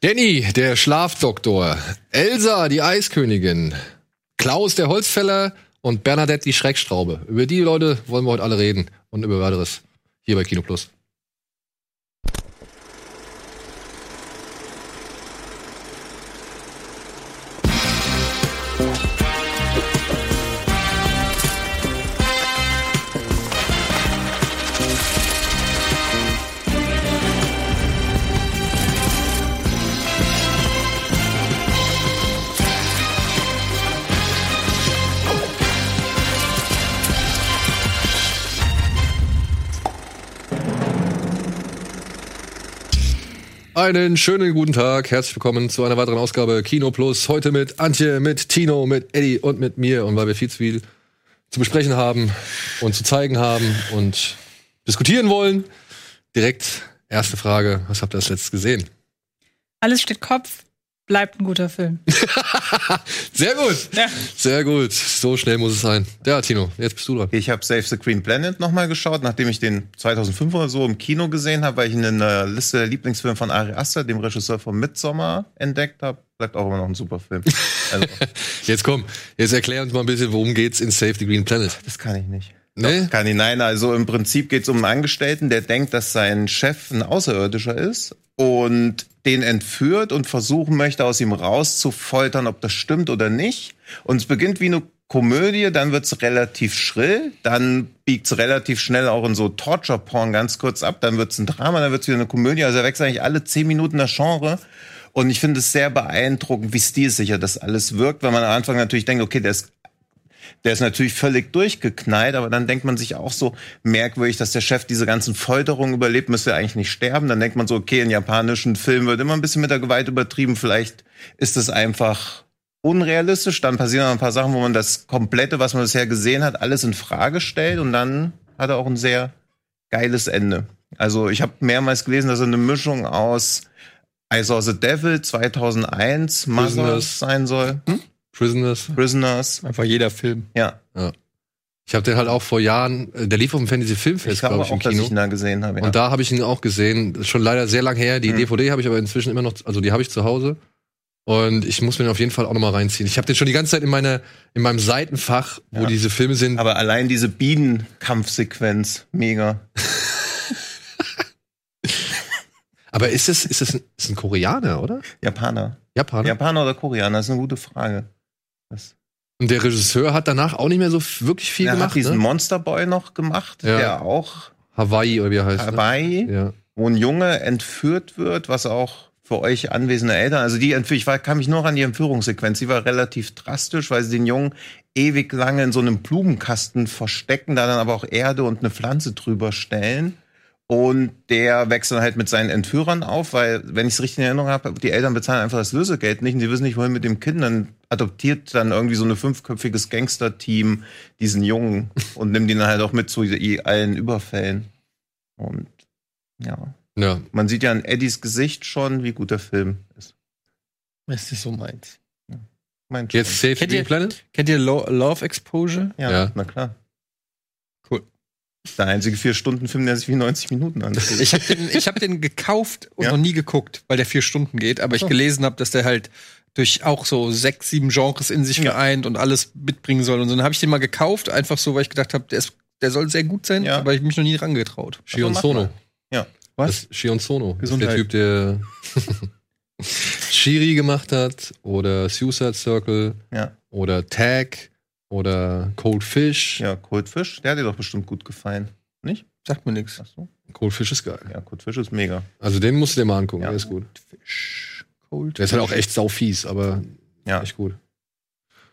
Danny, der Schlafdoktor. Elsa, die Eiskönigin. Klaus, der Holzfäller. Und Bernadette, die Schreckstraube. Über die Leute wollen wir heute alle reden. Und über weiteres. Hier bei Kino Plus. Einen schönen guten Tag. Herzlich willkommen zu einer weiteren Ausgabe Kino Plus. Heute mit Antje, mit Tino, mit Eddie und mit mir. Und weil wir viel zu viel zu besprechen haben und zu zeigen haben und diskutieren wollen, direkt erste Frage. Was habt ihr das letzte gesehen? Alles steht Kopf, bleibt ein guter Film. Sehr gut. Ja. Sehr gut. So schnell muss es sein. Ja, Tino, jetzt bist du dran. Ich habe Save the Green Planet nochmal geschaut, nachdem ich den 2005 oder so im Kino gesehen habe, weil ich ihn in der Liste der Lieblingsfilme von Ari Aster, dem Regisseur von Midsommar, entdeckt habe. Bleibt auch immer noch ein super Film. Also, Jetzt komm, jetzt erklär uns mal ein bisschen, worum geht's in Save the Green Planet. das kann ich nicht. Nee? Kann ich, nein, also im Prinzip geht es um einen Angestellten, der denkt, dass sein Chef ein Außerirdischer ist und den entführt und versuchen möchte, aus ihm rauszufoltern, ob das stimmt oder nicht. Und es beginnt wie eine Komödie, dann wird's relativ schrill, dann biegt's relativ schnell auch in so Torture-Porn ganz kurz ab, dann wird's ein Drama, dann wird's wieder eine Komödie. Also er wechselt eigentlich alle zehn Minuten das Genre. Und ich finde es sehr beeindruckend, wie stilsicher das alles wirkt, weil man am Anfang natürlich denkt, okay, der ist der ist natürlich völlig durchgeknallt, aber dann denkt man sich auch so merkwürdig, dass der Chef diese ganzen Folterungen überlebt, müsste er eigentlich nicht sterben. Dann denkt man so, okay, in japanischen Filmen wird immer ein bisschen mit der Gewalt übertrieben, vielleicht ist es einfach unrealistisch. Dann passieren noch ein paar Sachen, wo man das Komplette, was man bisher gesehen hat, alles in Frage stellt und dann hat er auch ein sehr geiles Ende. Also ich habe mehrmals gelesen, dass er eine Mischung aus I Saw the Devil 2001, Mother Prisoners. sein soll, Prisoners. Prisoners, Einfach jeder Film. ja. Ich habe den halt auch vor Jahren, äh, der lief auf dem Fantasy Ich Filmfest, glaube glaube ich, auch, im dass Kino. ich ihn da gesehen habe. Ja. Und da habe ich ihn auch gesehen. Das Schon leider sehr lang her. Die Mhm. DVD habe ich aber inzwischen immer noch, also die habe ich zu Hause. Und ich muss mir den auf jeden Fall auch noch mal reinziehen. Ich habe den schon die ganze Zeit in meiner, in meinem Seitenfach, wo Ja. diese Filme sind. Aber allein diese Bienenkampfsequenz, mega. Aber ist es, ist es ein, ist ein Koreaner, oder? Japaner. Japaner. Japaner oder Koreaner, ist eine gute Frage. Und der Regisseur hat danach auch nicht mehr so wirklich viel er gemacht. hat diesen ne? Monster Boy noch gemacht, Ja. der auch Hawaii oder wie er heißt. Ne? dabei, Ja. wo ein Junge entführt wird, was auch für euch anwesende Eltern, also die Entführung, ich war, kann mich nur an die Entführungssequenz, die war relativ drastisch, weil sie den Jungen ewig lange in so einem Blumenkasten verstecken, da dann aber auch Erde und eine Pflanze drüber stellen. Und der wechselt halt mit seinen Entführern auf, weil, wenn ich es richtig in Erinnerung habe, die Eltern bezahlen einfach das Lösegeld nicht und die wissen nicht, wohin mit dem Kind. Dann adoptiert dann irgendwie so ein fünfköpfiges Gangster-Team diesen Jungen und nimmt ihn dann halt auch mit zu allen Überfällen. Und ja, ja. man sieht ja an Eddies Gesicht schon, wie gut der Film ist. Das ist so meins. Meint Jetzt schon. Save the Kennt ihr- Planet? Kennt ihr Lo Love Exposure? Ja, Ja. na klar. Der einzige Vier-Stunden-Film, der sich wie 90 Minuten anfühlt. Ich habe den, ich hab den gekauft und Ja? noch nie geguckt, weil der vier Stunden geht. Aber ich so. gelesen habe, dass der halt durch auch so sechs, sieben Genres in sich Ja. vereint und alles mitbringen soll. Und so. dann habe ich den mal gekauft, einfach so, weil ich gedacht habe, der, ist- der soll sehr gut sein, Ja. aber ich mich noch nie rangetraut. Shion Sono. Ja. Das ist Shion Sono. Ist der Gesundheit. Typ, der Shiri gemacht hat oder Suicide Circle Ja. oder Tag oder Cold Fish. Ja, Cold Fish, der hat dir doch bestimmt gut gefallen. Nicht? Sagt mir nichts. Ach so. Cold Fish ist geil. Ja, Cold Fish ist mega. Also den musst du dir mal angucken, Ja. der ist gut. Fish. Cold Der ist halt auch echt saufies, aber Ja. echt gut.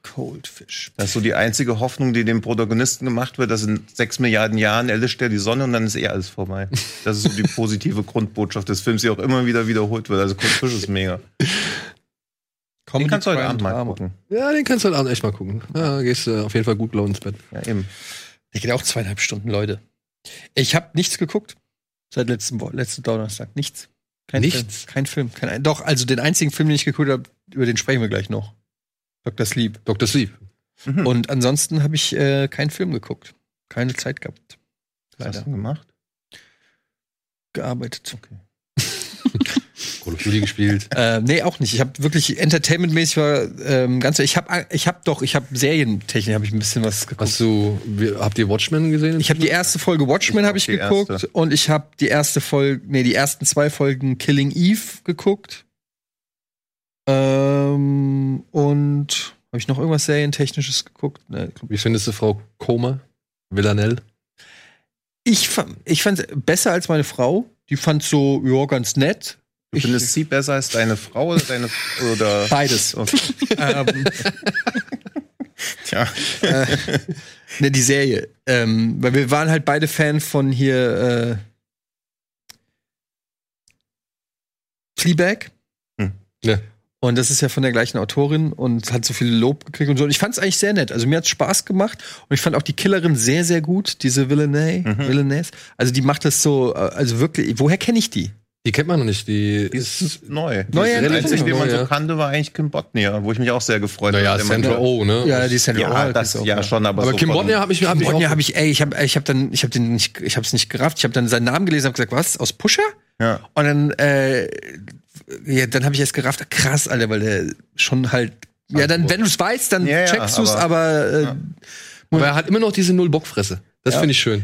Cold Fish. Das ist so die einzige Hoffnung, die dem Protagonisten gemacht wird, dass in sechs Milliarden Jahren erlischt er die Sonne und dann ist eh alles vorbei. Das ist so die positive Grundbotschaft des Films, die auch immer wieder wiederholt wird. Also Cold Fish ist mega. Den Comedy, kannst du heute Abend mal gucken. Ja, den kannst du halt auch echt mal gucken. Ja, gehst du auf jeden Fall gut gelaunt ins Bett. Ja, eben. Der geht auch zweieinhalb Stunden, Leute. Ich habe nichts geguckt seit letztem, letzten Donnerstag. Nichts. Kein Nichts? Film. Kein Film. Kein, ein- doch, also den einzigen Film, den ich geguckt habe, über den sprechen wir gleich noch. Dr. Sleep. Dr. Sleep. Mhm. Und ansonsten habe ich äh, keinen Film geguckt. Keine Zeit gehabt. Was hast du gemacht? Gearbeitet. Call of Duty gespielt. Äh, nee, auch nicht. Ich habe wirklich entertainmentmäßig war ähm, ganz. Ich habe, ich habe doch, ich habe Serientechnik, habe ich ein bisschen was geguckt. Hast du, wie, habt ihr Watchmen gesehen? Ich habe die erste Folge Watchmen habe ich die geguckt erste. und ich habe die erste Folge, nee, die ersten zwei Folgen Killing Eve geguckt. Ähm, und habe ich noch irgendwas serientechnisches geguckt? Nee, glaub Wie findest du Frau Koma? Villanelle? ich fa- ich fand besser als meine Frau. Die fand so ja ganz nett. Du Ich- findest sie besser als deine Frau oder deine oder Beides. Okay. ähm, Tja. ne, die Serie. Ähm, weil wir waren halt beide Fan von hier äh, Fleabag. Hm. Ja. Und das ist ja von der gleichen Autorin und hat so viel Lob gekriegt und so. Und ich fand es eigentlich sehr nett. Also mir hat Spaß gemacht und ich fand auch die Killerin sehr, sehr gut, diese Villeneuve. Mhm. Villeneuve. Also die macht das so, äh, also wirklich, woher kenne ich die? Die kennt man noch nicht. Die Die ist, ist neu. Die Neu ist entwickelt. das Einzige, die man so kannte, war eigentlich Kim Botnia, wo ich mich auch sehr gefreut naja, habe. Sandra Oh, ne? Ja, die ist ja Ja, das ja schon, aber, Aber so Kim Bodnia habe ich, hab ich Bonnier auch. habe ich, ey, ich habe ich hab dann, ich habe den nicht, ich habe es nicht gerafft. Ich habe dann seinen Namen gelesen, habe gesagt, was aus Pusher? Ja. Und dann, äh, ja, dann habe ich erst gerafft, krass, Alter, weil der schon halt, ja, dann, wenn du es weißt, dann Ja, ja, checkst du es, aber, aber- äh, Ja. Aber er hat immer noch diese Null-Bock-Fresse. Das Ja. finde ich schön.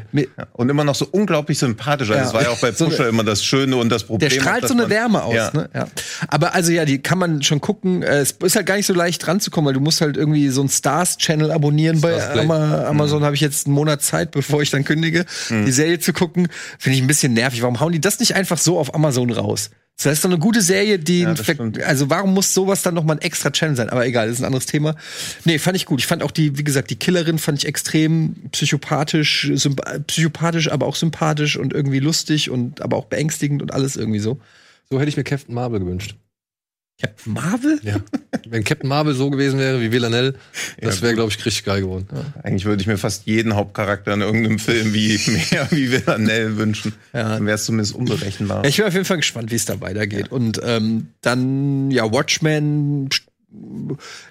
Und immer noch so unglaublich sympathisch. Also Ja. Das war ja auch bei Pusher immer das Schöne und das Problem. der strahlt auch, so eine Wärme aus, Ja. ne? Ja. Aber also ja, die kann man schon gucken. Äh, Es ist halt gar nicht so leicht ranzukommen, weil du musst halt irgendwie so einen Stars-Channel abonnieren bei Stars Play. Ama Amazon. Habe ich jetzt einen Monat Zeit, bevor ich dann kündige, die Serie zu gucken. Finde ich ein bisschen nervig. Warum hauen die das nicht einfach so auf Amazon raus? Das ist doch eine gute Serie, die Ja, also warum muss sowas dann noch mal ein extra Channel sein? Aber egal, das ist ein anderes Thema. Nee, fand ich gut. Ich fand auch die, wie gesagt, die Killerin fand ich extrem psychopathisch, psychopathisch, aber auch sympathisch und irgendwie lustig und aber auch beängstigend und alles irgendwie so. So hätte ich mir Captain Marvel gewünscht. Captain Marvel? Ja. Wenn Captain Marvel so gewesen wäre wie Villanelle, das Ja, wäre, glaube ich, richtig geil geworden. Eigentlich würde ich mir fast jeden Hauptcharakter in irgendeinem Film wie mehr wie Villanelle wünschen. Ja. Dann wäre es zumindest unberechenbar. Ja, ich bin auf jeden Fall gespannt, wie es da weitergeht. Und ähm, dann, ja, Watchmen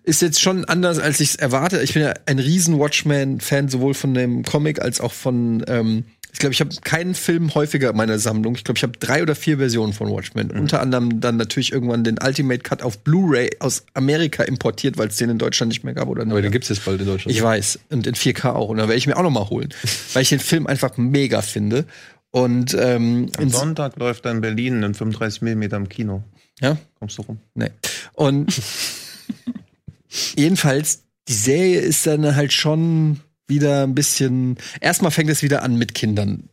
ist jetzt schon anders, als ich es erwarte. Ich bin ja ein riesen Watchmen-Fan, sowohl von dem Comic als auch von, ähm, ich glaube, ich habe keinen Film häufiger in meiner Sammlung. Ich glaube, ich habe drei oder vier Versionen von Watchmen. Unter anderem dann natürlich irgendwann den Ultimate Cut auf Blu-ray aus Amerika importiert, weil es den in Deutschland nicht mehr gab. Oder Aber den gibt's jetzt bald in Deutschland. Ich weiß. Und in 4K auch. Und da werde ich mir auch noch mal holen. weil ich den Film einfach mega finde. Und ähm, Am Sonntag läuft er in Berlin in 35 mm im Kino. ja, Kommst du rum? Nee. Und jedenfalls, die Serie ist dann halt schon wieder ein bisschen. Erstmal fängt es wieder an mit Kindern,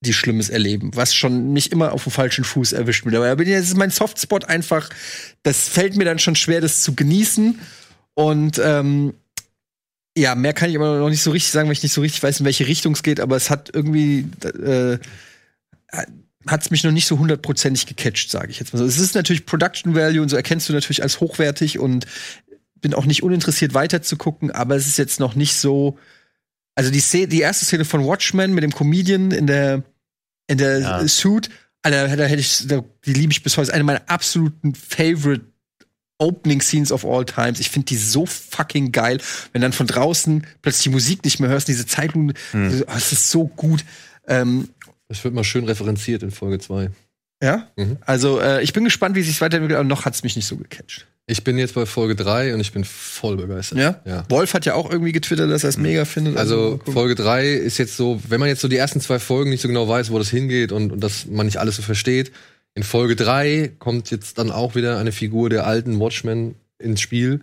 die Schlimmes erleben, was schon mich immer auf dem falschen Fuß erwischt wird. Aber das ist mein Softspot einfach. Das fällt mir dann schon schwer, das zu genießen. Und ähm, ja, mehr kann ich aber noch nicht so richtig sagen, weil ich nicht so richtig weiß, in welche Richtung es geht. Aber es hat irgendwie äh, hat es mich noch nicht so hundertprozentig gecatcht, sage ich jetzt mal so. Es ist natürlich Production Value und so erkennst du natürlich als hochwertig und bin auch nicht uninteressiert weiter zu gucken, aber es ist jetzt noch nicht so. Also die Szene, die erste Szene von Watchmen mit dem Comedian in der in der Ja. Suit, Alter, da hätte ich, da, die liebe ich bis heute. Ist eine meiner absoluten Favorite Opening Scenes of all times. Ich finde die so fucking geil, wenn dann von draußen plötzlich die Musik nicht mehr hörst, diese Zeitlupe, Hm. oh, es ist so gut. Ähm, Das wird mal schön referenziert in Folge 2. ja, Mhm. also äh, ich bin gespannt, wie sich weiterentwickelt, aber noch hat's mich nicht so gecatcht. Ich bin jetzt bei Folge 3 und ich bin voll begeistert. Ja? Ja. Wolf hat ja auch irgendwie getwittert, dass er es mega findet. Also gucken. Folge 3 ist jetzt so, wenn man jetzt so die ersten zwei Folgen nicht so genau weiß, wo das hingeht und, und dass man nicht alles so versteht. In Folge 3 kommt jetzt dann auch wieder eine Figur der alten Watchmen ins Spiel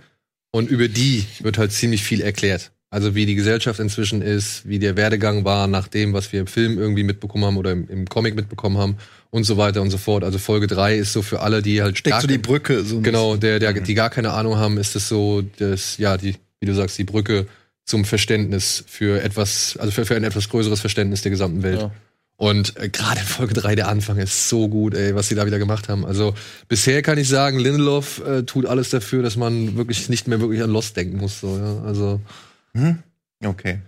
und über die wird halt ziemlich viel erklärt. Also wie die Gesellschaft inzwischen ist, wie der Werdegang war nach dem, was wir im Film irgendwie mitbekommen haben oder im, im Comic mitbekommen haben und so weiter und so fort. Also Folge 3 ist so für alle, die halt gar so die Brücke. So Genau, der, der, Mhm. die gar keine Ahnung haben, ist es so, das, ja, die, wie du sagst, die Brücke zum Verständnis für etwas, also für, für ein etwas größeres Verständnis der gesamten Welt. Ja. Und äh, gerade in Folge 3, der Anfang ist so gut, ey, was sie da wieder gemacht haben. Also bisher kann ich sagen, Lindelof äh, tut alles dafür, dass man wirklich nicht mehr wirklich an Lost denken muss. So, ja. Also Okay.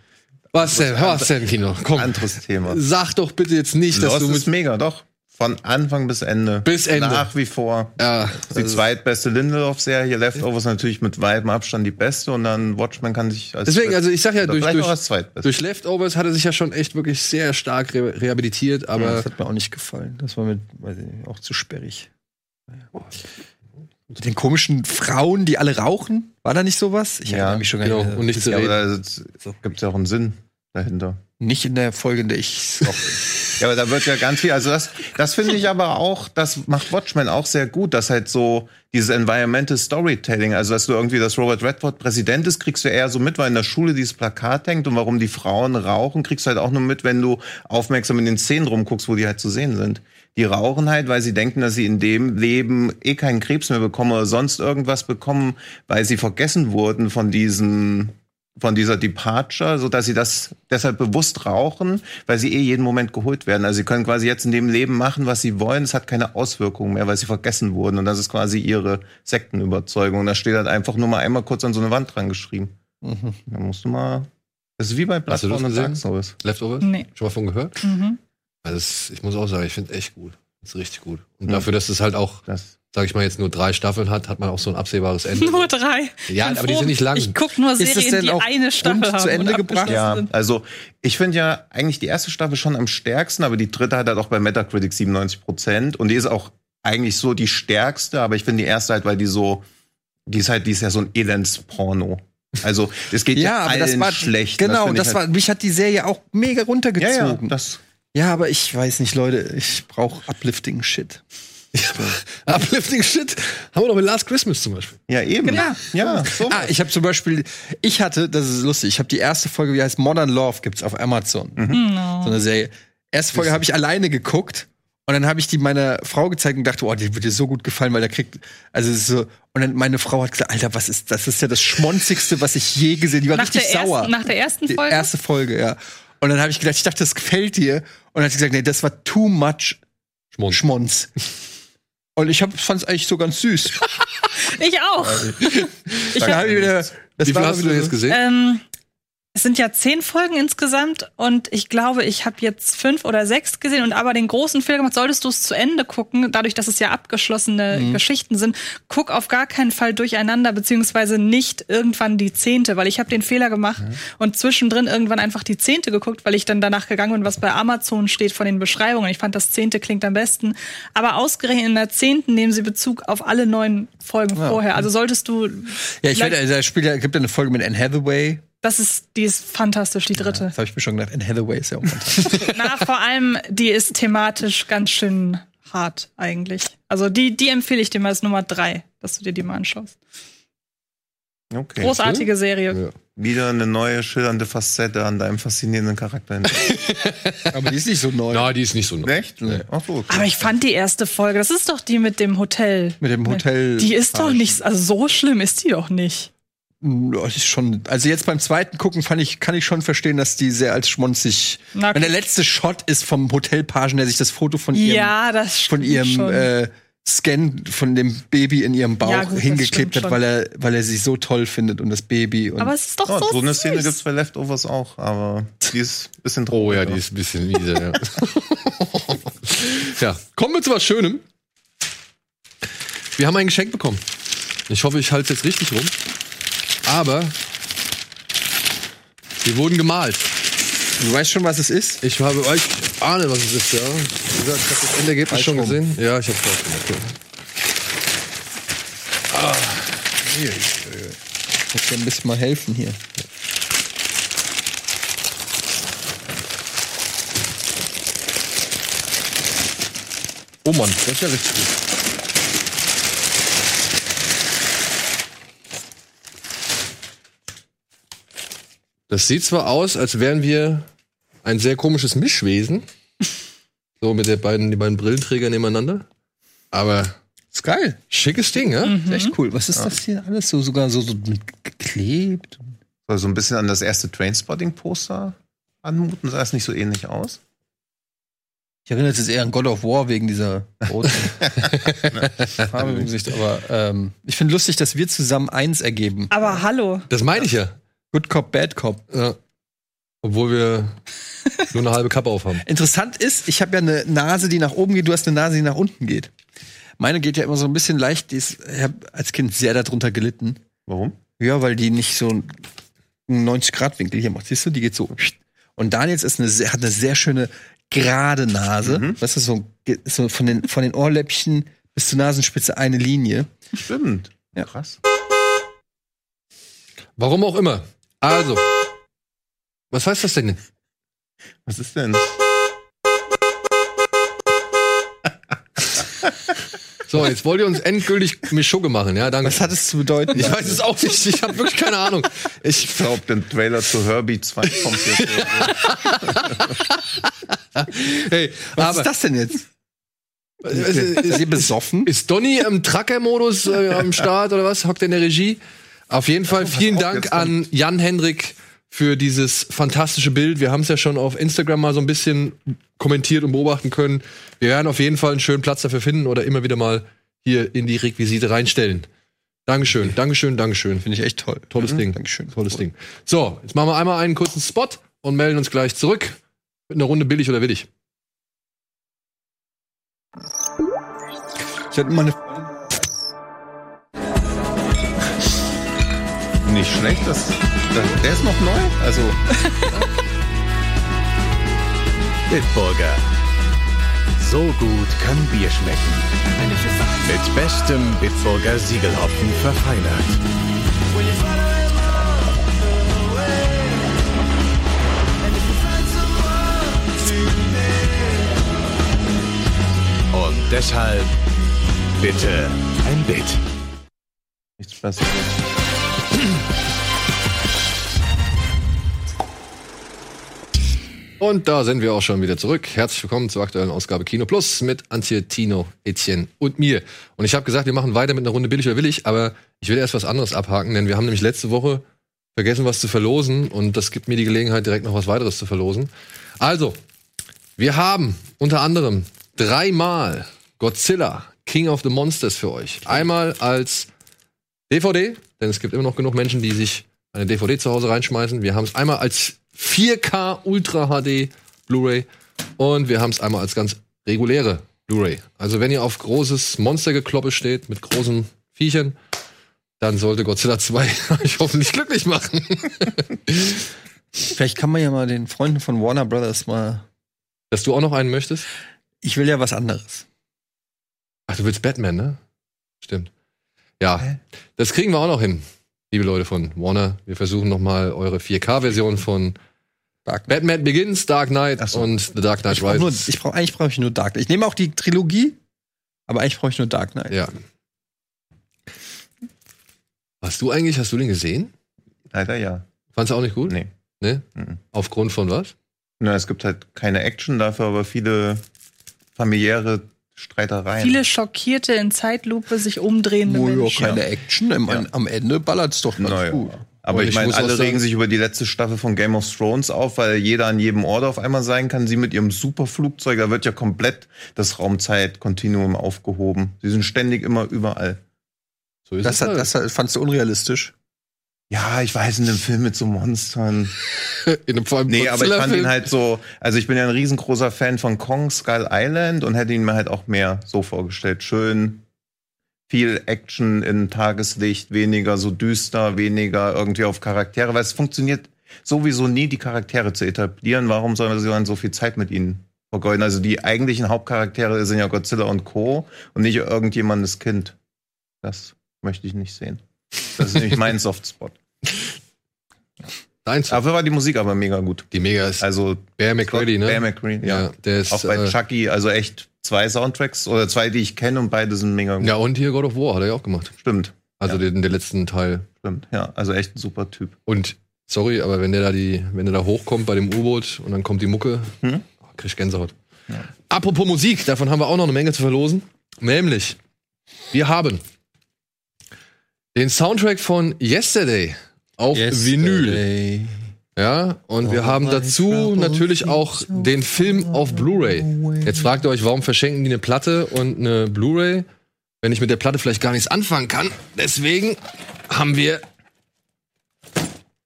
was denn, was denn, Kino? Komm, Anderes Thema. sag doch bitte jetzt nicht, dass Lost du ist mit mega, doch. Von Anfang bis Ende. Bis Ende. Nach wie vor. ja, Die also- zweitbeste Lindelof-Serie, Leftovers natürlich mit weitem Abstand die beste und dann Watchmen kann sich als Deswegen, also ich sag ja, durch, durch, durch Leftovers hat er sich ja schon echt wirklich sehr stark re rehabilitiert, aber das hat mir auch nicht gefallen. Das war mir weiß ich nicht, auch zu sperrig. Mit den komischen Frauen, die alle rauchen. War da nicht sowas? Ich Ja, erinnere mich schon gar Genau, nicht. und nicht zu Ja, aber reden. da gibt es ja auch einen Sinn dahinter. Nicht in der Folge, in der ich Ja, aber da wird ja ganz viel. Also das, das finde ich aber auch, das macht Watchmen auch sehr gut, dass halt so dieses Environmental Storytelling, also dass du irgendwie, dass Robert Redford Präsident ist, kriegst du eher so mit, weil in der Schule dieses Plakat hängt und warum die Frauen rauchen, kriegst du halt auch nur mit, wenn du aufmerksam in den Szenen rumguckst, wo die halt zu sehen sind. Die rauchen halt, weil sie denken, dass sie in dem Leben eh keinen Krebs mehr bekommen oder sonst irgendwas bekommen, weil sie vergessen wurden von diesem von dieser Departure, so dass sie das deshalb bewusst rauchen, weil sie eh jeden Moment geholt werden. Also sie können quasi jetzt in dem Leben machen, was sie wollen. Es hat keine Auswirkungen mehr, weil sie vergessen wurden. Und das ist quasi ihre Sektenüberzeugung. Und da steht halt einfach nur mal einmal kurz an so eine Wand dran geschrieben. Da musst du mal. Das ist wie bei Hast du das Bloodborne und? Dark Souls. Leftovers? Nee. Schon mal von gehört? Mhm. Also ich muss auch sagen, ich finde echt gut. Das ist richtig gut. Und Ja. dafür, dass es halt auch, Das. Sag ich mal, jetzt nur drei Staffeln hat, hat man auch so ein absehbares Ende. Nur drei. Ja, aber die froh, sind nicht lang. Ich guck nur Ist das Serien, denn die auch eine Staffel zu haben Ende gebracht? Ja, sind. also ich finde ja eigentlich die erste Staffel schon am stärksten, aber die dritte hat halt auch bei Metacritic 97 Prozent und die ist auch eigentlich so die stärkste, aber ich finde die erste halt, weil die so, die ist halt, die ist ja so ein Elendsporno. Also es geht ja, Ja, aber allen das war schlecht. Genau, ich das halt, war mich hat die Serie auch mega ja, ja, runtergezogen. Ja, das, aber ich weiß nicht, Leute, ich brauche uplifting Shit. Uplifting Shit haben wir doch mit Last Christmas zum Beispiel. ja eben. Genau. Ja, so. Ah, ich habe zum Beispiel, ich hatte, das ist lustig, ich habe die erste Folge, wie heißt Modern Love, gibt's auf Amazon. So eine Serie. Erste Folge habe ich alleine geguckt und dann habe ich die meiner Frau gezeigt und dachte, oh, die wird dir so gut gefallen, weil da kriegt, also es ist so, und dann meine Frau hat gesagt, Alter, was ist, das ist ja das Schmonzigste, was ich je gesehen. Die war Nach richtig der, sauer. ersten, nach der ersten die Folge? erste Folge, ja. Und dann habe ich gedacht, ich dachte, das gefällt dir. Und dann hat sie gesagt, nee, das war too much Schmund. Schmonz. Und ich fand es eigentlich so ganz süß. Ich auch. Ich hab wieder, das Wie viel hast du denn jetzt gesehen? Ähm, es sind ja zehn Folgen insgesamt und ich glaube, ich habe jetzt fünf oder sechs gesehen und aber den großen Fehler gemacht, solltest du es zu Ende gucken, dadurch, dass es ja abgeschlossene Mhm. Geschichten sind, guck auf gar keinen Fall durcheinander, beziehungsweise nicht irgendwann die zehnte, weil ich habe den Fehler gemacht und zwischendrin irgendwann einfach die zehnte geguckt, weil ich dann danach gegangen bin, was bei Amazon steht von den Beschreibungen. Ich fand, das zehnte klingt am besten. Aber ausgerechnet in der zehnten nehmen sie Bezug auf alle neun Folgen vorher. Also solltest du Ja, ich werde, also, da ja, gibt ja eine Folge mit Anne Hathaway. Das ist, die ist fantastisch, die dritte. Das habe ich mir schon gedacht. Anne Hathaway ist ja auch fantastisch. Na, vor allem, die ist thematisch ganz schön hart eigentlich. Also die, die empfehle ich dir mal als Nummer drei, dass du dir die mal anschaust. Okay. Großartige Serie. Ja. Wieder eine neue schillernde Facette an deinem faszinierenden Charakter. Aber die ist nicht so neu. Na, die ist nicht so neu. Echt? Nee. Ach so, okay. Aber ich fand die erste Folge, das ist doch die mit dem Hotel. Mit dem Hotel. Die ist doch nicht, also so schlimm ist die doch nicht. Das ist schon, also jetzt beim zweiten gucken fand ich, kann ich schon verstehen, dass die sehr als schmonzig. Na, okay. Wenn der letzte Shot ist vom Hotelpagen, der sich das Foto von ihrem, Ja, das von ihrem äh, Scan von dem Baby in ihrem Bauch Ja, gut, hingeklebt hat, weil er, weil er sie so toll findet und das Baby. Und Aber es ist doch Oh, so so eine. Szene gibt's bei Leftovers auch, aber die ist ein bisschen Oh ja, die ist ein bisschen miese, ja. ja, kommen wir zu was Schönem. Wir haben ein Geschenk bekommen. Ich hoffe, ich halte es jetzt richtig rum. Aber wir wurden gemalt. du weißt schon, was es ist? Ich habe, ich ahne, was es ist, ja. Wie gesagt, ich habe das Endergebnis schon rum. gesehen. Ja, ich habe es auch gemacht. ja. Ich muss dir ein bisschen mal helfen hier. Oh Mann, das ist ja richtig gut. Das sieht zwar aus, als wären wir ein sehr komisches Mischwesen. So mit den beiden, die beiden Brillenträger nebeneinander. Aber Ist geil. schickes Ding, ja? Mhm. Echt cool. Was ist das hier alles so sogar so, so mit geklebt? Soll so ein bisschen an das erste Trainspotting-Poster anmuten, sah es nicht so ähnlich aus? Ich erinnere jetzt eher an God of War wegen dieser roten Farbe im Gesicht. Aber ähm, ich finde lustig, dass wir zusammen eins ergeben. Aber hallo. Das meine ich ja. Good Cop, Bad Cop. ja. Obwohl wir nur eine halbe Kappe aufhaben. Interessant ist, ich habe ja eine Nase, die nach oben geht, du hast eine Nase, die nach unten geht. Meine geht ja immer so ein bisschen leicht, die ist, ich habe als Kind sehr darunter gelitten. Warum? Ja, weil die nicht so einen 90-Grad-Winkel hier macht. Siehst du, die geht so. Und Daniels ist eine, sehr- hat eine sehr schöne gerade Nase. Weißt du, so, so von, den, von den Ohrläppchen bis zur Nasenspitze eine Linie. Stimmt. Ja. Krass. Warum auch immer. Also. Was heißt das denn? Was ist denn? So, jetzt wollt ihr uns endgültig Mischugge machen, ja? Danke. Was hat es zu bedeuten? ich weiß es auch nicht. Ich habe wirklich keine Ahnung. Ich Ich glaube, den Trailer zu Herbie 2 kommt jetzt. hey, Was aber ist das denn jetzt? Ist, Ist ihr besoffen? ist Donny im Tracker-Modus äh, am Start oder was? Hockt er in der Regie? Auf jeden Fall vielen Dank an Jan Hendrik für dieses fantastische Bild. Wir haben es ja schon auf Instagram mal so ein bisschen kommentiert und beobachten können. Wir werden auf jeden Fall einen schönen Platz dafür finden oder immer wieder mal hier in die Requisite reinstellen. Dankeschön, Dankeschön, Dankeschön. Finde ich echt toll. Tolles Ding. Dankeschön. Tolles Ding. So, jetzt machen wir einmal einen kurzen Spot und melden uns gleich zurück mit einer Runde billig oder willig. Ich hatte mal eine Nicht schlecht, das, das, der ist noch neu. Also, Bitburger. So gut kann Bier schmecken. Mit bestem Bitburger Siegelhopfen verfeinert. Und deshalb bitte ein Bit. nichts Besseres. Und da sind wir auch schon wieder zurück. Herzlich willkommen zur aktuellen Ausgabe Kino Plus mit Antje, Tino, Etienne und mir. Und ich habe gesagt, wir machen weiter mit einer Runde billig oder willig, aber ich will erst was anderes abhaken, denn wir haben nämlich letzte Woche vergessen, was zu verlosen und das gibt mir die Gelegenheit, direkt noch was weiteres zu verlosen. Also, wir haben unter anderem dreimal Godzilla, King of the Monsters für euch. Einmal als DVD, denn es gibt immer noch genug Menschen, die sich eine DVD zu Hause reinschmeißen. Wir haben es einmal als 4K Ultra HD Blu-ray und wir haben es einmal als ganz reguläre Blu-ray. Also wenn ihr auf großes Monstergekloppe steht mit großen Viechern, dann sollte Godzilla 2 euch hoffentlich glücklich machen. Vielleicht kann man ja mal den Freunden von Warner Brothers mal. Dass du auch noch einen möchtest? Ich will ja was anderes. Ach, du willst Batman, ne? Stimmt. Ja, das kriegen wir auch noch hin, liebe Leute von Warner. Wir versuchen noch mal eure 4K-Version von Dark. Batman Begins, Dark Knight so. und The Dark Knight Ich brauch nur, Rises. ich brauch, eigentlich brauche ich nur Dark Knight. Ich nehme auch die Trilogie, aber eigentlich brauche ich nur Dark Knight. Ja. Hast du eigentlich, hast du den gesehen? Leider ja. Fandst du auch nicht gut? Nee. Ne? Mhm. Aufgrund von was? Na, es gibt halt keine Action, dafür aber viele familiäre Streitereien. Viele schockierte in Zeitlupe sich umdrehende Wo ja Menschen. keine Action. Im, Ja. Am Ende ballert's doch ganz Naja. gut. Aber Und ich ich meine, alle regen sich über die letzte Staffel von Game of Thrones auf, weil jeder an jedem Ort auf einmal sein kann. Sie mit ihrem Superflugzeug, da wird ja komplett das Raumzeitkontinuum aufgehoben. Sie sind ständig immer überall. So ist Das, es hat, halt. das fandst du unrealistisch. Ja, ich weiß, in dem Film mit so Monstern. in einem vor allem Nee, aber ich fand ihn halt so, also ich bin ja ein riesengroßer Fan von Kong Skull Island und hätte ihn mir halt auch mehr so vorgestellt. Schön, viel Action in Tageslicht, weniger so düster, weniger irgendwie auf Charaktere, weil es funktioniert sowieso nie, die Charaktere zu etablieren. Warum soll man dann so viel Zeit mit ihnen vergeuden? Also die eigentlichen Hauptcharaktere sind ja Godzilla und Co. und nicht irgendjemandes Kind. Das möchte ich nicht sehen. Das ist nämlich mein Softspot. Deins. Dafür war die Musik aber mega gut. Die Mega ist Also Bear McCready, ne? Bear McCready, ja. ja. der ist. Auch bei äh, Chucky, also echt zwei Soundtracks oder zwei, die ich kenne und beide sind mega gut. ja, und hier God of War hat er ja auch gemacht. Stimmt, Also Ja. den, den letzten Teil. stimmt. Ja, also echt ein super Typ. Und sorry, aber wenn der da die, wenn der da hochkommt bei dem U-Boot und dann kommt die Mucke, Hm? oh, krieg ich Gänsehaut. Apropos Musik, davon haben wir auch noch eine Menge zu verlosen. Nämlich, wir haben den Soundtrack von Yesterday auf Vinyl. Ja, und wir haben dazu natürlich auch den Film auf Blu-ray. Jetzt fragt ihr euch, warum verschenken die eine Platte und eine Blu-ray, wenn ich mit der Platte vielleicht gar nichts anfangen kann. Deswegen haben wir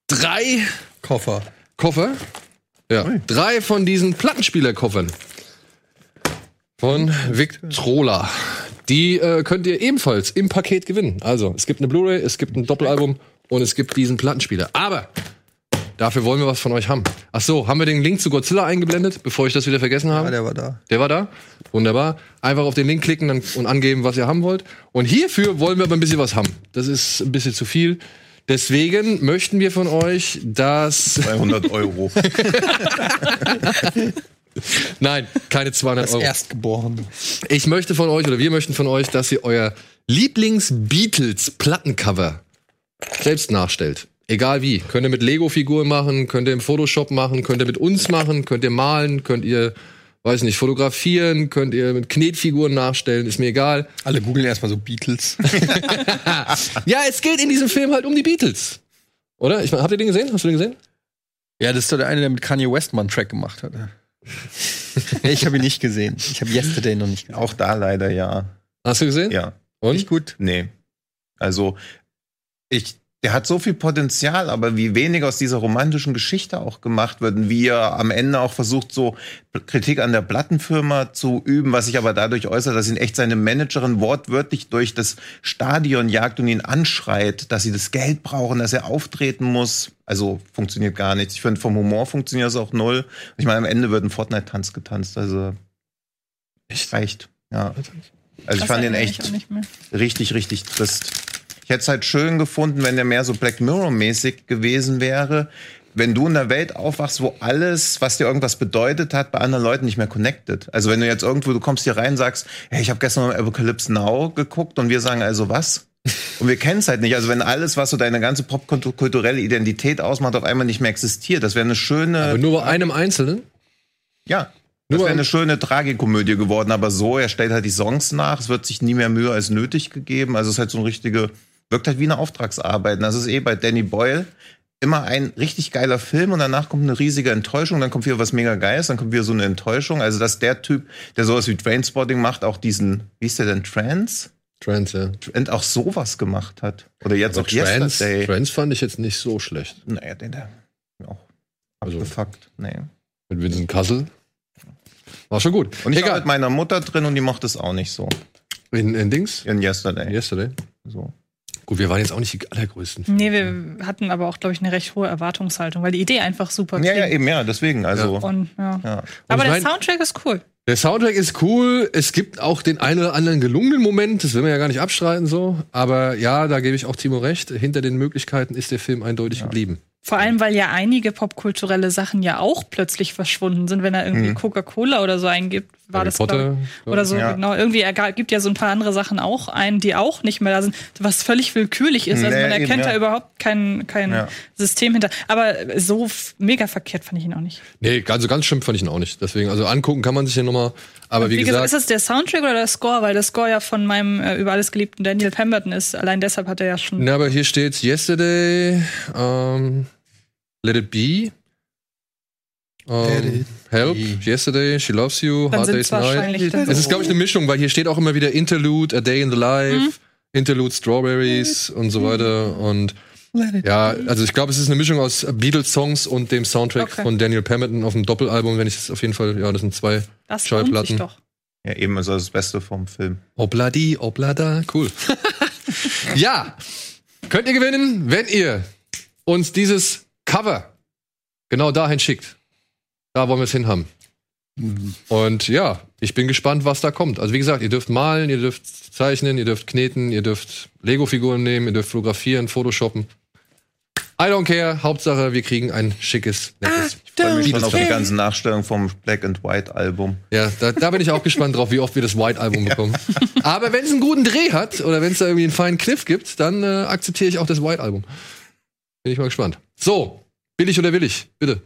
drei Koffer. Koffer. Ja, drei von diesen Plattenspielerkoffern von Victrola. Die äh, könnt ihr ebenfalls im Paket gewinnen. Also, es gibt eine Blu-ray, es gibt ein Doppelalbum und es gibt diesen Plattenspieler. Aber dafür wollen wir was von euch haben. Ach so, haben wir den Link zu Godzilla eingeblendet, bevor ich das wieder vergessen habe? Ja, der war da. Der war da. Wunderbar. Einfach auf den Link klicken und angeben, was ihr haben wollt. Und hierfür wollen wir aber ein bisschen was haben. Das ist ein bisschen zu viel. Deswegen möchten wir von euch, dass. 200 Euro. Nein, keine 200 Das Euro. Erstgeborene. Ich möchte von euch oder wir möchten von euch, dass ihr euer Lieblings-Beatles-Plattencover selbst nachstellt. Egal wie. Könnt ihr mit Lego-Figuren machen, könnt ihr im Photoshop machen, könnt ihr mit uns machen, könnt ihr malen, könnt ihr, weiß nicht, fotografieren, könnt ihr mit Knetfiguren nachstellen, ist mir egal. Alle googeln erstmal so Beatles. Ja, es geht in diesem Film halt um die Beatles. Oder? Ich meine, habt ihr den gesehen? Hast du den gesehen? ja, das ist doch der eine, der mit Kanye West mal einen Track gemacht hat. ich habe ihn nicht gesehen. Ich habe Yesterday noch nicht gesehen. Auch da leider ja. Hast du gesehen? Ja. Und? Nicht gut. Nee. Also, ich, der hat so viel Potenzial, aber wie wenig aus dieser romantischen Geschichte auch gemacht wird und wie er am Ende auch versucht, so Kritik an der Plattenfirma zu üben, was sich aber dadurch äußert, dass ihn echt seine Managerin wortwörtlich durch das Stadion jagt und ihn anschreit, dass sie das Geld brauchen, dass er auftreten muss. Also funktioniert gar nichts. Ich finde, vom Humor funktioniert es auch null. Ich meine, am Ende wird ein Fortnite-Tanz getanzt. Also, echt reicht. Ja. Also ich fand ihn echt richtig, richtig trist. Ich hätte es halt schön gefunden, wenn der mehr so Black Mirror-mäßig gewesen wäre. Wenn du in einer Welt aufwachst, wo alles, was dir irgendwas bedeutet hat, bei anderen Leuten nicht mehr connected. Also wenn du jetzt irgendwo, du kommst hier rein und sagst, hey, ich habe gestern mal Apocalypse Now geguckt und wir sagen also was? Und wir kennen es halt nicht. Also wenn alles, was so deine ganze popkulturelle Identität ausmacht, auf einmal nicht mehr existiert, das wäre eine schöne, Aber nur bei einem Einzelnen? ja, Nur das wäre eine schöne Tragikomödie geworden. Aber so, er stellt halt die Songs nach, es wird sich nie mehr Mühe als nötig gegeben. Also es ist halt so eine richtige, wirkt halt wie eine Auftragsarbeit. Und das ist eh bei Danny Boyle immer ein richtig geiler Film und danach kommt eine riesige Enttäuschung, dann kommt wieder was mega Geiles, dann kommt wieder so eine Enttäuschung. Also dass der Typ, der sowas wie Trainspotting macht, auch diesen, wie ist der denn, Trans? Trans, ja. Und auch sowas gemacht hat. Oder jetzt Aber auch Trans, Yesterday. Trans fand ich jetzt nicht so schlecht. Naja, den der auch Also- abgefuckt. Nee. Mit Vincent Kassel. War schon gut. Und ich war Egal. mit meiner Mutter drin und die mochte es auch nicht so. In, in Dings? In Yesterday. Yesterday. So. Gut, wir waren jetzt auch nicht die allergrößten. Nee, wir hatten aber auch, glaube ich, eine recht hohe Erwartungshaltung, weil die Idee einfach super Ja, ja, klingt. eben, ja, deswegen. Also, Und, ja. ja. Aber ich der mein- Soundtrack ist cool. Der Soundtrack ist cool. Es gibt auch den einen oder anderen gelungenen Moment. Das will man ja gar nicht abstreiten so. Aber ja, da gebe ich auch Timo recht. Hinter den Möglichkeiten ist der Film eindeutig geblieben. Vor allem, weil ja einige popkulturelle Sachen ja auch plötzlich verschwunden sind, wenn er irgendwie Coca-Cola oder so eingibt. War Harry das Potter, ich, oder so Ja. genau. Irgendwie er gibt ja so ein paar andere Sachen auch ein, die auch nicht mehr da sind, was völlig willkürlich ist. Also Nee, man eben, erkennt ja. da überhaupt kein, kein Ja. System hinter. Aber so mega verkehrt fand ich ihn auch nicht. Nee, also ganz schlimm fand ich ihn auch nicht. Deswegen, also angucken kann man sich ja nochmal. Aber wie, Wie gesagt, ist das der Soundtrack oder der Score? Weil der Score ja von meinem äh, über alles geliebten Daniel Pemberton ist. Allein deshalb hat er ja schon. na, aber hier steht Yesterday, ähm, Let It Be, it Help, be. Yesterday, She Loves You, Dann Hard Day's Night. Es ist, glaube ich, eine Mischung, weil hier steht auch immer wieder Interlude, A Day in the Life, Mhm. Interlude Strawberries und so weiter. Und ja, also ich glaube, es ist eine Mischung aus Beatles-Songs und dem Soundtrack Okay. von Daniel Pemberton auf dem Doppelalbum, wenn ich es auf jeden Fall, ja, das sind zwei das Schallplatten. doch. ja, eben, also das Beste vom Film. Obladi, oblada, cool. ja, könnt ihr gewinnen, wenn ihr uns dieses Cover genau dahin schickt. Da wollen wir es hinhaben. Und ja, ich bin gespannt, was da kommt. Also wie gesagt, ihr dürft malen, ihr dürft zeichnen, ihr dürft kneten, ihr dürft Lego-Figuren nehmen, ihr dürft fotografieren, photoshoppen. I don't care. Hauptsache, wir kriegen ein schickes, nettes. Ich freue mich schon auf die ganzen Nachstellungen vom Black and White Album. Ja, da, da bin ich auch gespannt drauf, wie oft wir das White Album bekommen. Aber wenn es einen guten Dreh hat oder wenn es da irgendwie einen feinen Kniff gibt, dann äh, akzeptiere ich auch das White Album. Bin ich mal gespannt. So, billig oder willig? Bitte.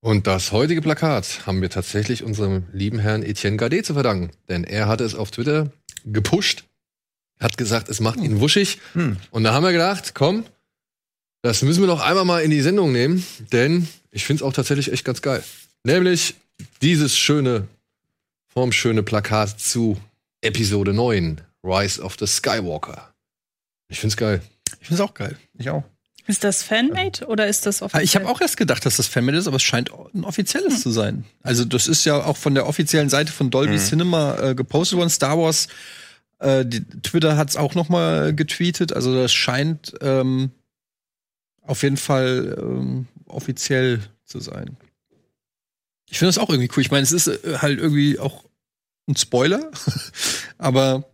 Und das heutige Plakat haben wir tatsächlich unserem lieben Herrn Etienne Gade zu verdanken. Denn er hatte es auf Twitter gepusht, hat gesagt, es macht ihn wuschig. Hm. Und da haben wir gedacht, komm, das müssen wir doch einmal mal in die Sendung nehmen, denn ich finde es auch tatsächlich echt ganz geil. Nämlich dieses schöne, formschöne Plakat zu Episode 9, Rise of the Skywalker. Ich find's geil. Ich find's auch geil. Ich auch. Ist das Fanmade oder ist das offiziell? Ah, Ich habe auch erst gedacht, dass das Fanmade ist, aber es scheint ein offizielles zu sein. Also das ist ja auch von der offiziellen Seite von Dolby Cinema äh, gepostet worden. Star Wars, äh, die, Twitter hat's auch noch mal getweetet. Also das scheint ähm, auf jeden Fall ähm, offiziell zu sein. Ich finde das auch irgendwie cool. Ich meine, es ist äh, halt irgendwie auch ein Spoiler, aber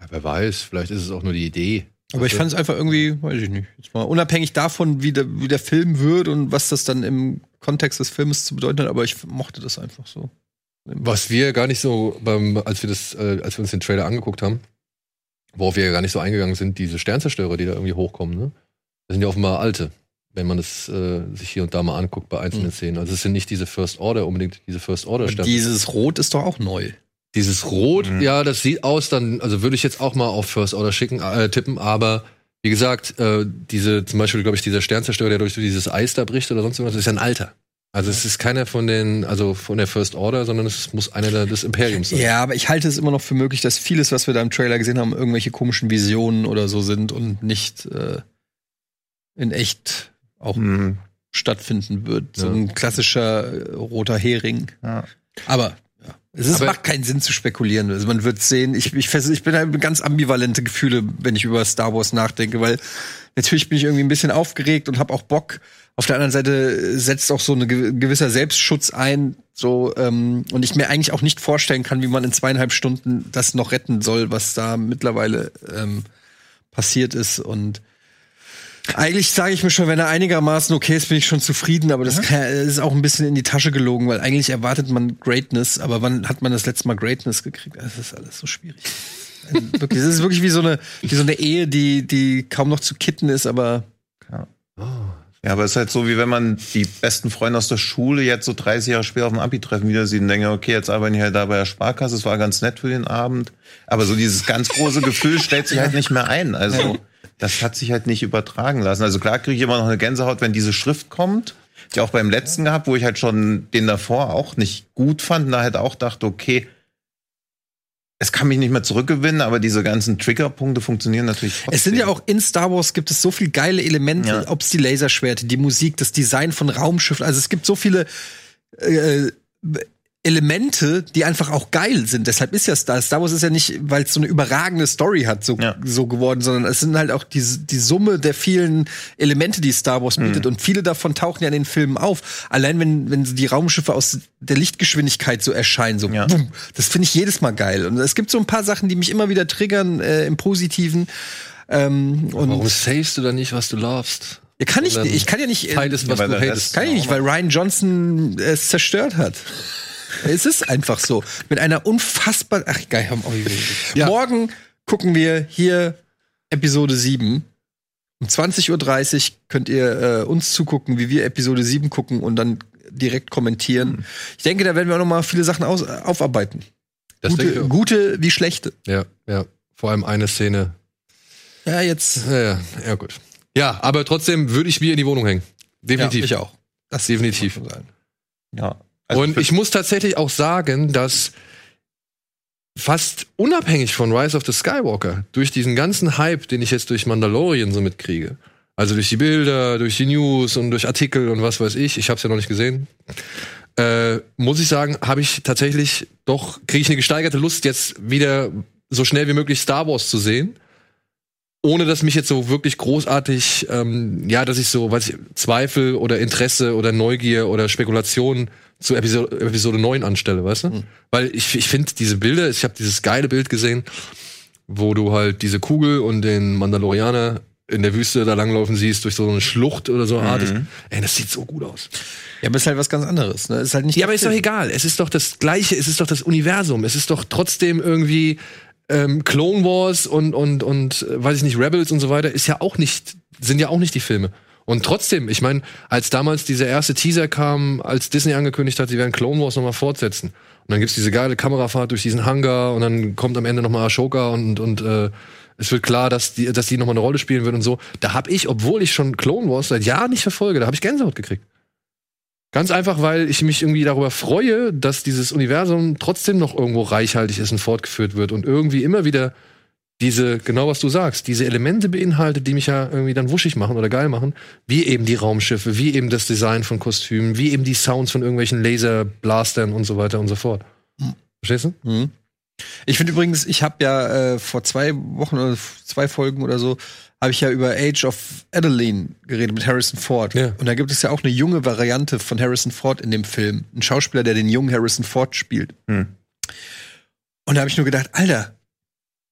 Ja, wer weiß, vielleicht ist es auch nur die Idee. aber ich fand es einfach irgendwie, weiß ich nicht, jetzt mal unabhängig davon, wie der, wie der Film wird und was das dann im Kontext des Films zu bedeuten hat, aber ich mochte das einfach so. Was wir gar nicht so, beim, als wir das, äh, als wir uns den Trailer angeguckt haben, worauf wir ja gar nicht so eingegangen sind, diese Sternzerstörer, die da irgendwie hochkommen, ne? Das sind ja offenbar alte, wenn man das äh, sich hier und da mal anguckt bei einzelnen Mhm. Szenen. Also es sind nicht diese First Order, unbedingt diese First Order Sternzerstörer. dieses Rot ist doch auch neu. Dieses Rot, Mhm. ja, das sieht aus, dann, also würde ich jetzt auch mal auf First Order schicken, äh, tippen, aber wie gesagt, äh, diese, zum Beispiel, glaube ich, dieser Sternzerstörer, der durch dieses Eis da bricht oder sonst irgendwas, das ist ja ein alter. Also es ist keiner von den, also von der First Order, sondern es muss einer des Imperiums sein. Ja, aber ich halte es immer noch für möglich, dass vieles, was wir da im Trailer gesehen haben, irgendwelche komischen Visionen oder so sind und nicht äh, in echt auch Hm, stattfinden wird. So ein klassischer äh, roter Hering. Aber es ist, macht keinen Sinn zu spekulieren. Also man wird sehen. Ich, ich, ich bin halt ganz ambivalente Gefühle, wenn ich über Star Wars nachdenke, weil natürlich bin ich irgendwie ein bisschen aufgeregt und habe auch Bock. Auf der anderen Seite setzt auch so ein gewisser Selbstschutz ein, so ähm, und ich mir eigentlich auch nicht vorstellen kann, wie man in zweieinhalb Stunden das noch retten soll, was da mittlerweile ähm, passiert ist und eigentlich sage ich mir schon, wenn er einigermaßen okay ist, bin ich schon zufrieden, aber das kann, ist auch ein bisschen in die Tasche gelogen, weil eigentlich erwartet man Greatness, aber wann hat man das letzte Mal Greatness gekriegt? Das ist alles so schwierig. Also wirklich, das ist wirklich wie so eine, wie so eine Ehe, die, die kaum noch zu kitten ist, aber Ja, aber es ist halt so, wie wenn man die besten Freunde aus der Schule jetzt so 30 Jahre später auf dem Abi-Treffen wieder sieht und denkt, okay, jetzt arbeiten die halt da bei der Sparkasse, es war ganz nett für den Abend. Aber so dieses ganz große Gefühl stellt sich halt nicht mehr ein. Also, das hat sich halt nicht übertragen lassen. Also klar kriege ich immer noch eine Gänsehaut, wenn diese Schrift kommt. Die auch beim letzten gehabt, wo ich halt schon den davor auch nicht gut fand und da halt auch dachte, okay, es kann mich nicht mehr zurückgewinnen, aber diese ganzen Triggerpunkte funktionieren natürlich trotzdem. es sind ja auch in Star Wars gibt es so viel geile Elemente, Ja. ob es die Laserschwerte, die Musik, das Design von Raumschiffen, also es gibt so viele äh, Elemente, die einfach auch geil sind. Deshalb ist ja Star, Star Wars ist ja nicht, weil es so eine überragende Story hat, so, Ja. so geworden, sondern es sind halt auch die, die Summe der vielen Elemente, die Star Wars bietet. Und viele davon tauchen ja in den Filmen auf. Allein wenn, wenn die Raumschiffe aus der Lichtgeschwindigkeit so erscheinen, so Ja. boom, das finde ich jedes Mal geil. Und es gibt so ein paar Sachen, die mich immer wieder triggern äh, im Positiven. Ähm, und Warum savest du da nicht, was du lovest? ja, kann ich nicht. Ich kann ja nicht. äh, Teil ist, was Ja, du hatest. Kann ich nicht, weil Ryan Johnson es zerstört hat. Es ist einfach so. Mit einer unfassbar. Ach, geil, haben auch Ja. Morgen gucken wir hier Episode 7. Um 20.30 Uhr könnt ihr äh, uns zugucken, wie wir Episode 7 gucken und dann direkt kommentieren. Ich denke, da werden wir auch noch mal viele Sachen aus, aufarbeiten. Das Gute, gute wie schlechte. Ja, ja. Vor allem eine Szene. Ja, jetzt. Ja, ja, ja, gut. Ja, aber trotzdem würde ich mir in die Wohnung hängen. Definitiv. Ja, ich auch. Das Definitiv. ja. Also Und ich muss tatsächlich auch sagen, dass fast unabhängig von Rise of the Skywalker, durch diesen ganzen Hype, den ich jetzt durch Mandalorian so mitkriege, also durch die Bilder, durch die News und durch Artikel und was weiß ich, ich habe es ja noch nicht gesehen, äh, muss ich sagen, habe ich tatsächlich doch, kriege ich eine gesteigerte Lust, jetzt wieder so schnell wie möglich Star Wars zu sehen. Ohne dass mich jetzt so wirklich großartig, ähm, ja, dass ich so, weiß ich, Zweifel oder Interesse oder Neugier oder Spekulation zu Episode, Episode 9 anstelle, weißt du? Weil ich, ich finde diese Bilder, ich habe dieses geile Bild gesehen, wo du halt diese Kugel und den Mandalorianer in der Wüste da langlaufen siehst, durch so eine Schlucht oder so artig. Ey, das sieht so gut aus. Ja, aber ist halt was ganz anderes. Ne? Ist halt nicht Ja, aber der ist doch Film. egal. Es ist doch das Gleiche. Es ist doch das Universum. Es ist doch trotzdem irgendwie ähm, Clone Wars und und und äh, weiß ich nicht Rebels und so weiter. Ist ja auch nicht sind ja auch nicht die Filme. Und trotzdem, ich meine, als damals dieser erste Teaser kam, als Disney angekündigt hat, sie werden Clone Wars nochmal fortsetzen. Und dann gibt's diese geile Kamerafahrt durch diesen Hangar und dann kommt am Ende nochmal Ashoka und und äh, es wird klar, dass die, dass die nochmal eine Rolle spielen wird und so. Da hab ich, obwohl ich schon Clone Wars seit Jahren nicht verfolge, da habe ich Gänsehaut gekriegt. Ganz einfach, weil ich mich irgendwie darüber freue, dass dieses Universum trotzdem noch irgendwo reichhaltig ist und fortgeführt wird und irgendwie immer wieder diese, genau was du sagst, diese Elemente beinhaltet, die mich ja irgendwie dann wuschig machen oder geil machen, wie eben die Raumschiffe, wie eben das Design von Kostümen, wie eben die Sounds von irgendwelchen Laserblastern und so weiter und so fort. Verstehst du? Mhm. Ich finde übrigens, ich habe ja äh, vor zwei Wochen oder zwei Folgen oder so, habe ich ja über Age of Adeline geredet mit Harrison Ford. Ja. Und da gibt es ja auch eine junge Variante von Harrison Ford in dem Film. Ein Schauspieler, der den jungen Harrison Ford spielt. Hm. Und da habe ich nur gedacht, Alter,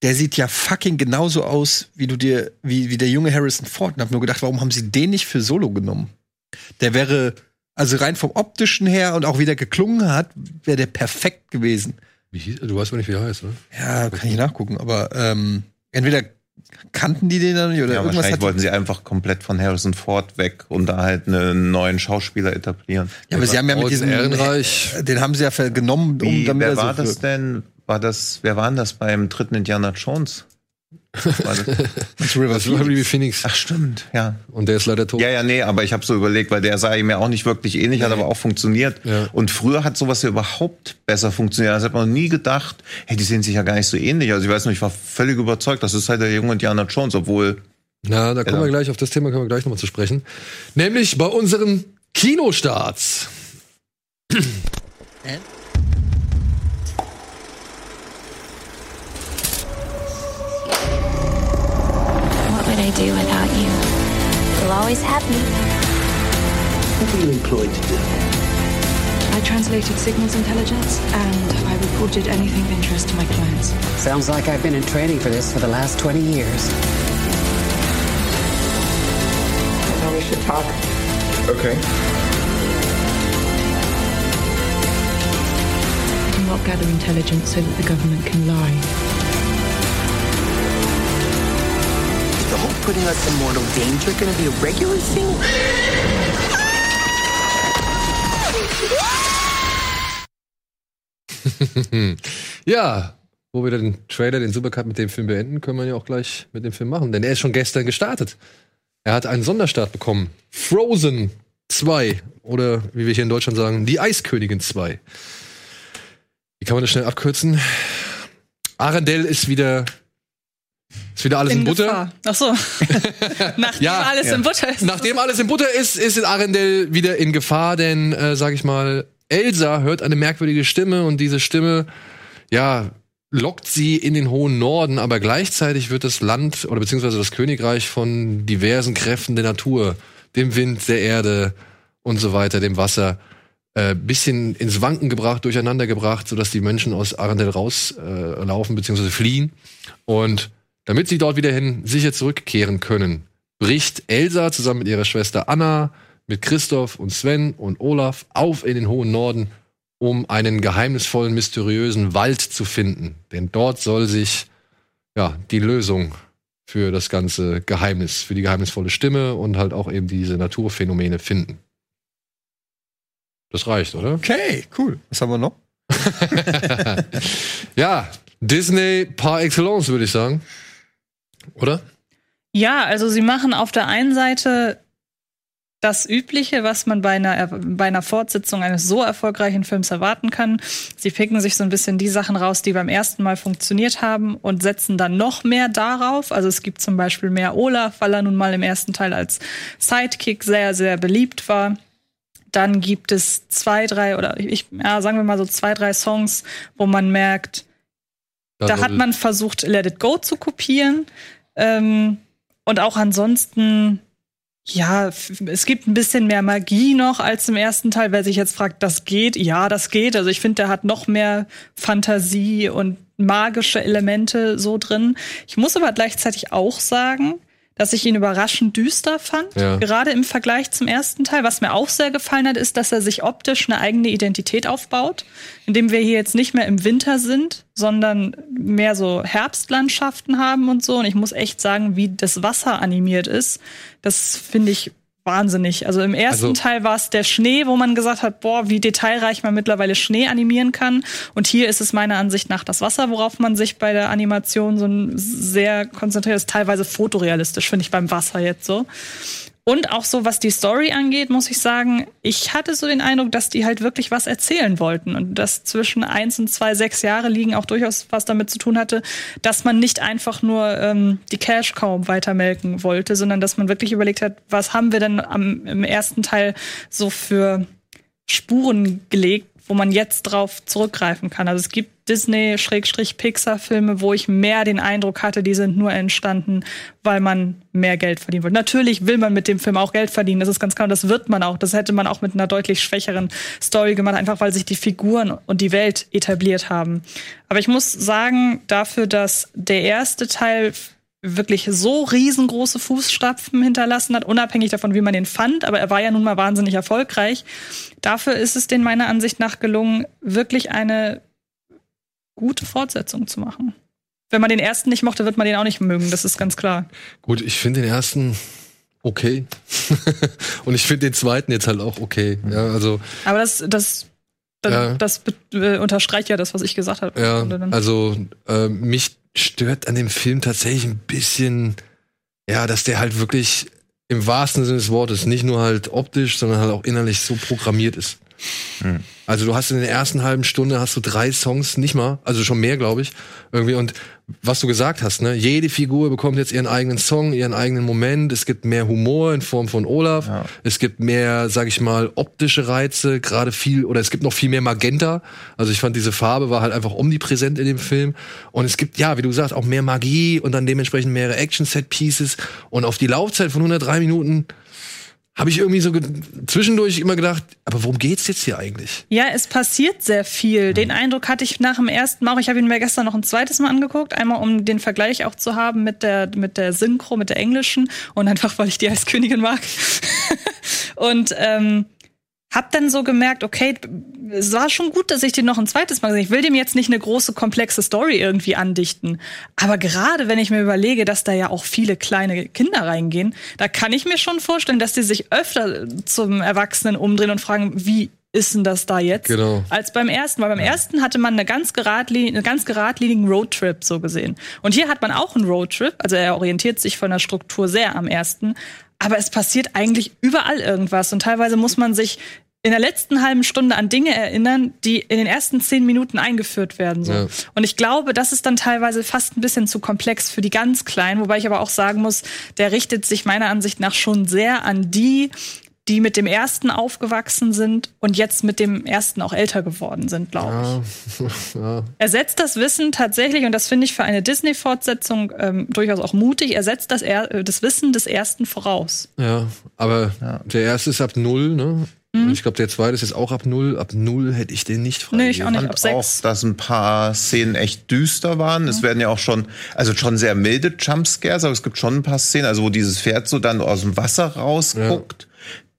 der sieht ja fucking genauso aus, wie du dir, wie, wie der junge Harrison Ford. Und hab nur gedacht, warum haben sie den nicht für Solo genommen? Der wäre, also rein vom optischen her und auch wie der geklungen hat, wäre der perfekt gewesen. Wie hieß, du weißt aber nicht, wie er heißt, oder? Ja, kann ich nachgucken, aber ähm, entweder kannten die den dann nicht oder Ja, irgendwas wahrscheinlich wollten sie einfach komplett von Harrison Ford weg und da halt einen neuen Schauspieler etablieren. ja, aber sie haben ja mit diesem Ehrenreich. den haben sie ja genommen, um Wie, damit wer er so war das wirkt. denn? War das, wer war denn das beim dritten Indiana Jones? War das? River Das Phoenix? Phoenix. Ach stimmt, ja. Und der ist leider tot. Ja, ja, nee, aber ich habe so überlegt, weil der sah ihm ja auch nicht wirklich ähnlich, hat aber auch funktioniert. Ja. Und früher hat sowas ja überhaupt besser funktioniert. Das hat man nie gedacht, hey, die sehen sich ja gar nicht so ähnlich. Also ich weiß nicht, ich war völlig überzeugt, das ist halt der junge Indiana Jones, obwohl Na, da kommen Ja. wir gleich, auf das Thema kommen wir gleich nochmal zu sprechen. Nämlich bei unseren Kinostarts. What I do without you? You'll always have me. What were you employed to do? I translated signals intelligence and I reported anything of interest to my clients. Sounds like I've been in training for this for the last 20 years. I know we should talk. Okay. I can not gather intelligence so that the government can lie. Putting us in mortal danger gonna be a regular thing? Ja, wo wir den Trailer, den Supercut mit dem Film beenden, können wir ja auch gleich mit dem Film machen, denn er ist schon gestern gestartet. Er hat einen Sonderstart bekommen. Frozen 2 oder wie wir hier in Deutschland sagen, Die Eiskönigin 2. Wie kann man das schnell abkürzen? Arendelle ist wieder ist wieder alles in, Butter. Gefahr. Ach so. Nachdem Ja, alles ja. in Butter ist. Nachdem alles in Butter ist, ist in Arendelle wieder in Gefahr, denn, äh, sag ich mal, Elsa hört eine merkwürdige Stimme und diese Stimme, ja, lockt sie in den hohen Norden, aber gleichzeitig wird das Land oder beziehungsweise das Königreich von diversen Kräften der Natur, dem Wind, der Erde und so weiter, dem Wasser, äh, bisschen ins Wanken gebracht, durcheinander gebracht, sodass die Menschen aus Arendelle rauslaufen äh, laufen, beziehungsweise fliehen. Und damit sie dort wieder hin sicher zurückkehren können, bricht Elsa zusammen mit ihrer Schwester Anna, mit Christoph und Sven und Olaf auf in den hohen Norden, um einen geheimnisvollen, mysteriösen Wald zu finden. Denn dort soll sich ja die Lösung für das ganze Geheimnis, für die geheimnisvolle Stimme und halt auch eben diese Naturphänomene finden. Das reicht, oder? Okay, cool. Was haben wir noch? ja, Disney par excellence, würde ich sagen. Oder? Ja, also sie machen auf der einen Seite das Übliche, was man bei einer, bei einer Fortsetzung eines so erfolgreichen Films erwarten kann. Sie picken sich so ein bisschen die Sachen raus, die beim ersten Mal funktioniert haben und setzen dann noch mehr darauf. Also es gibt zum Beispiel mehr Olaf, weil er nun mal im ersten Teil als Sidekick sehr, sehr beliebt war. Dann gibt es zwei, drei oder ich, ja, sagen wir mal so zwei, drei Songs, wo man merkt, da hat man versucht, Let It Go zu kopieren. Ähm, und auch ansonsten, ja, es gibt ein bisschen mehr Magie noch als im ersten Teil. Wer sich jetzt fragt, das geht, ja, das geht. Also ich finde, der hat noch mehr Fantasie und magische Elemente so drin. Ich muss aber gleichzeitig auch sagen, dass ich ihn überraschend düster fand, Ja. gerade im Vergleich zum ersten Teil. Was mir auch sehr gefallen hat, ist, dass er sich optisch eine eigene Identität aufbaut, indem wir hier jetzt nicht mehr im Winter sind, sondern mehr so Herbstlandschaften haben und so. Und ich muss echt sagen, wie das Wasser animiert ist, das finde ich wahnsinnig. Also im ersten Also- Teil war es der Schnee, wo man gesagt hat, boah, wie detailreich man mittlerweile Schnee animieren kann. Und hier ist es meiner Ansicht nach das Wasser, worauf man sich bei der Animation so ein sehr konzentriert ist. Teilweise fotorealistisch, finde ich beim Wasser jetzt so. Und auch so, was die Story angeht, muss ich sagen, ich hatte so den Eindruck, dass die halt wirklich was erzählen wollten. Und dass zwischen eins und zwei, sechs Jahre liegen auch durchaus was damit zu tun hatte, dass man nicht einfach nur ähm, die Cash Cow weitermelken wollte, sondern dass man wirklich überlegt hat, was haben wir denn am, im ersten Teil so für Spuren gelegt, wo man jetzt drauf zurückgreifen kann. Also es gibt Disney-Pixar-Filme, wo ich mehr den Eindruck hatte, die sind nur entstanden, weil man mehr Geld verdienen wollte. Natürlich will man mit dem Film auch Geld verdienen, das ist ganz klar, das wird man auch. Das hätte man auch mit einer deutlich schwächeren Story gemacht, einfach weil sich die Figuren und die Welt etabliert haben. Aber ich muss sagen, dafür, dass der erste Teil wirklich so riesengroße Fußstapfen hinterlassen hat, unabhängig davon, wie man den fand, aber er war ja nun mal wahnsinnig erfolgreich. Dafür ist es den meiner Ansicht nach gelungen, wirklich eine gute Fortsetzung zu machen. Wenn man den ersten nicht mochte, wird man den auch nicht mögen, das ist ganz klar. Gut, ich finde den ersten okay. Und ich finde den zweiten jetzt halt auch okay. Ja, also. Aber das, das das, ja. das äh, unterstreicht ja das, was ich gesagt habe. Ja, also äh, mich stört an dem Film tatsächlich ein bisschen, ja, dass der halt wirklich im wahrsten Sinne des Wortes nicht nur halt optisch, sondern halt auch innerlich so programmiert ist. Hm. Also du hast in der ersten halben Stunde hast du drei Songs, nicht mal, also schon mehr, glaube ich, irgendwie. Und was du gesagt hast, ne, jede Figur bekommt jetzt ihren eigenen Song, ihren eigenen Moment. Es gibt mehr Humor in Form von Olaf. Ja. Es gibt mehr, sag ich mal, optische Reize, gerade viel, oder es gibt noch viel mehr Magenta. Also ich fand diese Farbe war halt einfach omnipräsent in dem Film. Und es gibt, ja, wie du sagst, auch mehr Magie und dann dementsprechend mehrere Action-Set-Pieces. Und auf die Laufzeit von 103 Minuten habe ich irgendwie so zwischendurch immer gedacht, aber worum geht's jetzt hier eigentlich? Ja, es passiert sehr viel. Den Eindruck hatte ich nach dem ersten Mal, ich habe ihn mir gestern noch ein zweites Mal angeguckt, einmal um den Vergleich auch zu haben mit der mit der Synchro, mit der englischen und einfach weil ich die als Königin mag. und ähm, hab dann so gemerkt, okay, es war schon gut, dass ich den noch ein zweites Mal gesehen Ich will dem jetzt nicht eine große, komplexe Story irgendwie andichten. Aber gerade wenn ich mir überlege, dass da ja auch viele kleine Kinder reingehen, da kann ich mir schon vorstellen, dass die sich öfter zum Erwachsenen umdrehen und fragen, wie ist denn das da jetzt? Genau. Als beim ersten. Weil beim ersten hatte man eine ganz, geradlin eine ganz geradlinigen Roadtrip so gesehen. Und hier hat man auch einen Roadtrip. Also er orientiert sich von der Struktur sehr am ersten aber es passiert eigentlich überall irgendwas und teilweise muss man sich in der letzten halben Stunde an Dinge erinnern, die in den ersten zehn Minuten eingeführt werden. So. Ja. Und ich glaube, das ist dann teilweise fast ein bisschen zu komplex für die ganz Kleinen, wobei ich aber auch sagen muss, der richtet sich meiner Ansicht nach schon sehr an die, die mit dem ersten aufgewachsen sind und jetzt mit dem ersten auch älter geworden sind, glaube ich. Ja. ja. Er setzt das Wissen tatsächlich, und das finde ich für eine Disney-Fortsetzung ähm, durchaus auch mutig, er setzt das, er das Wissen des ersten voraus. Ja, aber ja. der erste ist ab null, ne? Mhm. Ich glaube, der zweite ist jetzt auch ab null. Ab null hätte ich den nicht freigegeben. Nee, ich auch nicht. Ab sechs. auch, dass ein paar Szenen echt düster waren. Mhm. Es werden ja auch schon, also schon sehr milde Jumpscares, aber es gibt schon ein paar Szenen, also wo dieses Pferd so dann aus dem Wasser rausguckt.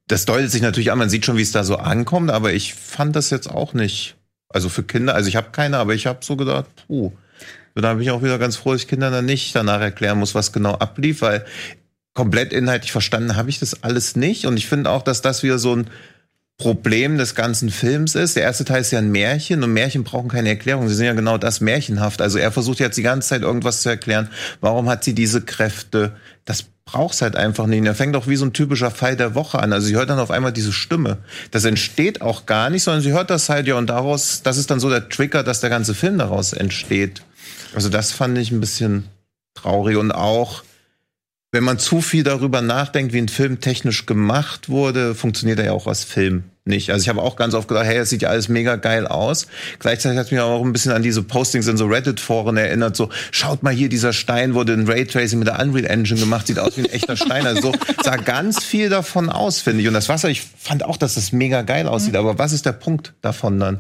Das deutet sich natürlich an, man sieht schon, wie es da so ankommt, aber ich fand das jetzt auch nicht. Also für Kinder, also ich habe keine, aber ich habe so gedacht, puh. Und da bin ich auch wieder ganz froh, dass ich Kindern dann nicht danach erklären muss, was genau ablief, weil komplett inhaltlich verstanden habe ich das alles nicht. Und ich finde auch, dass das wieder so ein Problem des ganzen Films ist. Der erste Teil ist ja ein Märchen und Märchen brauchen keine Erklärung. Sie sind ja genau das märchenhaft. Also er versucht jetzt die ganze Zeit irgendwas zu erklären. Warum hat sie diese Kräfte? Das braucht's halt einfach nicht. Er fängt auch wie so ein typischer Fall der Woche an. Also sie hört dann auf einmal diese Stimme. Das entsteht auch gar nicht, sondern sie hört das halt ja und daraus, das ist dann so der Trigger, dass der ganze Film daraus entsteht. Also das fand ich ein bisschen traurig und auch wenn man zu viel darüber nachdenkt, wie ein Film technisch gemacht wurde, funktioniert er ja auch als Film nicht. Also ich habe auch ganz oft gedacht, hey, es sieht ja alles mega geil aus. Gleichzeitig hat es mich auch ein bisschen an diese Postings in so Reddit-Foren erinnert, so, schaut mal hier, dieser Stein wurde in Raytracing mit der Unreal Engine gemacht, sieht aus wie ein echter Stein. Also so sah ganz viel davon aus, finde ich. Und das Wasser, ich fand auch, dass das mega geil aussieht. Mhm. Aber was ist der Punkt davon dann?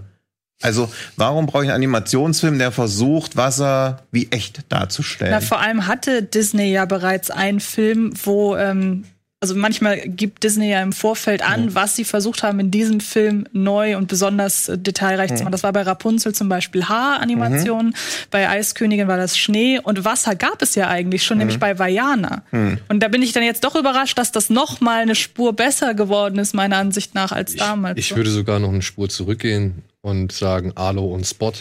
Also, warum brauche ich einen Animationsfilm, der versucht, Wasser wie echt darzustellen? Na, vor allem hatte Disney ja bereits einen Film, wo ähm, also manchmal gibt Disney ja im Vorfeld an, mhm. was sie versucht haben, in diesem Film neu und besonders äh, detailreich mhm. zu machen. Das war bei Rapunzel zum Beispiel Haaranimationen, mhm. bei Eiskönigin war das Schnee und Wasser gab es ja eigentlich schon, nämlich mhm. bei Vajana. Mhm. Und da bin ich dann jetzt doch überrascht, dass das noch mal eine Spur besser geworden ist, meiner Ansicht nach, als ich, damals. Ich würde sogar noch eine Spur zurückgehen und sagen Alo und Spot.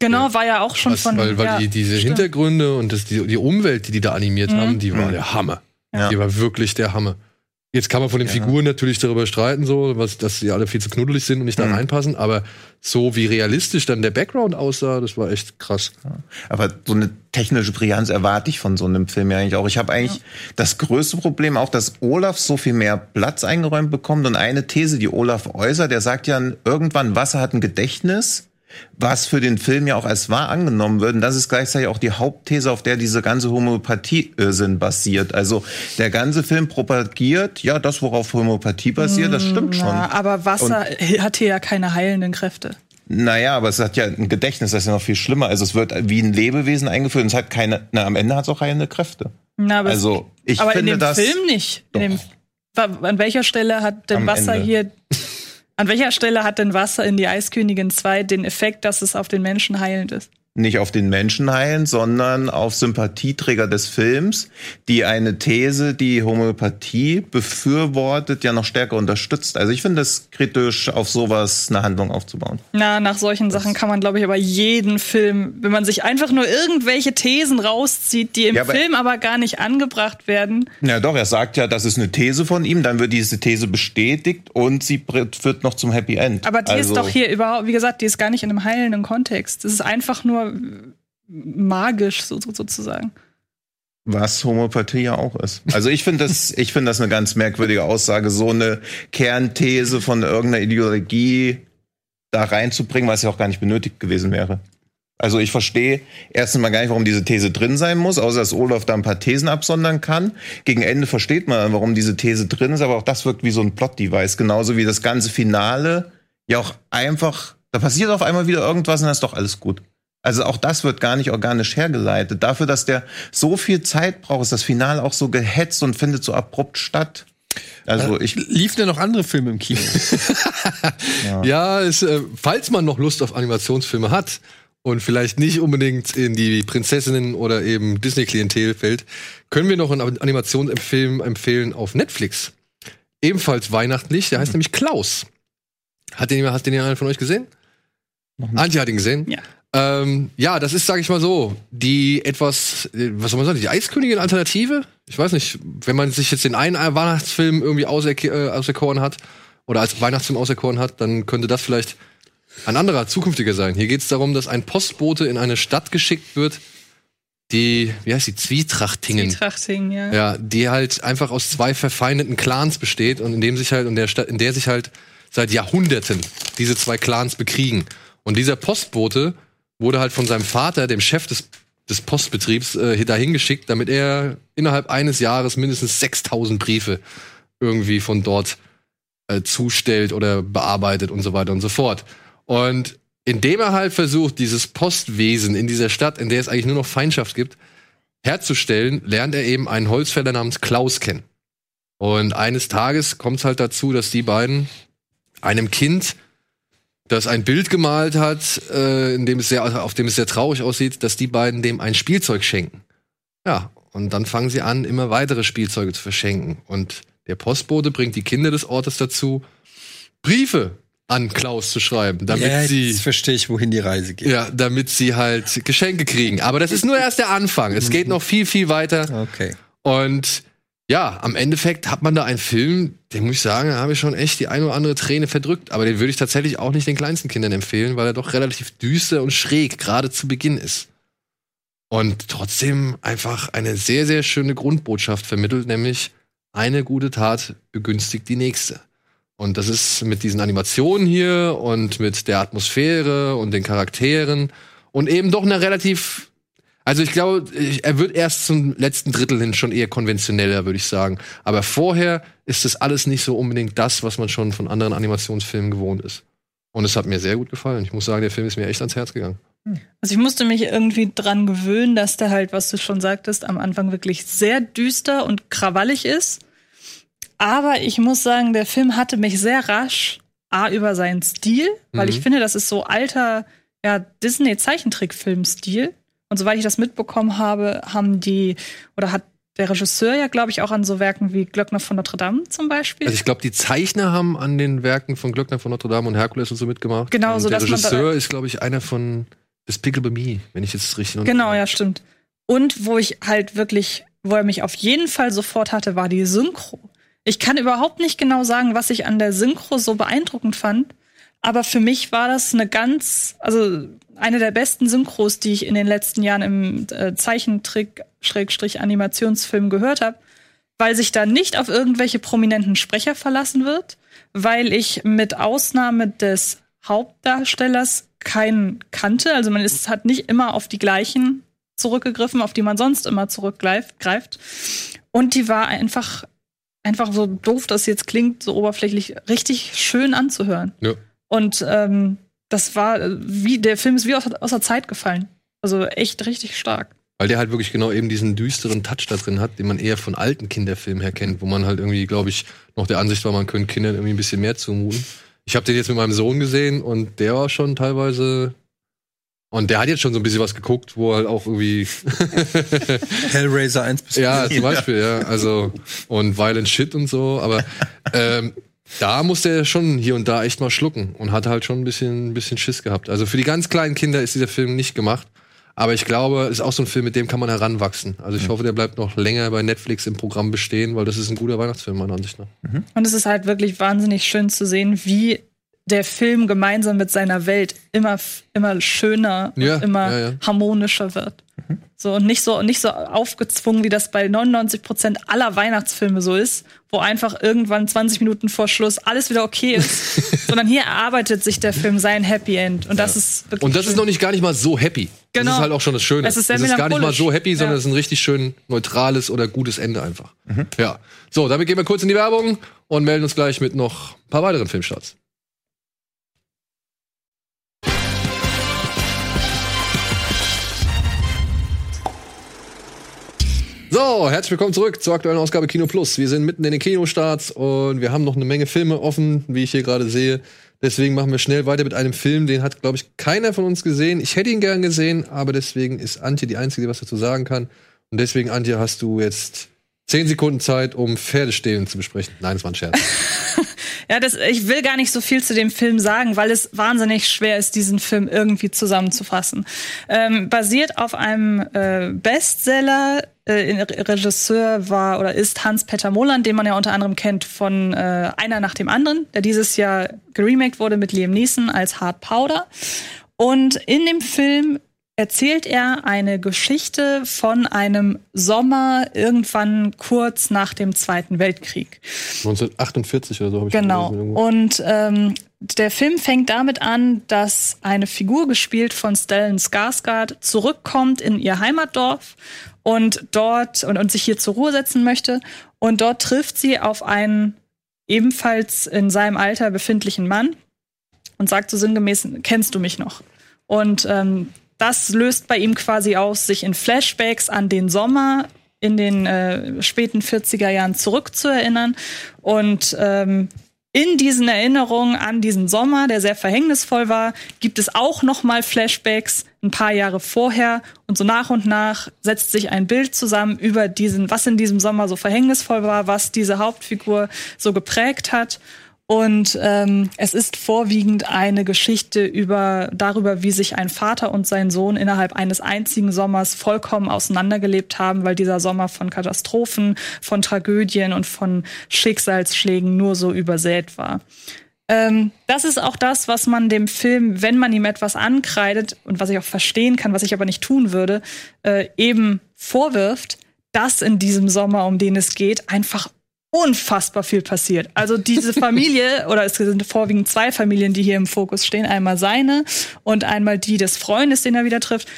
Genau, war ja auch schon Was, von. Weil, weil ja, die, diese stimmt. Hintergründe und das, die, die Umwelt, die die da animiert haben, die war der Hammer. Ja. Die war wirklich der Hammer. Jetzt kann man von den Ja. Figuren natürlich darüber streiten, so, was, dass sie alle viel zu knuddelig sind und nicht da Mhm. reinpassen, aber so wie realistisch dann der Background aussah, das war echt krass. Aber so eine technische Brillanz erwarte ich von so einem Film ja eigentlich auch. Ich habe eigentlich das größte Problem auch, dass Olaf so viel mehr Platz eingeräumt bekommt. Und eine These, die Olaf äußert, der sagt ja irgendwann, Wasser hat ein Gedächtnis, was für den Film ja auch als wahr angenommen wird. Und das ist gleichzeitig auch die Hauptthese, auf der diese ganze Homöopathie-Sinn basiert. Also der ganze Film propagiert, ja, das, worauf Homöopathie basiert, das stimmt schon. Ja, aber Wasser hat hier ja keine heilenden Kräfte. Naja, aber es hat ja ein Gedächtnis, das ist ja noch viel schlimmer. Also es wird wie ein Lebewesen eingeführt und es hat keine, na, am Ende hat es auch keine Kräfte. Na, aber Also, ich aber finde in dem das- Film nicht. Dem, an welcher Stelle hat denn Am Wasser Ende. hier. An welcher Stelle hat denn Wasser in die Eiskönigin 2 den Effekt, dass es auf den Menschen heilend ist? Nicht auf den Menschen heilen, sondern auf Sympathieträger des Films, die eine These, die Homöopathie befürwortet, ja noch stärker unterstützt. Also ich finde es kritisch, auf sowas eine Handlung aufzubauen. Na, nach solchen Sachen kann man, glaube ich, aber jeden Film, wenn man sich einfach nur irgendwelche Thesen rauszieht, die im Ja, aber- Film aber gar nicht angebracht werden. Ja, doch, er sagt ja, das ist eine These von ihm, dann wird diese These bestätigt und sie führt noch zum Happy End. Aber die also, ist doch hier überhaupt, wie gesagt, die ist gar nicht in einem heilenden Kontext. Es ist einfach nur magisch, so, so, sozusagen. Was Homöopathie ja auch ist. Also ich finde das, ich finde das eine ganz merkwürdige Aussage, so eine Kernthese von irgendeiner Ideologie da reinzubringen, was ja auch gar nicht benötigt gewesen wäre. Also ich verstehe erstens mal gar nicht, warum diese These drin sein muss, außer dass Olaf da ein paar Thesen absondern kann. Gegen Ende versteht man, warum diese These drin ist, aber auch das wirkt wie so ein Plot-Device, genauso wie das ganze Finale ja auch einfach, da passiert auf einmal wieder irgendwas und dann ist doch alles gut. Also auch das wird gar nicht organisch hergeleitet. Dafür, dass der so viel Zeit braucht, ist das Finale auch so gehetzt und findet so abrupt statt. Also ich, Liefen denn noch andere Filme im Kino? Ja, es, äh, falls man noch Lust auf Animationsfilme hat und vielleicht nicht unbedingt in die Prinzessinnen oder eben Disney-Klientel fällt, können wir noch einen Animationsfilm empfehlen auf Netflix. Ebenfalls weihnachtlich, der heißt nämlich Klaus. Hat den, hat den einer von euch gesehen? Antje hat ihn gesehen. Ja. Ähm, ja, das ist, sage ich mal so, die etwas, äh, was soll man sagen, die Eiskönigin-Alternative? Ich weiß nicht, wenn man sich jetzt den einen Weihnachtsfilm irgendwie auserk- äh, auserkoren hat oder als Weihnachtsfilm auserkoren hat, dann könnte das vielleicht ein anderer, zukünftiger sein. Hier geht es darum, dass ein Postbote in eine Stadt geschickt wird, die, wie heißt die, Zwietrachtingen. Zwietrachting, ja. Ja, die halt einfach aus zwei verfeindeten Clans besteht und in dem sich halt in der Stadt, in der sich halt seit Jahrhunderten diese zwei Clans bekriegen. Und dieser Postbote wurde halt von seinem Vater, dem Chef des, des Postbetriebs, äh, dahin geschickt, damit er innerhalb eines Jahres mindestens 6000 Briefe irgendwie von dort äh, zustellt oder bearbeitet und so weiter und so fort. Und indem er halt versucht, dieses Postwesen in dieser Stadt, in der es eigentlich nur noch Feindschaft gibt, herzustellen, lernt er eben einen Holzfäller namens Klaus kennen. Und eines Tages kommt es halt dazu, dass die beiden einem Kind, das ein Bild gemalt hat, äh, in dem es sehr, auf dem es sehr traurig aussieht, dass die beiden dem ein Spielzeug schenken. Ja, und dann fangen sie an, immer weitere Spielzeuge zu verschenken. Und der Postbote bringt die Kinder des Ortes dazu, Briefe an Klaus zu schreiben, damit ja, sie jetzt verstehe ich, wohin die Reise geht. ja, damit sie halt Geschenke kriegen. Aber das ist nur erst der Anfang. Es geht noch viel, viel weiter. Okay. Und ja, am Endeffekt hat man da einen Film, den muss ich sagen, da habe ich schon echt die eine oder andere Träne verdrückt. Aber den würde ich tatsächlich auch nicht den kleinsten Kindern empfehlen, weil er doch relativ düster und schräg gerade zu Beginn ist. Und trotzdem einfach eine sehr, sehr schöne Grundbotschaft vermittelt, nämlich eine gute Tat begünstigt die nächste. Und das ist mit diesen Animationen hier und mit der Atmosphäre und den Charakteren und eben doch eine relativ, also ich glaube, er wird erst zum letzten Drittel hin schon eher konventioneller, würde ich sagen. Aber vorher ist das alles nicht so unbedingt das, was man schon von anderen Animationsfilmen gewohnt ist. Und es hat mir sehr gut gefallen. Ich muss sagen, der Film ist mir echt ans Herz gegangen. Also ich musste mich irgendwie dran gewöhnen, dass der halt, was du schon sagtest, am Anfang wirklich sehr düster und krawallig ist. Aber ich muss sagen, der Film hatte mich sehr rasch A über seinen Stil, weil Mhm. ich finde, das ist so alter ja, Disney-Zeichentrickfilm-Stil. Und soweit ich das mitbekommen habe, haben die, oder hat der Regisseur ja, glaube ich, auch an so Werken wie Glöckner von Notre Dame zum Beispiel. Also ich glaube, die Zeichner haben an den Werken von Glöckner von Notre Dame und Herkules und so mitgemacht. Genau, und so der man da- Regisseur ist, glaube ich, einer von Despicable Me, wenn ich jetzt richtig Genau, ja, stimmt. Und wo ich halt wirklich, wo er mich auf jeden Fall sofort hatte, war die Synchro. Ich kann überhaupt nicht genau sagen, was ich an der Synchro so beeindruckend fand. Aber für mich war das eine ganz, also eine der besten Synchros, die ich in den letzten Jahren im äh, Zeichentrick-Animationsfilm gehört habe, weil sich da nicht auf irgendwelche prominenten Sprecher verlassen wird, weil ich mit Ausnahme des Hauptdarstellers keinen kannte. Also man ist, hat nicht immer auf die gleichen zurückgegriffen, auf die man sonst immer zurückgreift. Und die war einfach, einfach so doof, dass jetzt klingt, so oberflächlich, richtig schön anzuhören. Ja. Und ähm, das war äh, wie, der Film ist wie aus, aus der Zeit gefallen. Also echt richtig stark. Weil der halt wirklich genau eben diesen düsteren Touch da drin hat, den man eher von alten Kinderfilmen her kennt, wo man halt irgendwie, glaube ich, noch der Ansicht war, man könnte Kindern irgendwie ein bisschen mehr zumuten. Ich habe den jetzt mit meinem Sohn gesehen und der war schon teilweise und der hat jetzt schon so ein bisschen was geguckt, wo halt auch irgendwie Hellraiser 1 bis 4. ja zum Beispiel ja also und Violent Shit und so, aber ähm, da musste er schon hier und da echt mal schlucken und hatte halt schon ein bisschen, ein bisschen Schiss gehabt. Also für die ganz kleinen Kinder ist dieser Film nicht gemacht. Aber ich glaube, es ist auch so ein Film, mit dem kann man heranwachsen. Also ich hoffe, der bleibt noch länger bei Netflix im Programm bestehen, weil das ist ein guter Weihnachtsfilm, meiner Ansicht nach. Und es ist halt wirklich wahnsinnig schön zu sehen, wie der Film gemeinsam mit seiner Welt immer, immer schöner Ja, und immer ja, ja. harmonischer wird. So und nicht so nicht so aufgezwungen, wie das bei 99 Prozent aller Weihnachtsfilme so ist, wo einfach irgendwann 20 Minuten vor Schluss alles wieder okay ist, sondern hier erarbeitet sich der Film sein Happy End und das ist wirklich Und das ist schön. noch nicht gar nicht mal so happy. Das Genau. ist halt auch schon das Schöne. Es ist sehr das ist gar nicht mal so happy, sondern Ja. es ist ein richtig schön neutrales oder gutes Ende einfach. Ja. So, damit gehen wir kurz in die Werbung und melden uns gleich mit noch ein paar weiteren Filmstarts. So, herzlich willkommen zurück zur aktuellen Ausgabe Kino Plus. Wir sind mitten in den Kinostarts und wir haben noch eine Menge Filme offen, wie ich hier gerade sehe. Deswegen machen wir schnell weiter mit einem Film, den hat, glaube ich, keiner von uns gesehen. Ich hätte ihn gern gesehen, aber deswegen ist Antje die Einzige, die was dazu sagen kann. Und deswegen, Antje, hast du jetzt zehn Sekunden Zeit, um Pferdestehlen zu besprechen. Nein, das war ein Scherz. Ja, das, ich will gar nicht so viel zu dem Film sagen, weil es wahnsinnig schwer ist, diesen Film irgendwie zusammenzufassen. Ähm, basiert auf einem äh, Bestseller. Äh, Regisseur war oder ist Hans-Peter Moland, den man ja unter anderem kennt von äh, Einer nach dem anderen, der dieses Jahr geremaked wurde mit Liam Neeson als Hard Powder. Und in dem Film erzählt er eine Geschichte von einem Sommer irgendwann kurz nach dem Zweiten Weltkrieg. 1948 oder so habe ich Genau. Und ähm, der Film fängt damit an, dass eine Figur gespielt von Stellan Skarsgård zurückkommt in ihr Heimatdorf und dort und, und sich hier zur Ruhe setzen möchte. Und dort trifft sie auf einen ebenfalls in seinem Alter befindlichen Mann und sagt so sinngemäß, kennst du mich noch? Und ähm, das löst bei ihm quasi aus, sich in Flashbacks an den Sommer in den äh, späten 40er Jahren zurückzuerinnern. Und ähm, in diesen Erinnerungen an diesen Sommer, der sehr verhängnisvoll war, gibt es auch noch mal Flashbacks ein paar Jahre vorher und so nach und nach setzt sich ein Bild zusammen über diesen, was in diesem Sommer so verhängnisvoll war, was diese Hauptfigur so geprägt hat. Und ähm, es ist vorwiegend eine Geschichte über darüber, wie sich ein Vater und sein Sohn innerhalb eines einzigen Sommers vollkommen auseinandergelebt haben, weil dieser Sommer von Katastrophen, von Tragödien und von Schicksalsschlägen nur so übersät war. Ähm, das ist auch das, was man dem Film, wenn man ihm etwas ankreidet und was ich auch verstehen kann, was ich aber nicht tun würde, äh, eben vorwirft, dass in diesem Sommer, um den es geht, einfach unfassbar viel passiert. Also diese Familie, oder es sind vorwiegend zwei Familien, die hier im Fokus stehen, einmal seine und einmal die des Freundes, den er wieder trifft.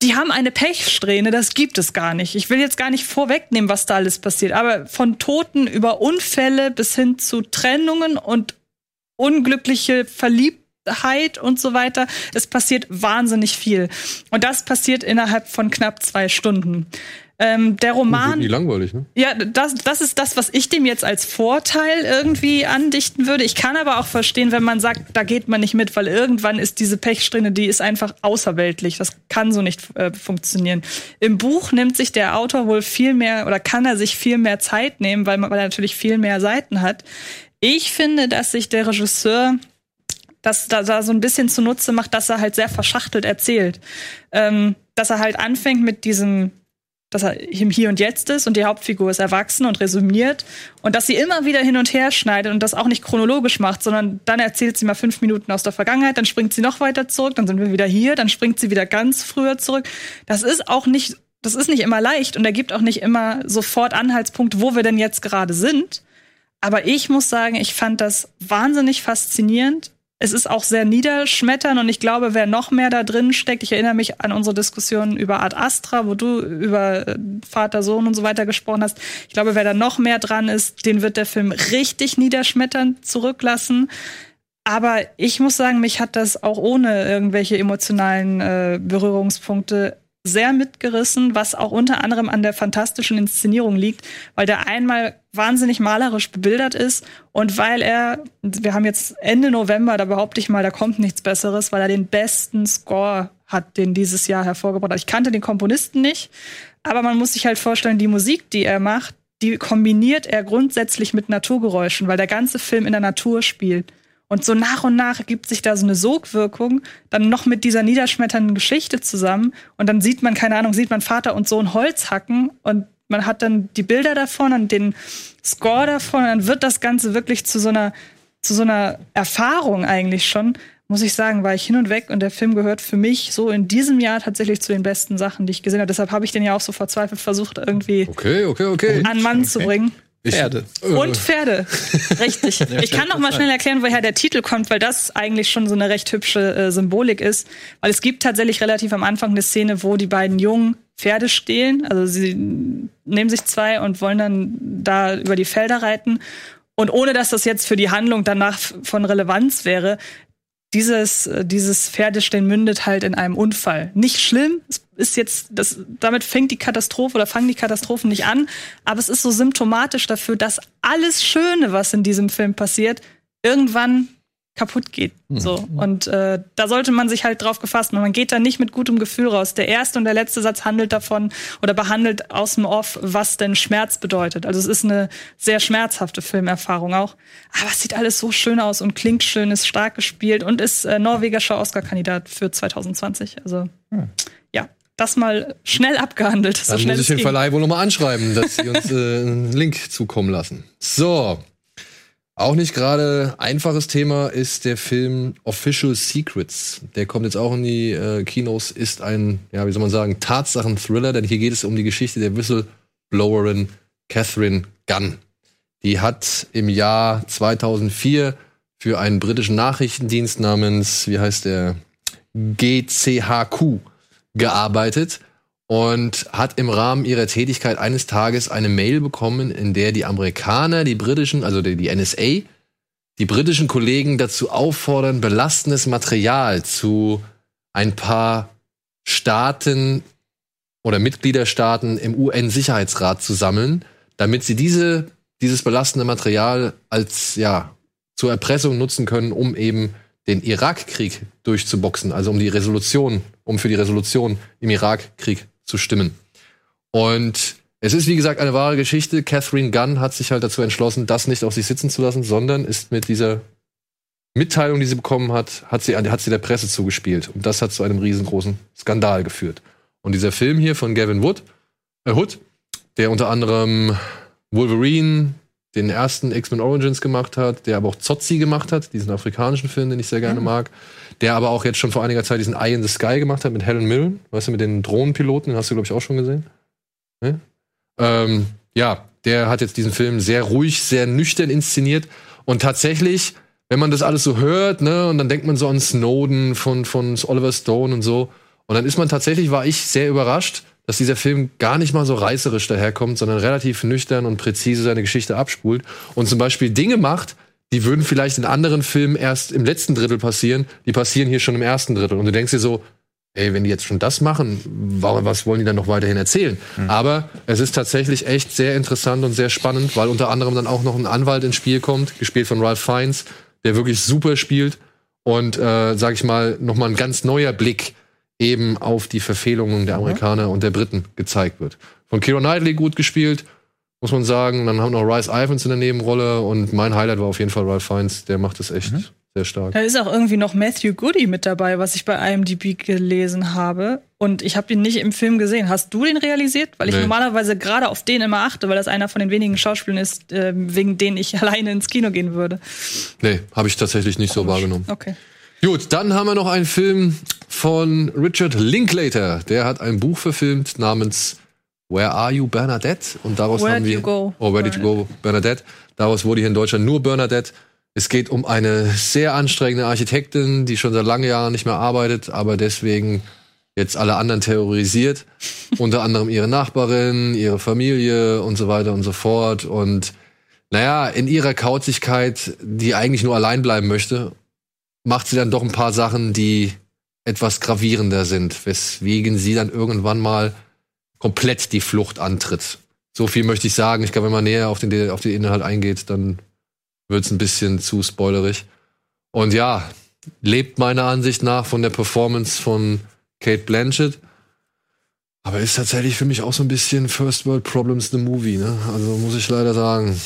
Die haben eine Pechsträhne, das gibt es gar nicht. Ich will jetzt gar nicht vorwegnehmen, was da alles passiert, aber von Toten über Unfälle bis hin zu Trennungen und unglückliche Verliebtheit und so weiter. Es passiert wahnsinnig viel. Und das passiert innerhalb von knapp zwei Stunden. Ähm, der Roman. nie langweilig, ne? Ja, das, das ist das, was ich dem jetzt als Vorteil irgendwie andichten würde. Ich kann aber auch verstehen, wenn man sagt, da geht man nicht mit, weil irgendwann ist diese Pechsträhne, die ist einfach außerweltlich. Das kann so nicht äh, funktionieren. Im Buch nimmt sich der Autor wohl viel mehr oder kann er sich viel mehr Zeit nehmen, weil, man, weil er natürlich viel mehr Seiten hat. Ich finde, dass sich der Regisseur das da, da so ein bisschen zunutze macht, dass er halt sehr verschachtelt erzählt. Ähm, dass er halt anfängt mit diesem dass er im Hier und Jetzt ist und die Hauptfigur ist erwachsen und resümiert und dass sie immer wieder hin und her schneidet und das auch nicht chronologisch macht, sondern dann erzählt sie mal fünf Minuten aus der Vergangenheit, dann springt sie noch weiter zurück, dann sind wir wieder hier, dann springt sie wieder ganz früher zurück. Das ist auch nicht, das ist nicht immer leicht und er gibt auch nicht immer sofort Anhaltspunkt, wo wir denn jetzt gerade sind. Aber ich muss sagen, ich fand das wahnsinnig faszinierend es ist auch sehr niederschmetternd und ich glaube, wer noch mehr da drin steckt, ich erinnere mich an unsere Diskussion über Art Astra, wo du über äh, Vater, Sohn und so weiter gesprochen hast. Ich glaube, wer da noch mehr dran ist, den wird der Film richtig niederschmetternd zurücklassen. Aber ich muss sagen, mich hat das auch ohne irgendwelche emotionalen äh, Berührungspunkte sehr mitgerissen, was auch unter anderem an der fantastischen Inszenierung liegt, weil der einmal wahnsinnig malerisch bebildert ist und weil er, wir haben jetzt Ende November, da behaupte ich mal, da kommt nichts Besseres, weil er den besten Score hat, den dieses Jahr hervorgebracht hat. Ich kannte den Komponisten nicht, aber man muss sich halt vorstellen, die Musik, die er macht, die kombiniert er grundsätzlich mit Naturgeräuschen, weil der ganze Film in der Natur spielt. Und so nach und nach ergibt sich da so eine Sogwirkung, dann noch mit dieser niederschmetternden Geschichte zusammen. Und dann sieht man, keine Ahnung, sieht man Vater und Sohn Holz hacken und man hat dann die Bilder davon und den Score davon. Und dann wird das Ganze wirklich zu so einer, zu so einer Erfahrung eigentlich schon. Muss ich sagen, war ich hin und weg und der Film gehört für mich so in diesem Jahr tatsächlich zu den besten Sachen, die ich gesehen habe. Deshalb habe ich den ja auch so verzweifelt versucht, irgendwie okay, okay, okay. an Mann zu bringen. Pferde. Und Pferde. Richtig. Ich kann noch mal schnell erklären, woher der Titel kommt, weil das eigentlich schon so eine recht hübsche äh, Symbolik ist. Weil es gibt tatsächlich relativ am Anfang eine Szene, wo die beiden Jungen Pferde stehlen. Also sie nehmen sich zwei und wollen dann da über die Felder reiten. Und ohne dass das jetzt für die Handlung danach von Relevanz wäre, dieses, äh, dieses Pferdestehen mündet halt in einem Unfall. Nicht schlimm, es ist jetzt, das, damit fängt die Katastrophe oder fangen die Katastrophen nicht an, aber es ist so symptomatisch dafür, dass alles Schöne, was in diesem Film passiert, irgendwann kaputt geht. Mhm. So. Und äh, da sollte man sich halt drauf gefasst machen. Man geht da nicht mit gutem Gefühl raus. Der erste und der letzte Satz handelt davon oder behandelt aus dem Off, was denn Schmerz bedeutet. Also es ist eine sehr schmerzhafte Filmerfahrung auch. Aber es sieht alles so schön aus und klingt schön, ist stark gespielt und ist äh, norwegischer Oscar-Kandidat für 2020. Also mhm. ja, das mal schnell abgehandelt. So Dann schnell muss ich den. Verleih wohl nochmal anschreiben, dass sie uns äh, einen Link zukommen lassen. So. Auch nicht gerade einfaches Thema ist der Film Official Secrets. Der kommt jetzt auch in die äh, Kinos, ist ein, ja, wie soll man sagen, Tatsachen-Thriller, denn hier geht es um die Geschichte der Whistleblowerin Catherine Gunn. Die hat im Jahr 2004 für einen britischen Nachrichtendienst namens, wie heißt der, GCHQ gearbeitet und hat im Rahmen ihrer Tätigkeit eines Tages eine Mail bekommen, in der die Amerikaner, die britischen, also die, die NSA, die britischen Kollegen dazu auffordern, belastendes Material zu ein paar Staaten oder Mitgliederstaaten im UN-Sicherheitsrat zu sammeln, damit sie diese, dieses belastende Material als, ja, zur Erpressung nutzen können, um eben den Irakkrieg durchzuboxen, also um die Resolution, um für die Resolution im Irakkrieg zu stimmen. Und es ist, wie gesagt, eine wahre Geschichte. Catherine Gunn hat sich halt dazu entschlossen, das nicht auf sich sitzen zu lassen, sondern ist mit dieser Mitteilung, die sie bekommen hat, hat sie, hat sie der Presse zugespielt. Und das hat zu einem riesengroßen Skandal geführt. Und dieser Film hier von Gavin Wood, äh, Hood, der unter anderem Wolverine, den ersten X-Men Origins gemacht hat, der aber auch Zotzi gemacht hat, diesen afrikanischen Film, den ich sehr gerne mag, der aber auch jetzt schon vor einiger Zeit diesen Eye in the Sky gemacht hat mit Helen Mirren, weißt du, mit den Drohnenpiloten, den hast du, glaube ich, auch schon gesehen. Ne? Ähm, ja, der hat jetzt diesen Film sehr ruhig, sehr nüchtern inszeniert und tatsächlich, wenn man das alles so hört, ne, und dann denkt man so an Snowden von, von Oliver Stone und so, und dann ist man tatsächlich, war ich sehr überrascht, dass dieser Film gar nicht mal so reißerisch daherkommt, sondern relativ nüchtern und präzise seine Geschichte abspult und zum Beispiel Dinge macht, die würden vielleicht in anderen Filmen erst im letzten Drittel passieren, die passieren hier schon im ersten Drittel. Und du denkst dir so, ey, wenn die jetzt schon das machen, was wollen die dann noch weiterhin erzählen? Aber es ist tatsächlich echt sehr interessant und sehr spannend, weil unter anderem dann auch noch ein Anwalt ins Spiel kommt, gespielt von Ralph Fiennes, der wirklich super spielt und, äh, sag ich mal, noch mal ein ganz neuer Blick eben auf die Verfehlungen der Amerikaner und der Briten gezeigt wird. Von Keira Knightley gut gespielt, muss man sagen. Dann haben wir noch Rice Ivans in der Nebenrolle und mein Highlight war auf jeden Fall Ralph Fiennes. Der macht das echt sehr stark. Da ist auch irgendwie noch Matthew Goody mit dabei, was ich bei IMDb gelesen habe. Und ich habe ihn nicht im Film gesehen. Hast du den realisiert? Weil ich Nee. normalerweise gerade auf den immer achte, weil das einer von den wenigen Schauspielern ist, äh, wegen denen ich alleine ins Kino gehen würde. Nee, habe ich tatsächlich nicht so wahrgenommen. Okay. Gut, dann haben wir noch einen Film von Richard Linklater. Der hat ein Buch verfilmt namens Where Are You Bernadette? Und daraus Where haben wir You Go, Oh, Where Did You Go Bernadette? Daraus wurde hier in Deutschland nur Bernadette. Es geht um eine sehr anstrengende Architektin, die schon seit langen Jahren nicht mehr arbeitet, aber deswegen jetzt alle anderen terrorisiert. Unter anderem ihre Nachbarin, ihre Familie und so weiter und so fort. Und naja, in ihrer Kauzigkeit, die eigentlich nur allein bleiben möchte, macht sie dann doch ein paar Sachen, die etwas gravierender sind, weswegen sie dann irgendwann mal komplett die Flucht antritt. So viel möchte ich sagen. Ich glaube, wenn man näher auf den, auf den Inhalt eingeht, dann wird es ein bisschen zu spoilerig. Und ja, lebt meiner Ansicht nach von der Performance von Kate Blanchett. Aber ist tatsächlich für mich auch so ein bisschen First World Problems the Movie, ne? Also muss ich leider sagen.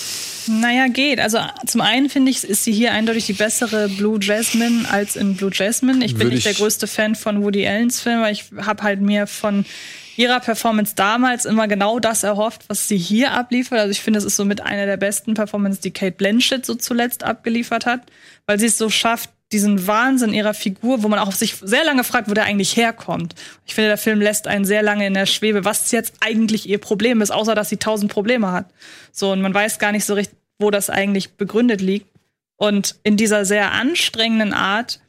Naja, geht. Also zum einen finde ich, ist sie hier eindeutig die bessere Blue Jasmine als in Blue Jasmine. Ich bin Würde nicht der größte Fan von Woody Allens Film, weil ich habe halt mir von ihrer Performance damals immer genau das erhofft, was sie hier abliefert. Also ich finde, es ist somit eine der besten Performances, die Kate Blanchett so zuletzt abgeliefert hat, weil sie es so schafft, diesen Wahnsinn ihrer Figur, wo man auch sich sehr lange fragt, wo der eigentlich herkommt. Ich finde, der Film lässt einen sehr lange in der Schwebe, was jetzt eigentlich ihr Problem ist, außer dass sie tausend Probleme hat. So, und man weiß gar nicht so richtig, wo das eigentlich begründet liegt. Und in dieser sehr anstrengenden Art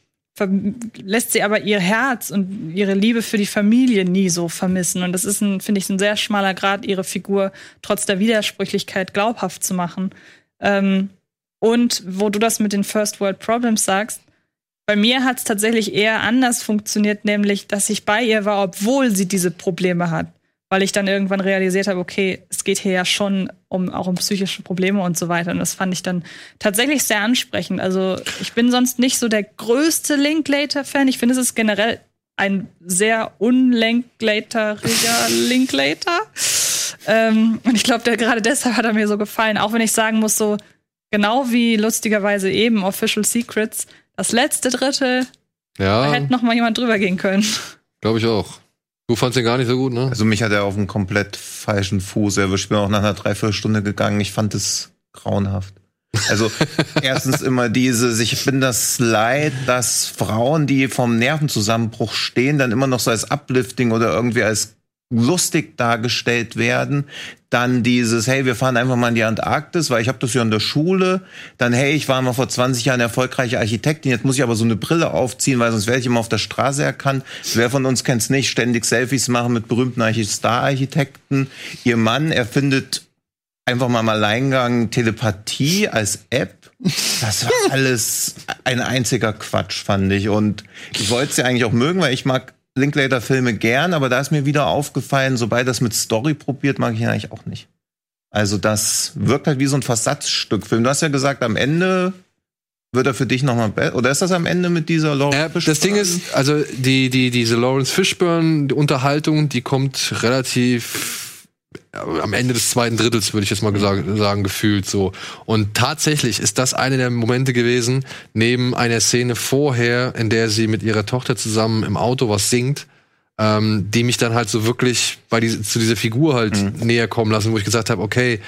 lässt sie aber ihr Herz und ihre Liebe für die Familie nie so vermissen. Und das ist, ein, finde ich, ein sehr schmaler Grad, ihre Figur trotz der Widersprüchlichkeit glaubhaft zu machen. Ähm, und wo du das mit den First World Problems sagst, bei mir hat es tatsächlich eher anders funktioniert, nämlich, dass ich bei ihr war, obwohl sie diese Probleme hat. Weil ich dann irgendwann realisiert habe, okay, es geht hier ja schon um, auch um psychische Probleme und so weiter. Und das fand ich dann tatsächlich sehr ansprechend. Also ich bin sonst nicht so der größte Linklater-Fan. Ich finde, es ist generell ein sehr unlenklateriger Linklater. Ähm, und ich glaube, gerade deshalb hat er mir so gefallen. Auch wenn ich sagen muss, so genau wie lustigerweise eben Official Secrets, das letzte Drittel, da Ja, hätte noch mal jemand drüber gehen können. glaube ich auch. Du fandst den gar nicht so gut, ne? Also mich hat er auf einen komplett falschen Fuß erwischt. Ich bin auch nach einer Dreiviertelstunde gegangen. Ich fand es grauenhaft. Also erstens immer dieses, ich bin das Leid, dass Frauen, die vom Nervenzusammenbruch stehen, dann immer noch so als Uplifting oder irgendwie als lustig dargestellt werden. Dann dieses, hey, wir fahren einfach mal in die Antarktis, weil ich habe das ja in der Schule. Dann, hey, ich war mal vor 20 Jahren erfolgreiche Architektin, jetzt muss ich aber so eine Brille aufziehen, weil sonst werde ich immer auf der Straße erkannt. Wer von uns kennt's nicht? Ständig Selfies machen mit berühmten Archi- Star-Architekten. Ihr Mann erfindet einfach mal im Alleingang Telepathie als App. Das war alles ein einziger Quatsch, fand ich. Und ich wollte es ja eigentlich auch mögen, weil ich mag Linklater-Filme gern, aber da ist mir wieder aufgefallen, sobald das mit Story probiert, mag ich ihn eigentlich auch nicht. Also das wirkt halt wie so ein Versatzstückfilm. Du hast ja gesagt, am Ende wird er für dich nochmal besser. Oder ist das am Ende mit dieser Laura Ja, das Ding ist, also die, die, diese Lawrence Fishburne die Unterhaltung, die kommt relativ äh, am Ende des zweiten Drittels, würde ich jetzt mal sagen, gefühlt so. Und tatsächlich ist das eine der Momente gewesen, neben einer Szene vorher, in der sie mit ihrer Tochter zusammen im Auto was singt, ähm, die mich dann halt so wirklich bei die, zu dieser Figur halt näher kommen lassen, wo ich gesagt habe, okay,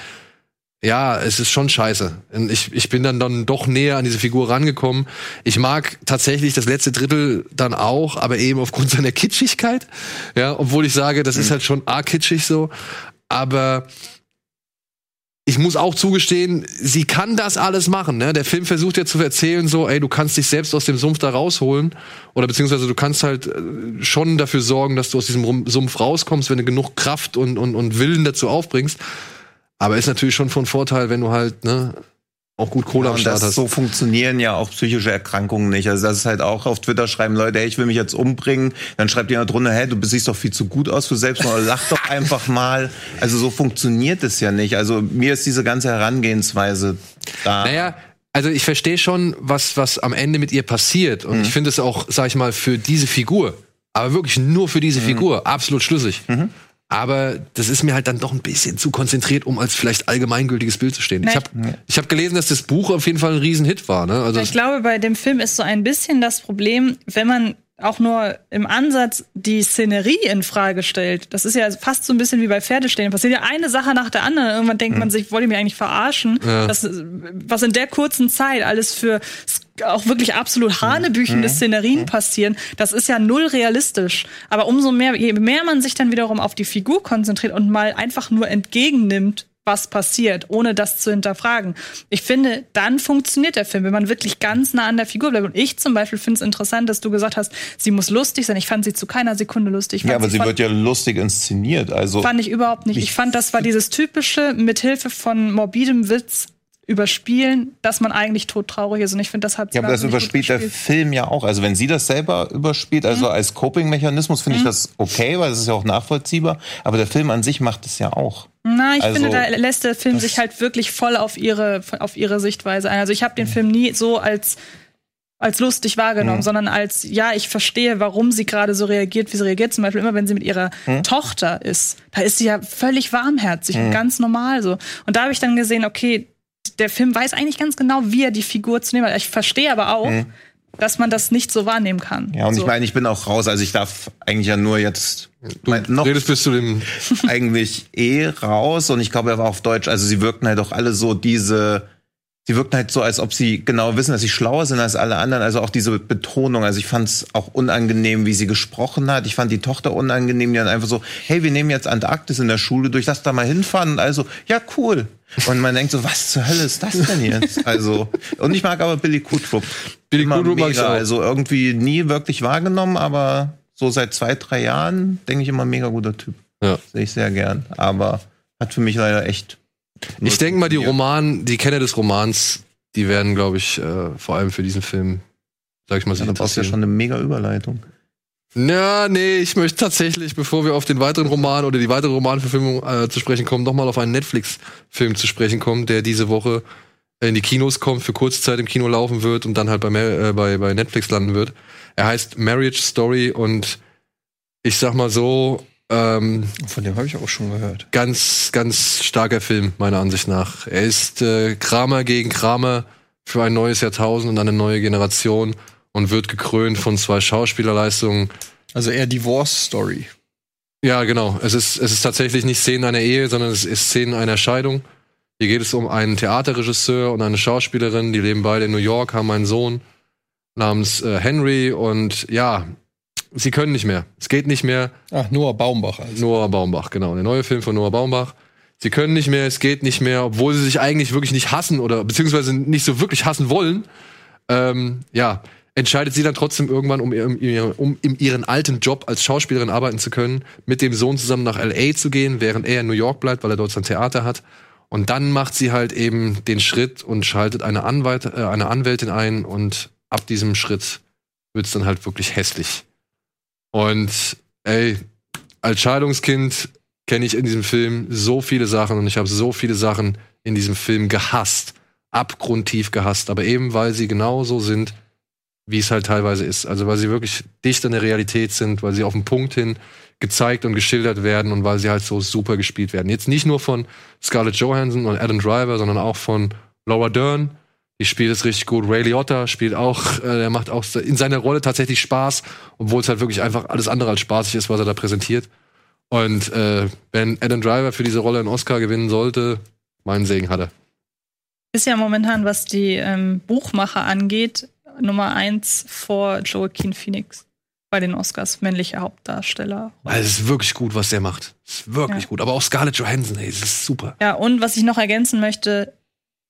ja, es ist schon scheiße. Und ich, ich bin dann, dann doch näher an diese Figur rangekommen. Ich mag tatsächlich das letzte Drittel dann auch, aber eben aufgrund seiner Kitschigkeit. Ja, obwohl ich sage, das ist halt schon arg kitschig so. Aber ich muss auch zugestehen, sie kann das alles machen. Ne? Der Film versucht ja zu erzählen, so, ey, du kannst dich selbst aus dem Sumpf da rausholen. Oder beziehungsweise du kannst halt äh, schon dafür sorgen, dass du aus diesem Sumpf rauskommst, wenn du genug Kraft und, und, und Willen dazu aufbringst. Aber ist natürlich schon von Vorteil, wenn du halt ne, auch gut Kohle am und Start das, hast. so funktionieren ja auch psychische Erkrankungen nicht. Also das ist halt auch auf Twitter schreiben Leute, hey, ich will mich jetzt umbringen. Dann schreibt jemand drunter, hey, du siehst doch viel zu gut aus für Selbstmord. Oder Lach doch einfach mal. Also so funktioniert es ja nicht. Also mir ist diese ganze Herangehensweise da. Naja, also ich verstehe schon, was, was am Ende mit ihr passiert. Und ich finde es auch, sag ich mal, für diese Figur, aber wirklich nur für diese Figur, absolut schlüssig. Aber das ist mir halt dann doch ein bisschen zu konzentriert, um als vielleicht allgemeingültiges Bild zu stehen. Ich Nein. habe ich hab gelesen, dass das Buch auf jeden Fall ein Riesenhit war. Ne? Also Ich glaube, bei dem Film ist so ein bisschen das Problem, wenn man auch nur im Ansatz die Szenerie in Frage stellt. Das ist ja fast so ein bisschen wie bei Pferdestehen. Passiert ja eine Sache nach der anderen. Irgendwann denkt man sich, wollt ihr mich eigentlich verarschen? Ja. Das, was in der kurzen Zeit alles für auch wirklich absolut hanebüchende Szenerien passieren, das ist ja null realistisch. Aber umso mehr, je mehr man sich dann wiederum auf die Figur konzentriert und mal einfach nur entgegennimmt, was passiert, ohne das zu hinterfragen. Ich finde, dann funktioniert der Film, wenn man wirklich ganz nah an der Figur bleibt. Und ich zum Beispiel finde es interessant, dass du gesagt hast, sie muss lustig sein. Ich fand sie zu keiner Sekunde lustig. Ja, aber sie wird ja lustig inszeniert. Also Fand ich überhaupt nicht. Ich fand, das war dieses typische, mithilfe von morbidem Witz überspielen, dass man eigentlich todtraurig ist. Und ich finde, das hat Ja, aber das überspielt der. Film ja auch. Also wenn sie das selber überspielt, also Mhm. als Coping-Mechanismus finde ich das okay, weil das ist ja auch nachvollziehbar. Aber der Film an sich macht es ja auch. Na, ich Also, finde, da lässt der Film sich halt wirklich voll auf ihre, auf ihre Sichtweise ein. Also ich habe den Film nie so als als lustig wahrgenommen, Mhm. sondern als, ja, ich verstehe, warum sie gerade so reagiert, wie sie reagiert. Zum Beispiel immer, wenn sie mit ihrer Mhm. Tochter ist. Da ist sie ja völlig warmherzig und Mhm. ganz normal so. Und da habe ich dann gesehen, okay, der Film weiß eigentlich ganz genau, wie er die Figur zu nehmen hat. Ich verstehe aber auch, Mhm. dass man das nicht so wahrnehmen kann. Ja, und so. ich meine, ich bin auch raus. Also ich darf eigentlich ja nur jetzt mein, noch redest bis zu dem eigentlich eh raus. Und ich glaube, er war auf Deutsch. Also sie wirkten halt auch alle so diese. Sie wirkten halt so, als ob sie genau wissen, dass sie schlauer sind als alle anderen. Also auch diese Betonung. Also ich fand es auch unangenehm, wie sie gesprochen hat. Ich fand die Tochter unangenehm, die dann einfach so, hey, wir nehmen jetzt Antarktis in der Schule durch, lass da mal hinfahren. Und also, ja, cool. Und man denkt so, was zur Hölle ist das denn jetzt? Also, und ich mag aber Billy Kudrup. Billy Immer Kudrup mag ich mega. auch. Also irgendwie nie wirklich wahrgenommen, aber so seit zwei, drei Jahren denke ich immer mega guter Typ. Ja. Sehe ich sehr gern. Aber hat für mich leider echt. Ich denke mal, die. Roman, die Kenner des Romans, die werden, glaube ich, äh, vor allem für diesen Film, sag ich mal, Ja, sich da brauchst du ja schon eine mega Überleitung. Ja, nee, ich möchte tatsächlich, bevor wir auf den weiteren Roman oder die weitere Romanverfilmung äh, zu sprechen kommen, noch mal auf einen Netflix-Film zu sprechen kommen, der diese Woche in die Kinos kommt, für kurze Zeit im Kino laufen wird und dann halt bei, äh, bei, bei Netflix landen wird. Er heißt Marriage Story und ich sag mal so, ähm, Von dem habe ich auch schon gehört. ganz, ganz starker Film, meiner Ansicht nach. Er ist äh, Kramer gegen Kramer für ein neues Jahrtausend und eine neue Generation und wird gekrönt von zwei Schauspielerleistungen. Also eher Divorce-Story. Ja, genau. Es ist, es ist tatsächlich nicht Szenen einer Ehe, sondern es ist Szenen einer Scheidung. Hier geht es um einen Theaterregisseur und eine Schauspielerin, die leben beide in New York, haben einen Sohn namens äh, Henry und ja, sie können nicht mehr. Es geht nicht mehr. Ach, Noah Baumbach. Also. Noah Baumbach, genau. Der neue Film von Noah Baumbach. Sie können nicht mehr, es geht nicht mehr, obwohl sie sich eigentlich wirklich nicht hassen oder beziehungsweise nicht so wirklich hassen wollen. Ähm, ja, entscheidet sie dann trotzdem irgendwann, um, um, um in ihren alten Job als Schauspielerin arbeiten zu können, mit dem Sohn zusammen nach LA zu gehen, während er in New York bleibt, weil er dort sein Theater hat. Und dann macht sie halt eben den Schritt und schaltet eine, Anwalt, äh, eine Anwältin ein und ab diesem Schritt wird's dann halt wirklich hässlich. Und ey, als Scheidungskind kenne ich in diesem Film so viele Sachen und ich habe so viele Sachen in diesem Film gehasst, abgrundtief gehasst, aber eben weil sie genauso sind, wie es halt teilweise ist. Also weil sie wirklich dicht an der Realität sind, weil sie auf den Punkt hin gezeigt und geschildert werden und weil sie halt so super gespielt werden. Jetzt nicht nur von Scarlett Johansson und Adam Driver, sondern auch von Laura Dern. Die spielt es richtig gut. Ray Liotta spielt auch, äh, der macht auch in seiner Rolle tatsächlich Spaß, obwohl es halt wirklich einfach alles andere als spaßig ist, was er da präsentiert. Und äh, wenn Adam Driver für diese Rolle einen Oscar gewinnen sollte, meinen Segen hat er. Ist ja momentan, was die ähm, Buchmacher angeht, Nummer eins vor Joaquin Phoenix bei den Oscars, männlicher Hauptdarsteller. Also es ist wirklich gut, was der macht. Es ist wirklich Ja. gut. Aber auch Scarlett Johansson, ey, es ist super. Ja, und was ich noch ergänzen möchte,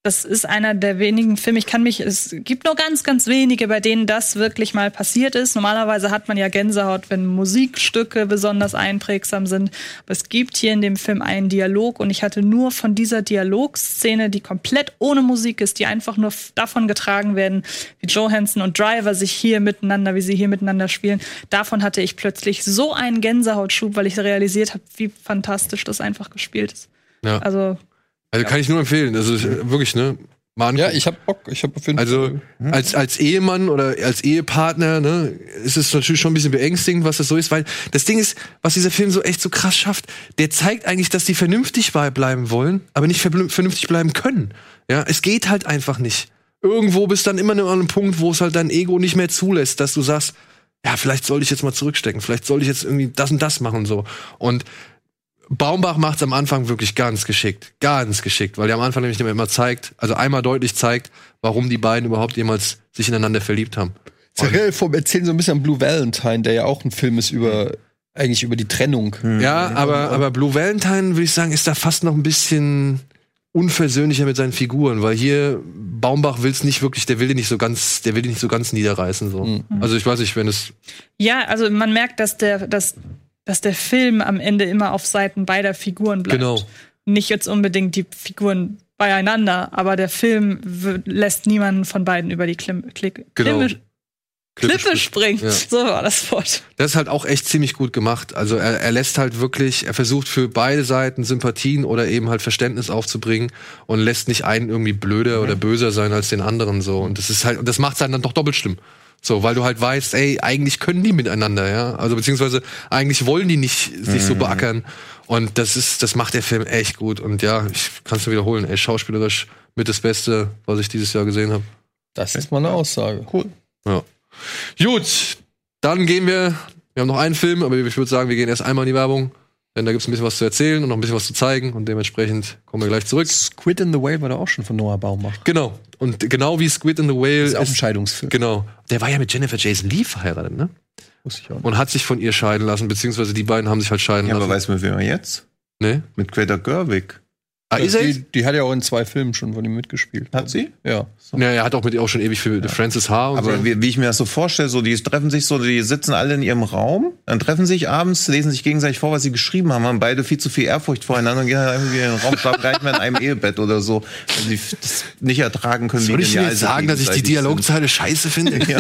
das ist einer der wenigen Filme, ich kann mich, es gibt nur ganz, ganz wenige, bei denen das wirklich mal passiert ist. Normalerweise hat man ja Gänsehaut, wenn Musikstücke besonders einprägsam sind. Aber es gibt hier in dem Film einen Dialog und ich hatte nur von dieser Dialogszene, die komplett ohne Musik ist, die einfach nur davon getragen werden, wie Johansson und Driver sich hier miteinander, wie sie hier miteinander spielen. Davon hatte ich plötzlich so einen Gänsehautschub, weil ich realisiert habe, wie fantastisch das einfach gespielt ist. Ja. Also Also kann ich nur empfehlen. Also äh, wirklich, ne? Angucken. Ja, ich hab Bock. Ich hab auf jeden Also Fall. als, als Ehemann oder als Ehepartner, ne, ist es natürlich schon ein bisschen beängstigend, was das so ist, weil das Ding ist, was dieser Film so echt so krass schafft, der zeigt eigentlich, dass die vernünftig bleiben wollen, aber nicht vernünftig bleiben können. Ja, es geht halt einfach nicht. Irgendwo bist dann immer an einem Punkt, wo es halt dein Ego nicht mehr zulässt, dass du sagst, ja, vielleicht sollte ich jetzt mal zurückstecken, vielleicht sollte ich jetzt irgendwie das und das machen so. Und Baumbach macht's am Anfang wirklich ganz geschickt. Ganz geschickt, weil der am Anfang nämlich immer zeigt, also einmal deutlich zeigt, warum die beiden überhaupt jemals sich ineinander verliebt haben. Seriell vom Erzählen so ein bisschen an Blue Valentine, der ja auch ein Film ist über eigentlich über die Trennung. Ja, aber, aber Blue Valentine, würde ich sagen, ist da fast noch ein bisschen unversöhnlicher mit seinen Figuren, weil hier Baumbach will's nicht wirklich, der will die nicht so ganz, der will die nicht so ganz niederreißen so. Also ich weiß nicht, wenn es Ja, also man merkt, dass der, dass, dass der Film am Ende immer auf Seiten beider Figuren bleibt. Genau. Nicht jetzt unbedingt die Figuren beieinander, aber der Film lässt niemanden von beiden über die Klim Klick Genau. Klippe, Klippe springen. Ja. So war das Wort. Das ist halt auch echt ziemlich gut gemacht. Also er, er lässt halt wirklich, er versucht für beide Seiten Sympathien oder eben halt Verständnis aufzubringen und lässt nicht einen irgendwie blöder oder böser sein als den anderen so. Und das ist halt, und das macht dann doch doppelt schlimm. So, weil du halt weißt, ey, eigentlich können die miteinander, ja. Also beziehungsweise eigentlich wollen die nicht sich so beackern. Und das ist, das macht der Film echt gut. Und ja, ich kann es nur wiederholen, ey, schauspielerisch mit das Beste, was ich dieses Jahr gesehen habe. Das ist mal eine Aussage. Cool. Ja. Gut, dann gehen wir. Wir haben noch einen Film, aber ich würde sagen, wir gehen erst einmal in die Werbung. Denn da gibt es ein bisschen was zu erzählen und noch ein bisschen was zu zeigen. Und dementsprechend kommen wir gleich zurück. Squid in the Whale war da auch schon von Noah Baumbach. Genau. Und genau wie Squid in the Whale. Das ist auch ein Scheidungsfilm. Genau. Der war ja mit Jennifer Jason Lee verheiratet, ne? Wusste ich auch nicht. Und hat sich von ihr scheiden lassen, beziehungsweise die beiden haben sich halt scheiden Ja, aber lassen. weißt du, mit wem er jetzt? ne? Mit Greta Gerwig. Ah, ist er die, die hat ja auch in zwei Filmen schon von ihm mitgespielt. Hat sie? Ja. Ja, er hat auch mit ihr auch schon ewig für Francis H. und Aber so. wie, wie ich mir das so vorstelle, so die treffen sich so, die sitzen alle in ihrem Raum, dann treffen sich abends, lesen sich gegenseitig vor, was sie geschrieben haben, haben beide viel zu viel Ehrfurcht voreinander und gehen dann irgendwie in den Raum, schlafen mal in einem Ehebett oder so, weil sie das nicht ertragen können. Soll wie ich dir genial jetzt sagen, dass ich die Dialogzeile scheiße finde? Ja.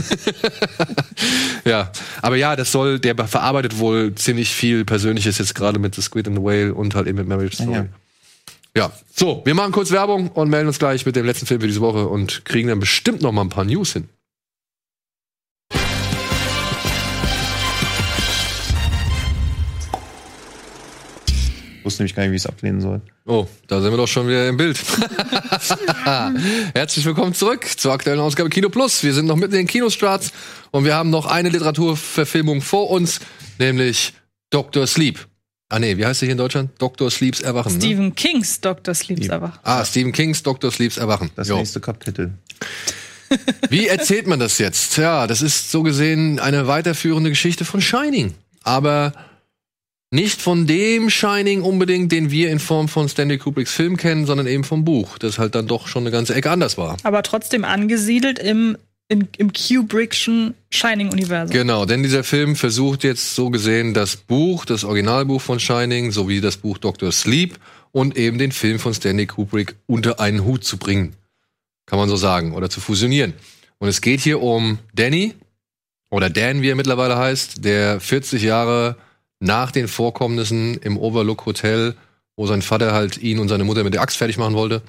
ja, aber ja, das soll, der verarbeitet wohl ziemlich viel Persönliches jetzt gerade mit The Squid and the Whale und halt eben mit Marriage Story. Ja. Ja. so, wir machen kurz Werbung und melden uns gleich mit dem letzten Film für diese Woche und kriegen dann bestimmt noch mal ein paar News hin. Ich wusste nämlich gar nicht, wie ich es ablehnen soll. Oh, da sind wir doch schon wieder im Bild. Herzlich willkommen zurück zur aktuellen Ausgabe Kino Plus. Wir sind noch mitten in den Kinostarts und wir haben noch eine Literaturverfilmung vor uns, nämlich Dr. Sleep. Ah nee, wie heißt der hier in Deutschland? Dr. Sleeps Erwachen. Ne? Stephen Kings Dr. Sleeps aber. Ah, Stephen Kings Dr. Sleeps Erwachen. Das Jo. nächste Kapitel. Wie erzählt man das jetzt? Ja, das ist so gesehen eine weiterführende Geschichte von Shining. Aber nicht von dem Shining unbedingt, den wir in Form von Stanley Kubricks Film kennen, sondern eben vom Buch, das halt dann doch schon eine ganze Ecke anders war. Aber trotzdem angesiedelt im, in, im Kubrickschen Shining-Universum. Genau, denn dieser Film versucht jetzt so gesehen das Buch, das Originalbuch von Shining, sowie das Buch Dr. Sleep und eben den Film von Stanley Kubrick unter einen Hut zu bringen. Kann man so sagen, oder zu fusionieren. Und es geht hier um Danny, oder Dan, wie er mittlerweile heißt, der 40 Jahre nach den Vorkommnissen im Overlook Hotel, wo sein Vater halt ihn und seine Mutter mit der Axt fertig machen wollte,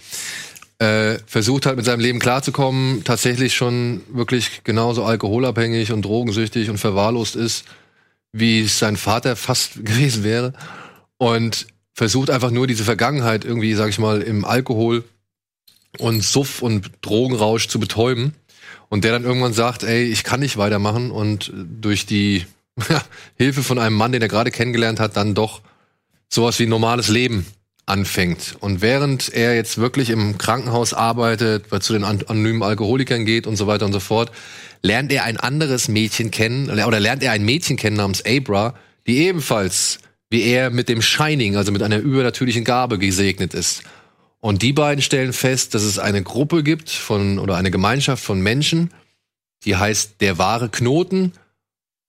äh, versucht halt mit seinem Leben klarzukommen, tatsächlich schon wirklich genauso alkoholabhängig und drogensüchtig und verwahrlost ist, wie es sein Vater fast gewesen wäre. Und versucht einfach nur diese Vergangenheit irgendwie, sag ich mal, im Alkohol und Suff und Drogenrausch zu betäuben. Und der dann irgendwann sagt, ey, ich kann nicht weitermachen und durch die Hilfe von einem Mann, den er gerade kennengelernt hat, dann doch sowas wie normales Leben anfängt. Und während er jetzt wirklich im Krankenhaus arbeitet, weil zu den an- anonymen Alkoholikern geht und so weiter und so fort, lernt er ein anderes Mädchen kennen, oder lernt er ein Mädchen kennen namens Abra, die ebenfalls wie er mit dem Shining, also mit einer übernatürlichen Gabe gesegnet ist. Und die beiden stellen fest, dass es eine Gruppe gibt von, oder eine Gemeinschaft von Menschen, die heißt der wahre Knoten.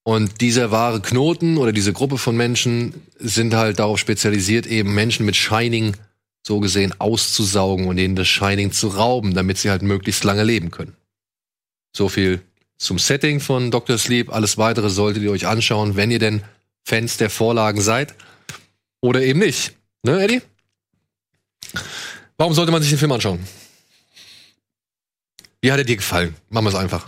Und dieser wahre Knoten oder diese Gruppe von Menschen sind halt darauf spezialisiert, eben Menschen mit Shining so gesehen auszusaugen und ihnen das Shining zu rauben, damit sie halt möglichst lange leben können. So viel zum Setting von Dr. Sleep. Alles weitere solltet ihr euch anschauen, wenn ihr denn Fans der Vorlagen seid. Oder eben nicht. Ne, Eddie? Warum sollte man sich den Film anschauen? Wie hat er dir gefallen? Machen wir es einfach.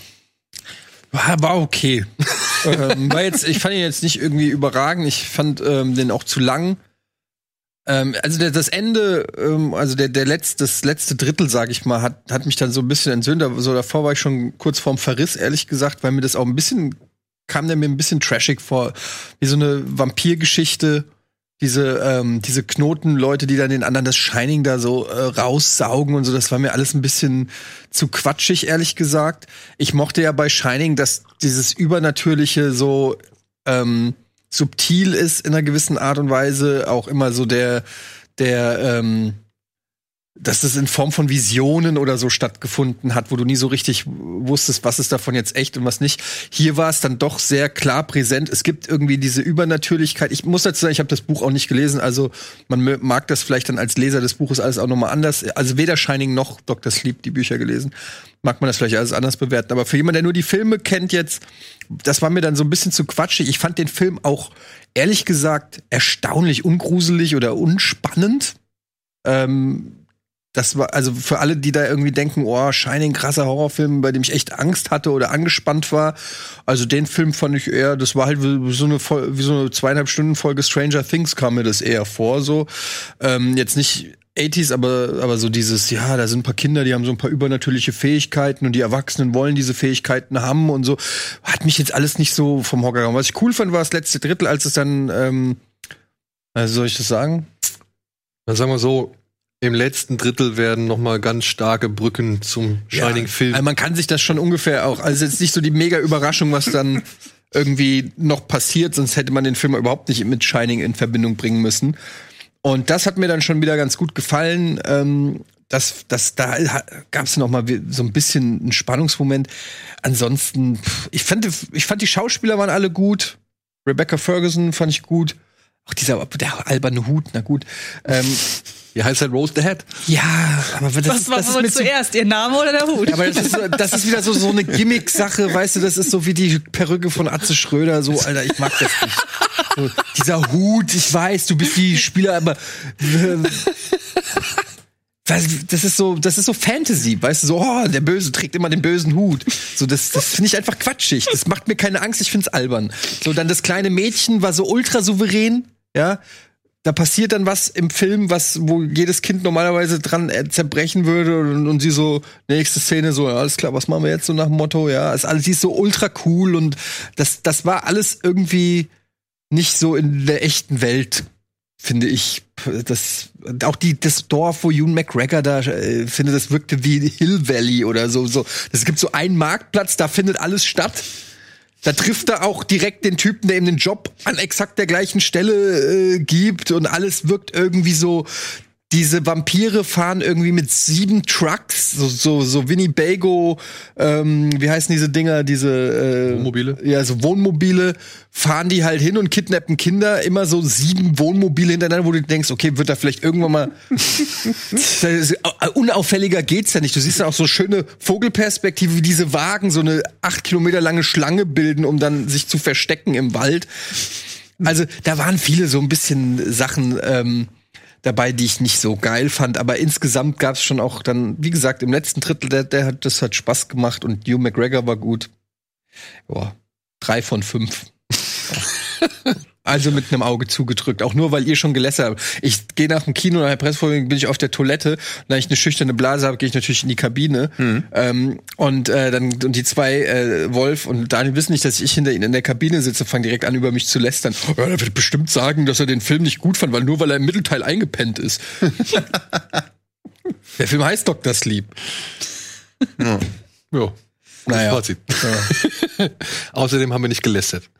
War, war okay. ähm, war jetzt, ich fand ihn jetzt nicht irgendwie überragend. Ich fand ähm, den auch zu lang. Ähm, also der, das Ende, ähm, also der, der letzte, das letzte Drittel, sag ich mal, hat, hat mich dann so ein bisschen entsöhnt. So davor war ich schon kurz vorm Verriss, ehrlich gesagt, weil mir das auch ein bisschen, kam der mir ein bisschen trashig vor. Wie so eine Vampirgeschichte. Diese, ähm, diese Knotenleute, die dann den anderen das Shining da so äh, raussaugen und so, das war mir alles ein bisschen zu quatschig, ehrlich gesagt. Ich mochte ja bei Shining, dass dieses Übernatürliche so ähm, subtil ist in einer gewissen Art und Weise, auch immer so der, der, ähm, dass es in Form von Visionen oder so stattgefunden hat, wo du nie so richtig wusstest, was ist davon jetzt echt und was nicht. Hier war es dann doch sehr klar präsent. Es gibt irgendwie diese Übernatürlichkeit. Ich muss dazu sagen, ich habe das Buch auch nicht gelesen, also man mag das vielleicht dann als Leser des Buches alles auch nochmal anders. Also weder Shining noch Dr. Sleep die Bücher gelesen, mag man das vielleicht alles anders bewerten. Aber für jemanden, der nur die Filme kennt jetzt, das war mir dann so ein bisschen zu quatschig. Ich fand den Film auch ehrlich gesagt erstaunlich ungruselig oder unspannend. Ähm, das war, also für alle, die da irgendwie denken, oh, Shining, krasser Horrorfilm, bei dem ich echt Angst hatte oder angespannt war. Also den Film fand ich eher, das war halt wie so eine, wie so eine zweieinhalb Stunden Folge Stranger Things kam mir das eher vor, so. Ähm, jetzt nicht 80s, aber, aber so dieses, ja, da sind ein paar Kinder, die haben so ein paar übernatürliche Fähigkeiten und die Erwachsenen wollen diese Fähigkeiten haben und so. Hat mich jetzt alles nicht so vom Hocker gehauen. Was ich cool fand, war das letzte Drittel, als es dann, ähm, also soll ich das sagen? Dann sagen wir so, im letzten Drittel werden noch mal ganz starke Brücken zum Shining-Film. Also man kann sich das schon ungefähr auch, also jetzt nicht so die mega Überraschung, was dann irgendwie noch passiert, sonst hätte man den Film überhaupt nicht mit Shining in Verbindung bringen müssen. Und das hat mir dann schon wieder ganz gut gefallen. Ähm, das, das, da gab es noch mal so ein bisschen einen Spannungsmoment. Ansonsten, ich fand, ich fand die Schauspieler waren alle gut. Rebecca Ferguson fand ich gut. Auch dieser der alberne Hut, na gut. Ähm, Wie heißt halt Rose the Head? ja, aber das, Was ist- war das ist zuerst, ihr Name oder der Hut? ja, aber das ist, so- das ist wieder so, so eine Gimmick-Sache, weißt du, das ist so wie die Perücke von Atze Schröder, so, Alter, ich mag das nicht. So, dieser Hut, ich weiß, du bist die Spieler, aber äh, weißt du, das ist so, das ist so Fantasy, weißt du, so, oh, der Böse trägt immer den bösen Hut. So, das, das finde ich einfach quatschig. Das macht mir keine Angst, ich find's albern. So, dann das kleine Mädchen war so ultra souverän, ja. Da passiert dann was im Film, was, wo jedes Kind normalerweise dran äh, zerbrechen würde und, und sie so, nächste Szene so, ja, alles klar, was machen wir jetzt so nach dem Motto, ja, ist alles, sie ist so ultra cool und das, das war alles irgendwie nicht so in der echten Welt, finde ich. Das, auch die, das Dorf, wo Ewan McGregor da, äh, finde, das wirkte wie Hill Valley oder so, so. Es gibt so einen Marktplatz, da findet alles statt. Da trifft er auch direkt den Typen, der ihm den Job an exakt der gleichen Stelle äh, gibt und alles wirkt irgendwie so. Diese Vampire fahren irgendwie mit sieben Trucks, so so, so Winnebago, ähm, wie heißen diese Dinger, diese äh, Wohnmobile? Ja, so Wohnmobile fahren die halt hin und kidnappen Kinder, immer so sieben Wohnmobile hintereinander, wo du denkst, okay, wird da vielleicht irgendwann mal das ist- unauffälliger geht's ja nicht. Du siehst dann auch so schöne Vogelperspektive, wie diese Wagen so eine acht Kilometer lange Schlange bilden, um dann sich zu verstecken im Wald. Also da waren viele so ein bisschen Sachen ähm, dabei, die ich nicht so geil fand. Aber insgesamt gab's schon auch dann, wie gesagt, im letzten Drittel, der, der hat, das hat Spaß gemacht und Hugh McGregor war gut. Ja, drei von fünf. Also mit einem Auge zugedrückt, auch nur weil ihr schon gelästert habt. Ich gehe nach dem Kino, nach der Pressevorführung bin ich auf der Toilette. Und da ich eine schüchterne Blase habe, gehe ich natürlich in die Kabine. Ähm, und äh, dann und die zwei, äh, Wolf und Daniel wissen nicht, dass ich hinter ihnen in der Kabine sitze, fangen direkt an, über mich zu lästern. Ja, er wird bestimmt sagen, dass er den Film nicht gut fand, weil nur weil er im Mittelteil eingepennt ist. der Film heißt Dr. Sleep. Ja. Naja. Fazit. Außerdem haben wir nicht gelästert.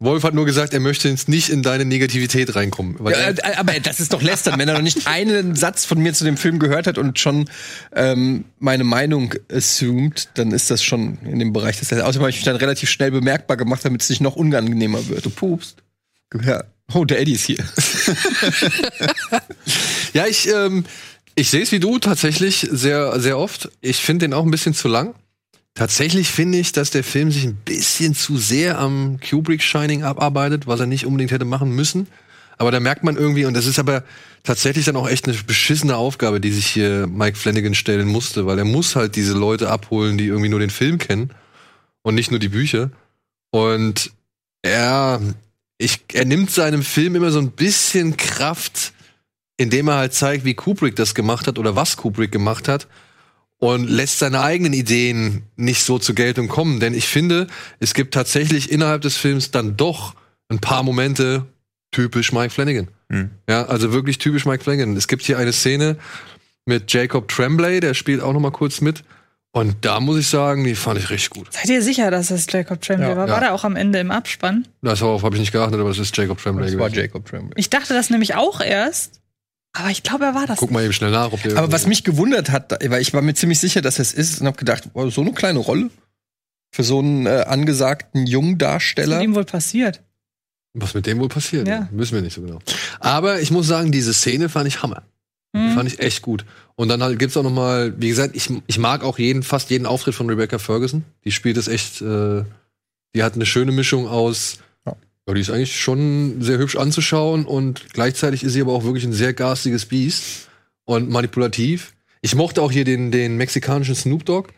Wolf hat nur gesagt, er möchte jetzt nicht in deine Negativität reinkommen. Ja, äh, aber das ist doch lästern, wenn er noch nicht einen Satz von mir zu dem Film gehört hat und schon ähm, meine Meinung assumed, dann ist das schon in dem Bereich des Lästerns. Außerdem habe ich mich dann relativ schnell bemerkbar gemacht, damit es nicht noch unangenehmer wird. Du pupst. Ja. Oh, der Eddie ist hier. ja, ich, ähm, ich sehe es wie du tatsächlich sehr, sehr oft. Ich finde den auch ein bisschen zu lang. Tatsächlich finde ich, dass der Film sich ein bisschen zu sehr am Kubrick Shining abarbeitet, was er nicht unbedingt hätte machen müssen. Aber da merkt man irgendwie, und das ist aber tatsächlich dann auch echt eine beschissene Aufgabe, die sich hier Mike Flanagan stellen musste, weil er muss halt diese Leute abholen, die irgendwie nur den Film kennen und nicht nur die Bücher. Und er, ich, er nimmt seinem Film immer so ein bisschen Kraft, indem er halt zeigt, wie Kubrick das gemacht hat oder was Kubrick gemacht hat und lässt seine eigenen Ideen nicht so zur Geltung kommen. Denn ich finde, es gibt tatsächlich innerhalb des Films dann doch ein paar Momente typisch Mike Flanagan. Hm. Ja, also wirklich typisch Mike Flanagan. Es gibt hier eine Szene mit Jacob Tremblay, der spielt auch noch mal kurz mit. Und da muss ich sagen, die fand ich richtig gut. Seid ihr sicher, dass das Jacob Tremblay Ja. war? Ja. War der auch am Ende im Abspann? Darauf habe ich nicht geachtet, aber es ist Jacob Tremblay Das war gewesen. Jacob Tremblay. Ich dachte das nämlich auch erst. Aber ich glaube, er war das. Guck mal eben schnell nach, ob der. Aber was mich gewundert hat, weil ich war mir ziemlich sicher, dass es ist und habe gedacht, oh, so eine kleine Rolle für so einen äh, angesagten Was ist Jungdarsteller. mit ihm wohl passiert? Was mit dem wohl passiert? Ja. Wissen wir nicht so genau. Aber ich muss sagen, diese Szene fand ich Hammer. Die Hm. fand ich echt gut. Und dann halt gibt's auch noch mal, wie gesagt, ich, ich mag auch jeden, fast jeden Auftritt von Rebecca Ferguson. Die spielt es echt, äh, die hat eine schöne Mischung aus, Ja. die ist eigentlich schon sehr hübsch anzuschauen und gleichzeitig ist sie aber auch wirklich ein sehr garstiges Biest und manipulativ. Ich mochte auch hier den, den mexikanischen Snoop Dogg,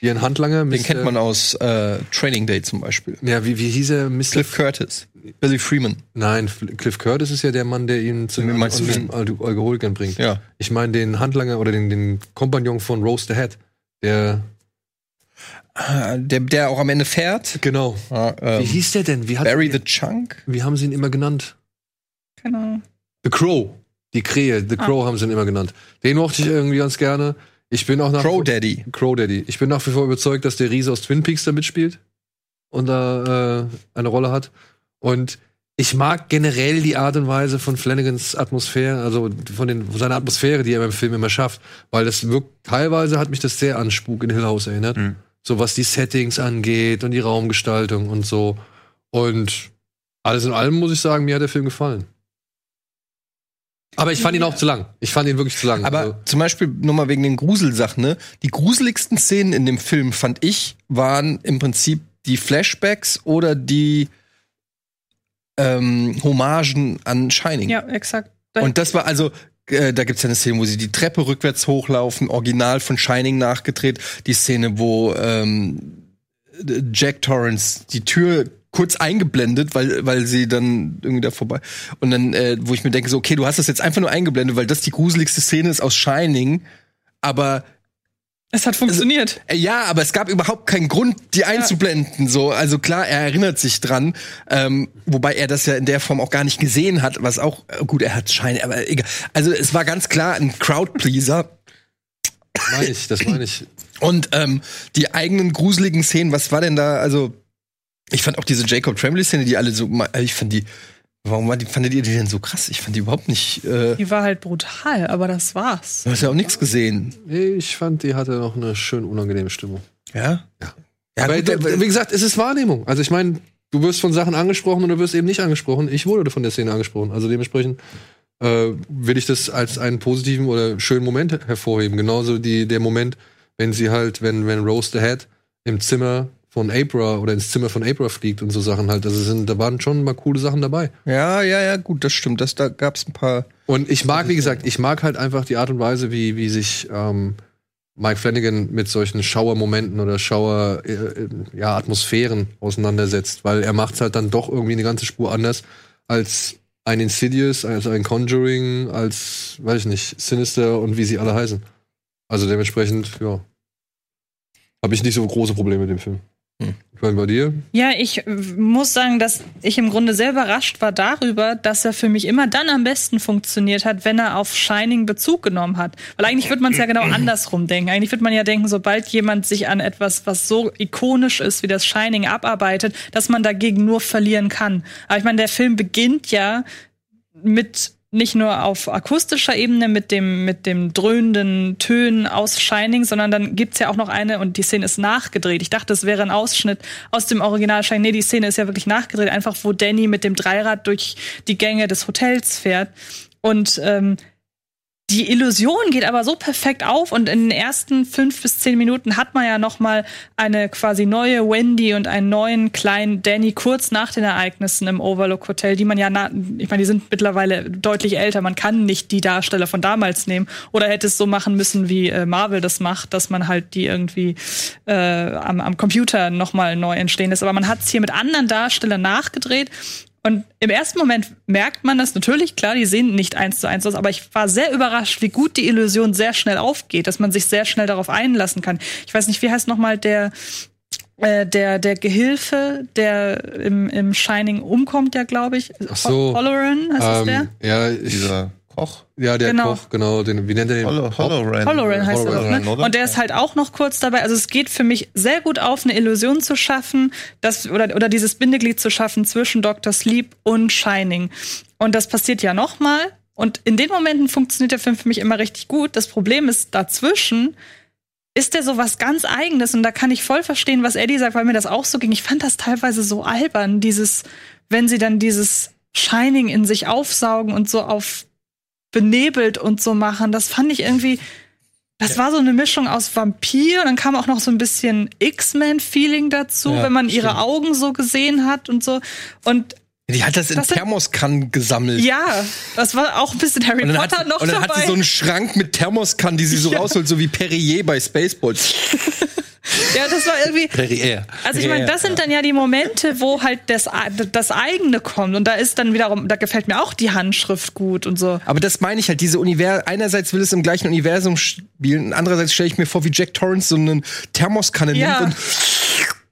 ihren Handlanger. Den kennt man aus äh, Training Day zum Beispiel. Ja, wie, wie hieß er? Mr. Cliff Curtis, Billy Freeman. Nein, Cliff Curtis ist ja der Mann, der ihn zu Al- Alkoholikern bringt. Ja. Ich meine den Handlanger oder den, den Kompagnon von Rose the Head. Der, Der, der auch am Ende fährt. genau. Ah, ähm, Wie hieß der denn? Wie, hat, Barry the Chunk? wie haben sie ihn immer genannt? Genau. The Crow. Die Krähe. The Ah. Crow haben sie ihn immer genannt. Den mochte ich irgendwie ganz gerne. Ich bin auch nach Crow Daddy. Crow Daddy. Ich bin nach wie vor überzeugt, dass der Riese aus Twin Peaks da mitspielt und da äh, eine Rolle hat. Und ich mag generell die Art und Weise von Flanagans Atmosphäre, also von, den, von seiner Atmosphäre, die er beim Film immer schafft. Weil das wirkt, teilweise hat mich das sehr an Spuk in Hill House erinnert. Mhm. So was die Settings angeht und die Raumgestaltung und so. Und alles in allem muss ich sagen, mir hat der Film gefallen. Aber ich fand ihn auch zu lang. Ich fand ihn wirklich zu lang. Aber Also, zum Beispiel nochmal wegen den Gruselsachen, ne? Die gruseligsten Szenen in dem Film, fand ich, waren im Prinzip die Flashbacks oder die ähm, Hommagen an Shining. Ja, exakt. Und das war also, äh, da gibt's ja eine Szene, wo sie die Treppe rückwärts hochlaufen, original von Shining nachgedreht. Die Szene, wo ähm, Jack Torrance die Tür kurz eingeblendet, weil, weil sie dann irgendwie da vorbei. Und dann, äh, wo ich mir denke, so, okay, du hast das jetzt einfach nur eingeblendet, weil das die gruseligste Szene ist aus Shining. Aber es hat funktioniert. äh, ja, aber es gab überhaupt keinen Grund, die einzublenden. So, also klar, er erinnert sich dran, ähm, wobei er das ja in der Form auch gar nicht gesehen hat, was auch äh, gut, er hat Scheine, aber egal. Also es war ganz klar ein Crowdpleaser. meine ich, das meine ich. Und ähm, die eigenen gruseligen Szenen, was war denn da? Also ich fand auch diese Jacob Tremblay-Szene, die alle so, ich fand die, warum war die, fandet ihr die denn so krass? Ich fand die überhaupt nicht. Äh, Die war halt brutal, aber das war's. du hast ja auch nichts gesehen. Ich fand, die hatte noch eine schön unangenehme Stimmung. Ja. Ja. Ja, Aber gut, äh, wie gesagt, es ist Wahrnehmung. Also ich meine, du wirst von Sachen angesprochen und du wirst eben nicht angesprochen. Ich wurde von der Szene angesprochen. Also dementsprechend äh, will ich das als einen positiven oder schönen Moment hervorheben. Genauso die, der Moment, wenn sie halt, wenn, wenn Rose the Head im Zimmer von Abra oder ins Zimmer von Abra fliegt und so Sachen halt. Also sind, da waren schon mal coole Sachen dabei. ja, ja, ja, gut, das stimmt. Das, da gab's ein paar. Und ich mag, wie gesagt, ich mag halt einfach die Art und Weise, wie, wie sich ähm, Mike Flanagan mit solchen Schauermomenten oder Schauer, äh, äh, ja, Atmosphären auseinandersetzt, weil er macht halt dann doch irgendwie eine ganze Spur anders als ein Insidious, als ein Conjuring, als, weiß ich nicht, Sinister und wie sie alle heißen. Also dementsprechend, ja, habe ich nicht so große Probleme mit dem Film. Hm. Ich meine, bei dir? Ja, ich äh, muss sagen, dass ich im Grunde sehr überrascht war darüber, dass er für mich immer dann am besten funktioniert hat, wenn er auf Shining Bezug genommen hat. Weil eigentlich würde man es ja genau andersrum denken. Eigentlich würde man ja denken, sobald jemand sich an etwas, was so ikonisch ist wie das Shining abarbeitet, dass man dagegen nur verlieren kann. Aber ich meine, der Film beginnt ja mit nicht nur auf akustischer Ebene mit dem, mit dem dröhnenden Tönen aus Shining, sondern dann gibt's ja auch noch eine, und die Szene ist nachgedreht. Ich dachte, es wäre ein Ausschnitt aus dem Original Shining. Nee, die Szene ist ja wirklich nachgedreht, einfach wo Danny mit dem Dreirad durch die Gänge des Hotels fährt. Und ähm, die Illusion geht aber so perfekt auf und in den ersten fünf bis zehn Minuten hat man ja noch mal eine quasi neue Wendy und einen neuen kleinen Danny kurz nach den Ereignissen im Overlook Hotel, die man ja, na, ich meine, die sind mittlerweile deutlich älter. Man kann nicht die Darsteller von damals nehmen oder hätte es so machen müssen, wie äh, Marvel das macht, dass man halt die irgendwie äh, am, am Computer noch mal neu entstehen lässt. Aber man hat es hier mit anderen Darstellern nachgedreht und im ersten Moment merkt man das natürlich, klar, die sehen nicht eins zu eins aus, aber ich war sehr überrascht, wie gut die Illusion sehr schnell aufgeht, dass man sich sehr schnell darauf einlassen kann. Ich weiß nicht, wie heißt nochmal der, äh, der, der Gehilfe, der im, im Shining umkommt, ja, glaube ich. Ach so. Holloran heißt das der? Ähm, ja, Dieser Koch. ja, der Genau. Koch, genau. Den, wie nennt er den? Hollow, Holloran. Holloran heißt er Holloran, ne? Und der ist halt auch noch kurz dabei. Also es geht für mich sehr gut auf, eine Illusion zu schaffen, dass, oder, oder dieses Bindeglied zu schaffen zwischen Dr. Sleep und Shining. Und das passiert ja nochmal. Und in den Momenten funktioniert der Film für mich immer richtig gut. Das Problem ist, dazwischen ist der so was ganz Eigenes. Und da kann ich voll verstehen, was Eddie sagt, weil mir das auch so ging. Ich fand das teilweise so albern, dieses, wenn sie dann dieses Shining in sich aufsaugen und so auf benebelt und so machen. Das fand ich irgendwie. Das war so eine Mischung aus Vampir und dann kam auch noch so ein bisschen X-Men-Feeling dazu, Ja, wenn man ihre stimmt. Augen so gesehen hat und so. Und Die hat das in Das Thermoskannen gesammelt. ja, das war auch ein bisschen Harry Potter hat, noch und dann dabei. hat sie so einen Schrank mit Thermoskannen, die sie so Ja. rausholt, so wie Perrier bei Spaceballs. ja, das war irgendwie. Perrier. Also ich meine, das sind dann ja die Momente, wo halt das, das eigene kommt. Und da ist dann wiederum, da gefällt mir auch die Handschrift gut und so. Aber das meine ich halt, diese Universum, einerseits will es im gleichen Universum spielen, und andererseits stelle ich mir vor, wie Jack Torrance so eine Thermoskanne Ja. nimmt und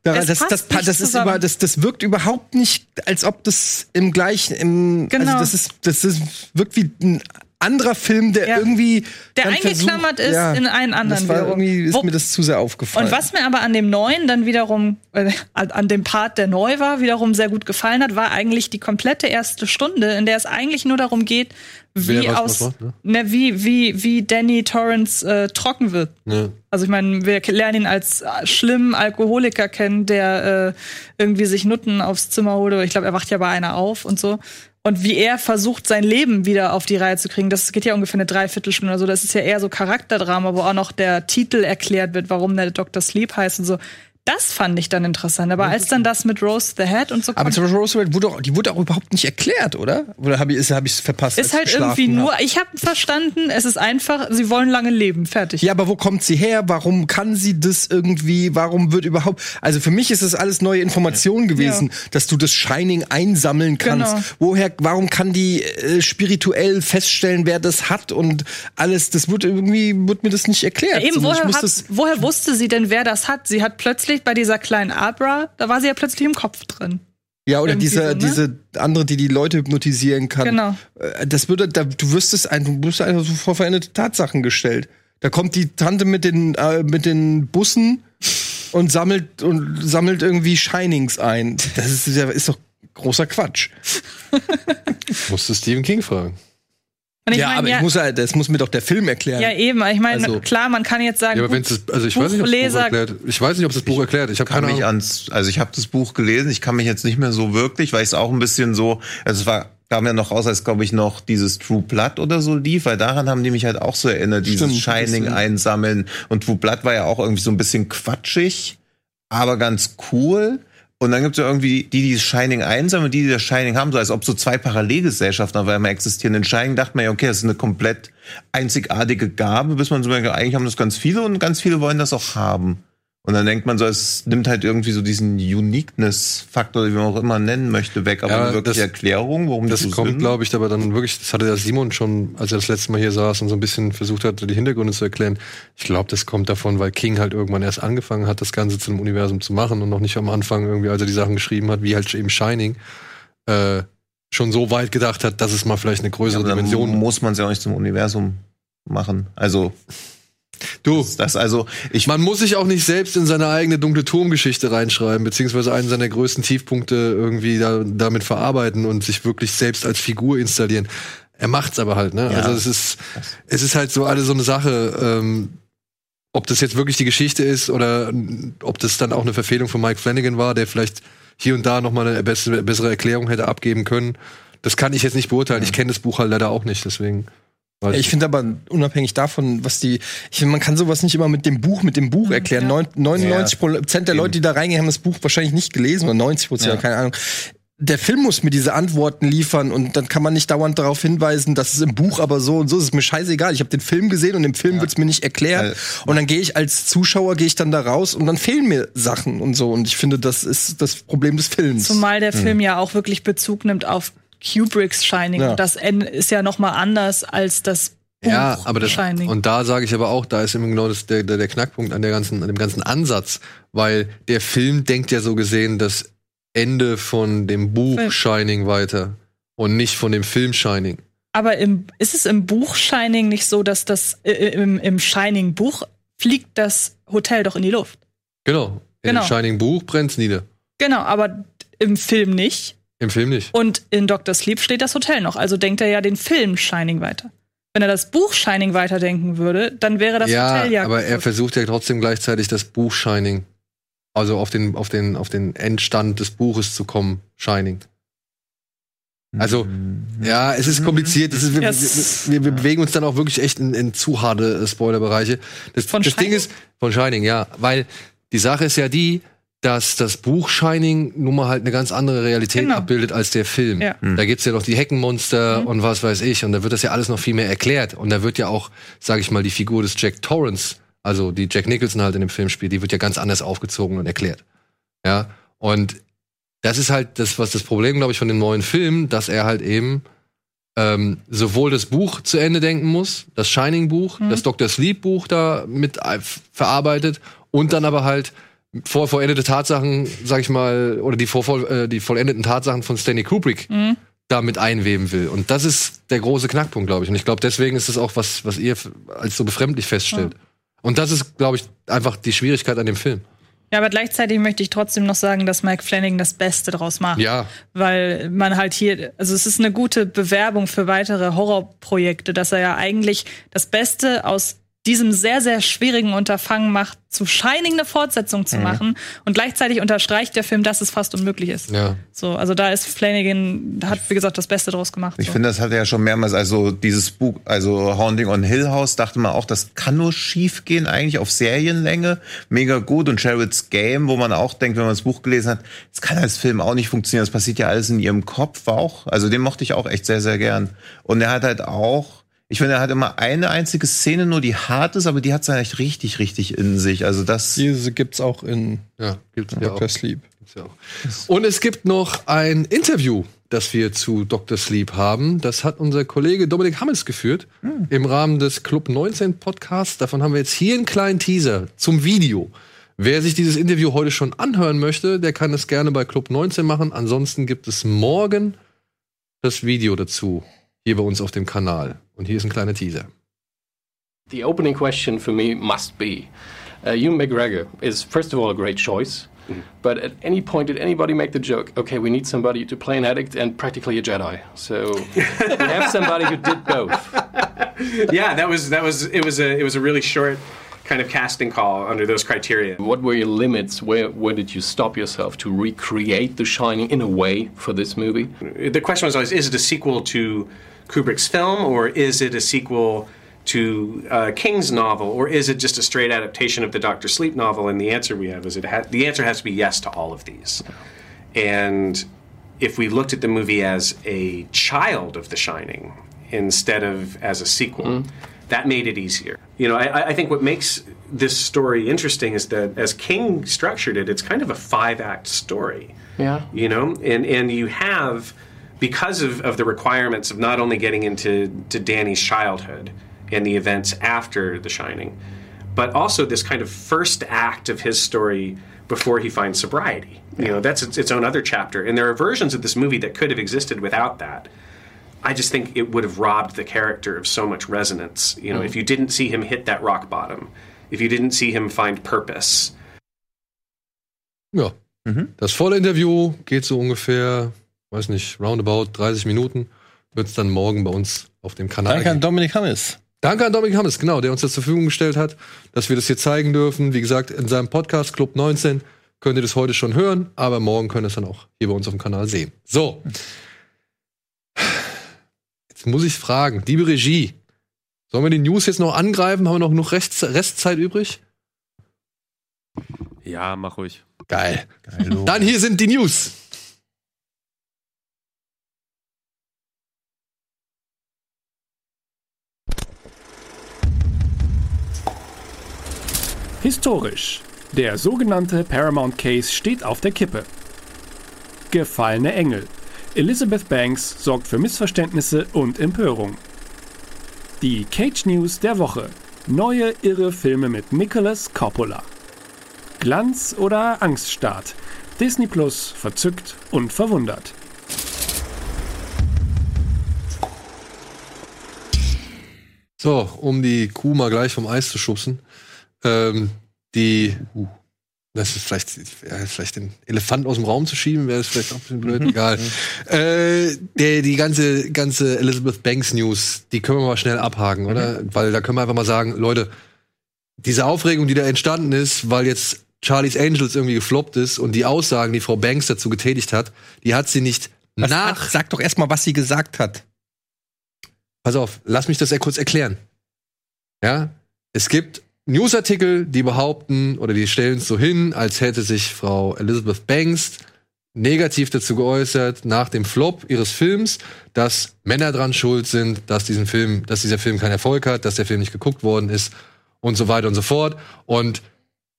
da, Es das, passt das, nicht das, ist zusammen. über, das, das wirkt überhaupt nicht, als ob das im gleichen, im, Genau. also das ist, das ist, wirkt wie ein anderer Film, der Ja. irgendwie Der eingeklammert ist in einen anderen Das war irgendwie ist Wo- mir das zu sehr aufgefallen. Und was mir aber an dem neuen dann wiederum, äh, an, dem Part, der neu war, wiederum sehr gut gefallen hat, war eigentlich die komplette erste Stunde, in der es eigentlich nur darum geht, wie Wer was- aus, macht, ne? ne, wie, wie, wie Danny Torrance äh, trocken wird. Ja. Also ich meine, wir lernen ihn als äh, schlimmen Alkoholiker kennen, der äh, irgendwie sich Nutten aufs Zimmer holt. Ich glaube, er wacht ja bei einer auf und so. Und wie er versucht, sein Leben wieder auf die Reihe zu kriegen, das geht ja ungefähr eine Dreiviertelstunde oder so. Das ist ja eher so Charakterdrama, wo auch noch der Titel erklärt wird, warum der Dr. Sleep heißt und so. Das fand ich dann interessant. Aber als dann das mit Rose the Head und so aber kommt, zum Beispiel Roosevelt wurde, auch- die wurde auch überhaupt nicht erklärt, oder? Oder habe ich es hab verpasst? ist halt irgendwie nur, hab? ich habe verstanden, es ist einfach, sie wollen lange leben, fertig. Ja, aber wo kommt sie her? Warum kann sie das irgendwie? Warum wird überhaupt? Also für mich ist das alles neue Information gewesen, dass du das Shining einsammeln kannst. Genau. Woher? Warum kann die äh, spirituell feststellen, wer das hat und alles? Das wurde irgendwie wurde mir das nicht erklärt. Ja, eben, ich woher, hat, woher wusste sie denn, wer das hat? Sie hat plötzlich bei dieser kleinen Abra, da war sie ja plötzlich im Kopf drin. ja, oder irgendwie diese, so, ne? diese andere, die die Leute hypnotisieren kann. Genau. Äh, Das würde, da, du wirst es ein, du wirst einfach so vor veränderte Tatsachen gestellt. Da kommt die Tante mit den, äh, mit den Bussen und sammelt und sammelt irgendwie Shinings ein. Das ist, ja- ist doch großer Quatsch. Musst du Stephen King fragen. Und ich ja, mein, aber ja, ich muss ja, das muss mir doch der Film erklären. ja, eben. Ich meine, Also- klar, man kann jetzt sagen, Ja, aber wenn es also ich weiß nicht, ob das Buch erklärt. Ich weiß nicht, ob das Buch erklärt. Ich habe keine mich Ahnung. ans, also ich habe das Buch gelesen, ich kann mich jetzt nicht mehr so wirklich, weil ich es auch ein bisschen so, also es war kam ja noch raus, als glaube ich noch dieses True Blood oder so lief, weil daran haben die mich halt auch so erinnert, dieses Stimmt, Shining einsammeln und True Blood war ja auch irgendwie so ein bisschen quatschig, aber ganz cool. Und dann gibt's ja irgendwie die, die das Shining einsammeln und die, die das Shining haben, so als ob so zwei Parallelgesellschaften auf einmal existieren. In Shining dachte man ja, okay, das ist eine komplett einzigartige Gabe, bis man so merkt, eigentlich haben das ganz viele und ganz viele wollen das auch haben. Und dann denkt man so, es nimmt halt irgendwie so diesen Uniqueness-Faktor, wie man auch immer nennen möchte, weg. Aber Ja, eine wirkliche das- Erklärung, warum Das so kommt, sind. glaube ich, aber dann wirklich, das hatte der Simon schon, als er das letzte Mal hier saß und so ein bisschen versucht hat, die Hintergründe zu erklären. Ich glaube, das kommt davon, weil King halt irgendwann erst angefangen hat, das Ganze zu einem Universum zu machen und noch nicht am Anfang irgendwie, als er die Sachen geschrieben hat, wie halt eben Shining, äh, schon so weit gedacht hat, dass es mal vielleicht eine Ja, größere dann Dimension muss man es ja auch nicht zum Universum machen. Also, Du, das also, ich man muss sich auch nicht selbst in seine eigene dunkle Turmgeschichte reinschreiben, beziehungsweise einen seiner größten Tiefpunkte irgendwie da, damit verarbeiten und sich wirklich selbst als Figur installieren. Er macht's aber halt, ne? Ja. Also es ist, es ist halt so alle so eine Sache, ähm, ob das jetzt wirklich die Geschichte ist oder ob das dann auch eine Verfehlung von Mike Flanagan war, der vielleicht hier und da noch mal eine bessere, bessere Erklärung hätte abgeben können. Das kann ich jetzt nicht beurteilen. Ich kenne das Buch halt leider auch nicht, deswegen. Weiß Ich finde aber unabhängig davon, was die, ich finde, man kann sowas nicht immer mit dem Buch, mit dem Buch erklären. Neun- 99 Prozent der Leute, die da reingehen, haben das Buch wahrscheinlich nicht gelesen oder 90 Prozent, Ja. keine Ahnung. Der Film muss mir diese Antworten liefern und dann kann man nicht dauernd darauf hinweisen, dass es im Buch aber so und so ist. Es ist mir scheißegal. Ich habe den Film gesehen und im Film wird's mir nicht erklärt. Und dann gehe ich als Zuschauer gehe ich dann da raus und dann fehlen mir Sachen und so. Und ich finde, das ist das Problem des Films. Zumal der Film ja auch wirklich Bezug nimmt auf Kubricks Shining. Ja. Und das Ende ist ja noch mal anders als das Buch Ja, aber das, Shining. und da sage ich aber auch, da ist immer genau das, der, der, der Knackpunkt an der ganzen, an dem ganzen Ansatz, weil der Film denkt ja so gesehen das Ende von dem Buch Film. Shining weiter und nicht von dem Film Shining. Aber im, ist es im Buch Shining nicht so, dass das äh, im, im Shining Buch fliegt das Hotel doch in die Luft? Genau. In Genau. dem Shining Buch brennt's nieder. Genau, aber im Film nicht. Im Film nicht. Und in Dr. Sleep steht das Hotel noch. Also denkt er ja den Film Shining weiter. Wenn er das Buch Shining weiterdenken würde, dann wäre das ja, Hotel ja. aber er kaputt. versucht ja trotzdem gleichzeitig das Buch Shining, also auf den, auf den, auf den Endstand des Buches zu kommen, Shining. Also, ja, es ist kompliziert. Es ist, wir, Yes. wir, wir, wir bewegen uns dann auch wirklich echt in, in zu harte äh, Spoilerbereiche. Das, Von das Ding ist, von Shining, ja, weil die Sache ist ja die, dass das Buch Shining nun mal halt eine ganz andere Realität Genau. abbildet als der Film. Ja. Da gibt's ja noch die Heckenmonster und was weiß ich. Und da wird das ja alles noch viel mehr erklärt. Und da wird ja auch, sag ich mal, die Figur des Jack Torrance, also die Jack Nicholson halt in dem Film spielt, die wird ja ganz anders aufgezogen und erklärt. Ja. Und das ist halt das, was das Problem, glaube ich, von dem neuen Film, dass er halt eben ähm, sowohl das Buch zu Ende denken muss, das Shining-Buch, das Dr. Sleep-Buch da mit äh, verarbeitet und dann aber halt vor vollendete Tatsachen, sag ich mal, oder die, vor, äh, die vollendeten Tatsachen von Stanley Kubrick da mit einweben will. Und das ist der große Knackpunkt, glaube ich. Und ich glaube, deswegen ist es auch was, was ihr als so befremdlich feststellt. Und das ist, glaube ich, einfach die Schwierigkeit an dem Film. Ja, aber gleichzeitig möchte ich trotzdem noch sagen, dass Mike Flanagan das Beste draus macht. Ja. Weil man halt hier, also es ist eine gute Bewerbung für weitere Horrorprojekte, dass er ja eigentlich das Beste aus diesem sehr, sehr schwierigen Unterfangen macht, zu Shining eine Fortsetzung zu machen. Und gleichzeitig unterstreicht der Film, dass es fast unmöglich ist. Ja. So, also da ist Flanagan, hat, wie gesagt, das Beste draus gemacht. Ich so. finde, das hat er ja schon mehrmals, also dieses Buch, also Haunting on Hill House, dachte man auch, das kann nur schief gehen, eigentlich auf Serienlänge. Mega gut. Und Sherrod's Game, wo man auch denkt, wenn man das Buch gelesen hat, das kann als Film auch nicht funktionieren. Das passiert ja alles in ihrem Kopf auch. Also den mochte ich auch echt sehr, sehr gern. Und er hat halt auch, ich finde, er hat immer eine einzige Szene nur, die hart ist, aber die hat es echt richtig, richtig in sich. Also das. Diese gibt's auch in Ja, gibt's ja auch. Dr. Sleep. Gibt's ja auch. Und es gibt noch ein Interview, das wir zu Dr. Sleep haben. Das hat unser Kollege Dominik Hammels geführt im Rahmen des Club 19 Podcasts. Davon haben wir jetzt hier einen kleinen Teaser zum Video. Wer sich dieses Interview heute schon anhören möchte, der kann es gerne bei Club 19 machen. Ansonsten gibt es morgen das Video dazu hier bei uns auf dem Kanal. Und hier ist ein kleiner Teaser. The opening question for me must be uh, Ewan McGregor is, first of all, a great choice. But at any point, did anybody make the joke, okay, we need somebody to play an addict and practically a Jedi? So we have somebody who did both. yeah, that was that was it was a it was a really short kind of casting call under those criteria. What were your limits? Where, where did you stop yourself to recreate The Shining in a way for this movie? The question was always: Is it a sequel to Kubrick's film, or is it a sequel to uh, King's novel, or is it just a straight adaptation of the Doctor Sleep novel? And the answer we have is it ha- the answer has to be yes to all of these. And if we looked at the movie as a child of The Shining instead of as a sequel, that made it easier. You know, I, I think what makes this story interesting is that as King structured it, it's kind of a five act story. Yeah. You know, and, and you have, because of, of the requirements of not only getting into to Danny's childhood and the events after The Shining, but also this kind of first act of his story before he finds sobriety. You know, that's its, its own other chapter. And there are versions of this movie that could have existed without that. I just think it would have robbed the character of so much resonance. You know, mm-hmm. if you didn't see him hit that rock bottom, if you didn't see him find purpose. Ja. Mhm. Das volle Interview geht so ungefähr, weiß nicht, roundabout 30 Minuten. Wird es dann morgen bei uns auf dem Kanal Danke an geben. Dominik Hammes. Danke an Dominik Hammes, genau, der uns das zur Verfügung gestellt hat, dass wir das hier zeigen dürfen. Wie gesagt, in seinem Podcast Club 19 könnt ihr das heute schon hören, aber morgen könnt ihr es dann auch hier bei uns auf dem Kanal sehen. So. Jetzt muss ich fragen, liebe Regie, Sollen wir die News jetzt noch angreifen? Haben wir noch genug Rechts Restzeit übrig? Ja, mach ruhig. Geil. Dann hier sind die News. Historisch. Der sogenannte Paramount Case steht auf der Kippe. Gefallene Engel. Elizabeth Banks sorgt für Missverständnisse und Empörung. Die Cage News der Woche. Neue irre Filme mit Nicholas Coppola. Glanz oder Angststart. Disney Plus verzückt und verwundert. So, um die Kuh mal gleich vom Eis zu schubsen. Ähm, die, das ist vielleicht, ja, vielleicht den Elefant aus dem Raum zu schieben, wäre das vielleicht auch ein bisschen blöd, egal. Äh, der, die ganze, ganze Elizabeth Banks News, die können wir mal schnell abhaken, oder? Weil da können wir einfach mal sagen, Leute, diese Aufregung, die da entstanden ist, weil jetzt Charlie's Angels irgendwie gefloppt ist und die Aussagen, die Frau Banks dazu getätigt hat, die hat sie nicht Was nach. hat- sag doch erstmal, was sie gesagt hat. Pass auf, lass mich das ja kurz erklären. Ja, es gibt Newsartikel, die behaupten oder die stellen es so hin, als hätte sich Frau Elizabeth Banks negativ dazu geäußert nach dem Flop ihres Films, dass Männer dran schuld sind, dass diesen Film, dass dieser Film keinen Erfolg hat, dass der Film nicht geguckt worden ist und so weiter und so fort. Und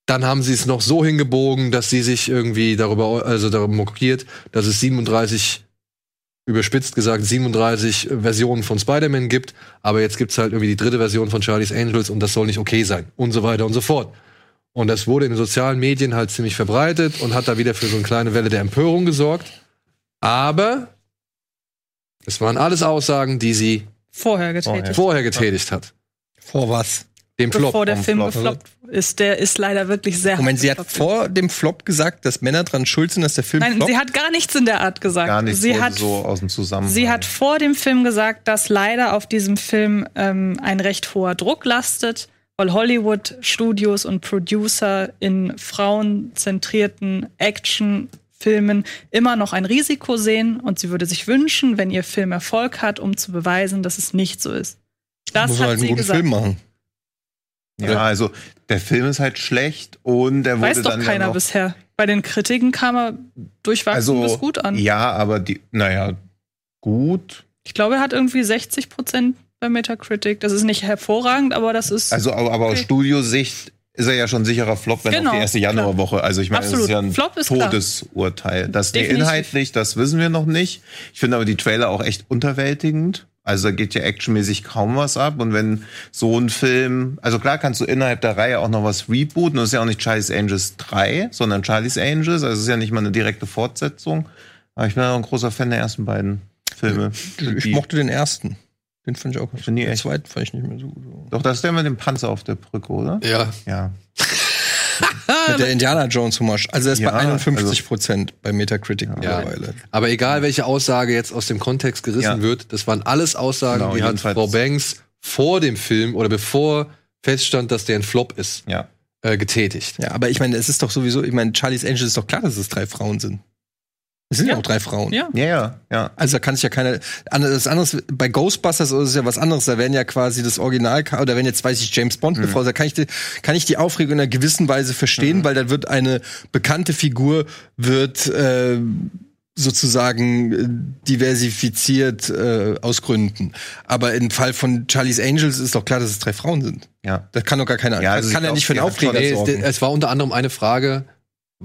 dann haben sie es noch so hingebogen, dass sie sich irgendwie darüber, also darüber mokiert, dass es 37 überspitzt gesagt 37 Versionen von Spider-Man gibt, aber jetzt gibt's halt irgendwie die dritte Version von Charlie's Angels und das soll nicht okay sein und so weiter und so fort. Und das wurde in den sozialen Medien halt ziemlich verbreitet und hat da wieder für so eine kleine Welle der Empörung gesorgt. Aber es waren alles Aussagen, die sie Vorher getätigt. vorher getätigt hat. Vor was? Dem Flop. Bevor der Film Flop. gefloppt ist, der ist leider wirklich sehr Moment, sie hat vor dem Flop gesagt, dass Männer dran schuld sind, dass der Film Nein, floppt? sie hat gar nichts in der Art gesagt. Gar nichts sie hat, so aus dem Zusammenhang. sie hat vor dem Film gesagt, dass leider auf diesem Film ähm, ein recht hoher Druck lastet, weil Hollywood-Studios und Producer in frauenzentrierten Actionfilmen immer noch ein Risiko sehen und sie würde sich wünschen, wenn ihr Film Erfolg hat, um zu beweisen, dass es nicht so ist. Das Muss hat halt einen sie guten gesagt. Film machen. Ja, also der Film ist halt schlecht und der wurde Weiß doch keiner noch, bisher. Bei den Kritiken kam er durchwachsen also bis gut an. ja, aber die, naja, gut. Ich glaube, er hat irgendwie 60 Prozent bei Metacritic. Das ist nicht hervorragend, aber das ist. Also aber, aber aus okay. Studiosicht ist er ja schon sicherer Flop, wenn Genau, auch die erste Januarwoche. Also ich meine, das ist ja ein Flop ist. Todesurteil. Das Definitiv. inhaltlich, das wissen wir noch nicht. Ich finde aber die Trailer auch echt unterwältigend. Also da geht ja actionmäßig kaum was ab. Und wenn so ein Film, also klar kannst du innerhalb der Reihe auch noch was rebooten. Das ist ja auch nicht Charlie's Angels 3, sondern Charlie's Angels. Also es ist ja nicht mal eine direkte Fortsetzung. Aber ich bin auch ein großer Fan der ersten beiden Filme. Ich Die- mochte den ersten. Den fand ich auch. nie Den zweiten fand ich nicht mehr so gut. Doch, das ist der mit dem Panzer auf der Brücke, oder? Ja. Ja. Mit der Indiana Jones Hommage. Also er ist Ja, bei 51 Prozent bei Metacritic Ja. mittlerweile. Aber egal, welche Aussage jetzt aus dem Kontext gerissen Ja. wird, das waren alles Aussagen, Genau, die hat Frau Banks vor dem Film oder bevor feststand, dass der ein Flop ist, Ja. äh, getätigt. Ja, aber ich meine, es ist doch sowieso, ich meine, Charlie's Angels ist doch klar, dass es drei Frauen sind. Es sind ja, Ja. auch drei Frauen. Ja. Ja, ja, ja. Also da kann sich ja keine. Das anderes, bei Ghostbusters ist es ja was anderes. Da werden ja quasi das Original, oder wenn jetzt weiß ich James Bond Mhm. bevor, da kann ich, die, kann ich die Aufregung in einer gewissen Weise verstehen, Mhm. weil da wird eine bekannte Figur wird äh, sozusagen äh, diversifiziert äh, aus Gründen. Aber im Fall von Charlie's Angels ist doch klar, dass es drei Frauen sind. Ja. Das kann doch gar keiner. Ja, das also kann ja nicht für einen Aufreger Nee, es, sorgen. es war unter anderem eine Frage,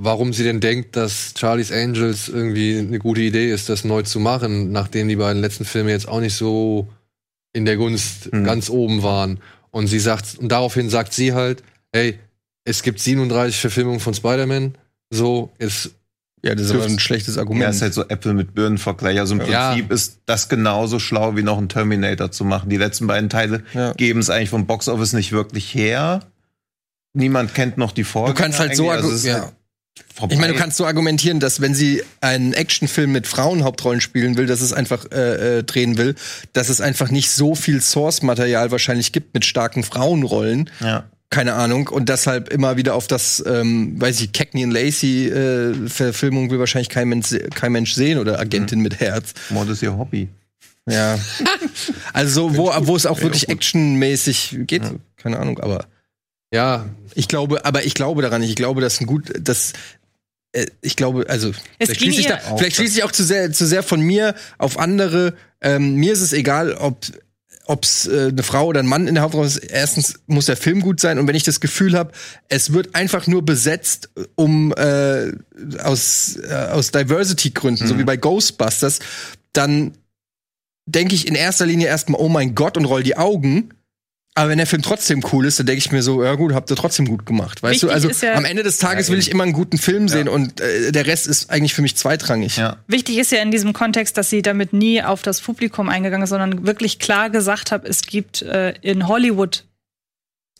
warum sie denn denkt, dass Charlie's Angels irgendwie eine gute Idee ist, das neu zu machen, nachdem die beiden letzten Filme jetzt auch nicht so in der Gunst Mhm. ganz oben waren. Und sie sagt, und daraufhin sagt sie halt, ey, es gibt 37 Verfilmungen von Spider-Man, so, es Ja, das ist aber ein schlechtes Argument. Ja, ist halt so Äpfel mit Birnen-Vergleich. Also im Ja. Prinzip ist das genauso schlau wie noch ein Terminator zu machen. Die letzten beiden Teile Ja. geben es eigentlich vom Boxoffice nicht wirklich her. Niemand kennt noch die Vorgänger. Du kannst halt so. Also ja. halt vorbei. Ich meine, du kannst so argumentieren, dass wenn sie einen Actionfilm mit Frauenhauptrollen spielen will, dass es einfach äh, äh, drehen will, dass es einfach nicht so viel Source-Material wahrscheinlich gibt mit starken Frauenrollen. ja. Keine Ahnung. Und deshalb immer wieder auf das, ähm, weiß ich, Cagney und Lacey äh, Verfilmung will wahrscheinlich kein Mensch, kein Mensch sehen oder Agentin mit Herz. Mord ist ihr Hobby. Ja. Also, wo, wo es auch wirklich actionmäßig geht, keine Ahnung, aber. Ja. Ich glaube, aber ich glaube daran nicht. Ich glaube, dass ein gut, dass, äh, ich glaube, also, Es vielleicht schließe ich, da, vielleicht schließe ich auch zu sehr, zu sehr von mir auf andere. Ähm, mir ist es egal, ob ob's äh, eine Frau oder ein Mann in der Hauptrolle ist. Erstens muss der Film gut sein und wenn ich das Gefühl habe, es wird einfach nur besetzt, um äh, aus äh, aus Diversity-Gründen, so wie bei Ghostbusters, dann denke ich in erster Linie erstmal, oh mein Gott, und roll die Augen. Aber wenn der Film trotzdem cool ist, dann denke ich mir so, ja gut, habt ihr trotzdem gut gemacht. Weißt Wichtig du, also ja- am Ende des Tages will ich immer einen guten Film sehen und äh, der Rest ist eigentlich für mich zweitrangig. Ja. Wichtig ist ja in diesem Kontext, dass sie damit nie auf das Publikum eingegangen ist, sondern wirklich klar gesagt hat, es gibt äh, in Hollywood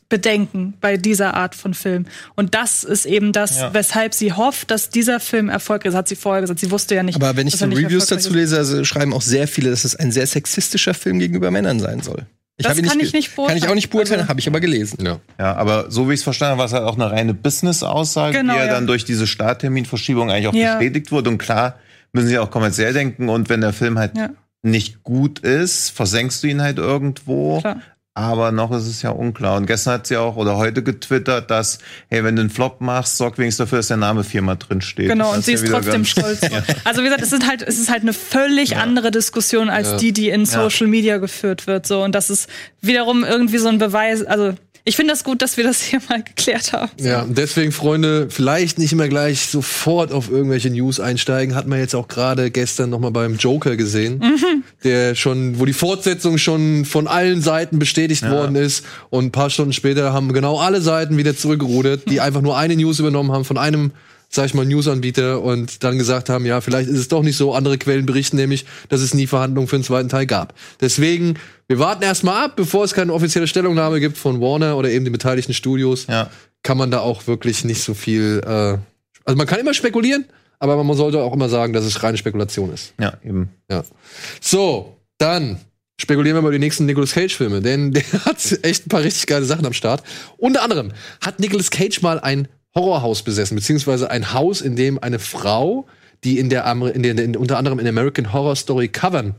Bedenken bei dieser Art von Film. Und das ist eben das, Ja. weshalb sie hofft, dass dieser Film erfolgreich ist. Hat sie vorher gesagt. Sie wusste ja nicht. Aber wenn ich so Reviews dazu lese, also schreiben auch sehr viele, dass es ein sehr sexistischer Film gegenüber Männern sein soll. Das habe ihn kann ich nicht Kann ich auch nicht beurteilen, Also- habe ich aber gelesen. Ja. Ja, aber so wie ich es verstanden habe, war es halt auch eine reine Business-Aussage, Genau, die ja, ja. dann durch diese Startterminverschiebung eigentlich auch Ja. bestätigt wurde. Und klar müssen sie auch kommerziell denken. Und wenn der Film halt Ja. nicht gut ist, versenkst du ihn halt irgendwo. Klar. Aber noch ist es ja unklar. Und gestern hat sie auch oder heute getwittert, dass, hey, wenn du einen Flop machst, sorg wenigstens dafür, dass der Name viermal drin steht. Genau, Das und sie ja ist trotzdem stolz. Also wie gesagt, es ist halt, es ist halt eine völlig andere Diskussion als Ja. die, die in Social Media geführt wird. So und das ist wiederum irgendwie so ein Beweis. Also ich finde das gut, dass wir das hier mal geklärt haben. Ja, und deswegen, Freunde, vielleicht nicht immer gleich sofort auf irgendwelche News einsteigen. Hat man jetzt auch gerade gestern noch mal beim Joker gesehen, der schon, wo die Fortsetzung schon von allen Seiten bestätigt worden ist. Und ein paar Stunden später haben genau alle Seiten wieder zurückgerudert, die einfach nur eine News übernommen haben von einem sag ich mal, Newsanbieter und dann gesagt haben, ja, vielleicht ist es doch nicht so. Andere Quellen berichten nämlich, dass es nie Verhandlungen für einen zweiten Teil gab. Deswegen, wir warten erstmal ab, bevor es keine offizielle Stellungnahme gibt von Warner oder eben den beteiligten Studios Ja. kann man da auch wirklich nicht so viel. Äh, also man kann immer spekulieren, aber man sollte auch immer sagen, dass es reine Spekulation ist. Ja, eben. Ja. So, dann spekulieren wir über die nächsten Nicolas Cage-Filme, denn der hat echt ein paar richtig geile Sachen am Start. Unter anderem hat Nicolas Cage mal ein Horrorhaus besessen, beziehungsweise ein Haus, in dem eine Frau, die in der, Amer- in der in, unter anderem in American Horror Story Covern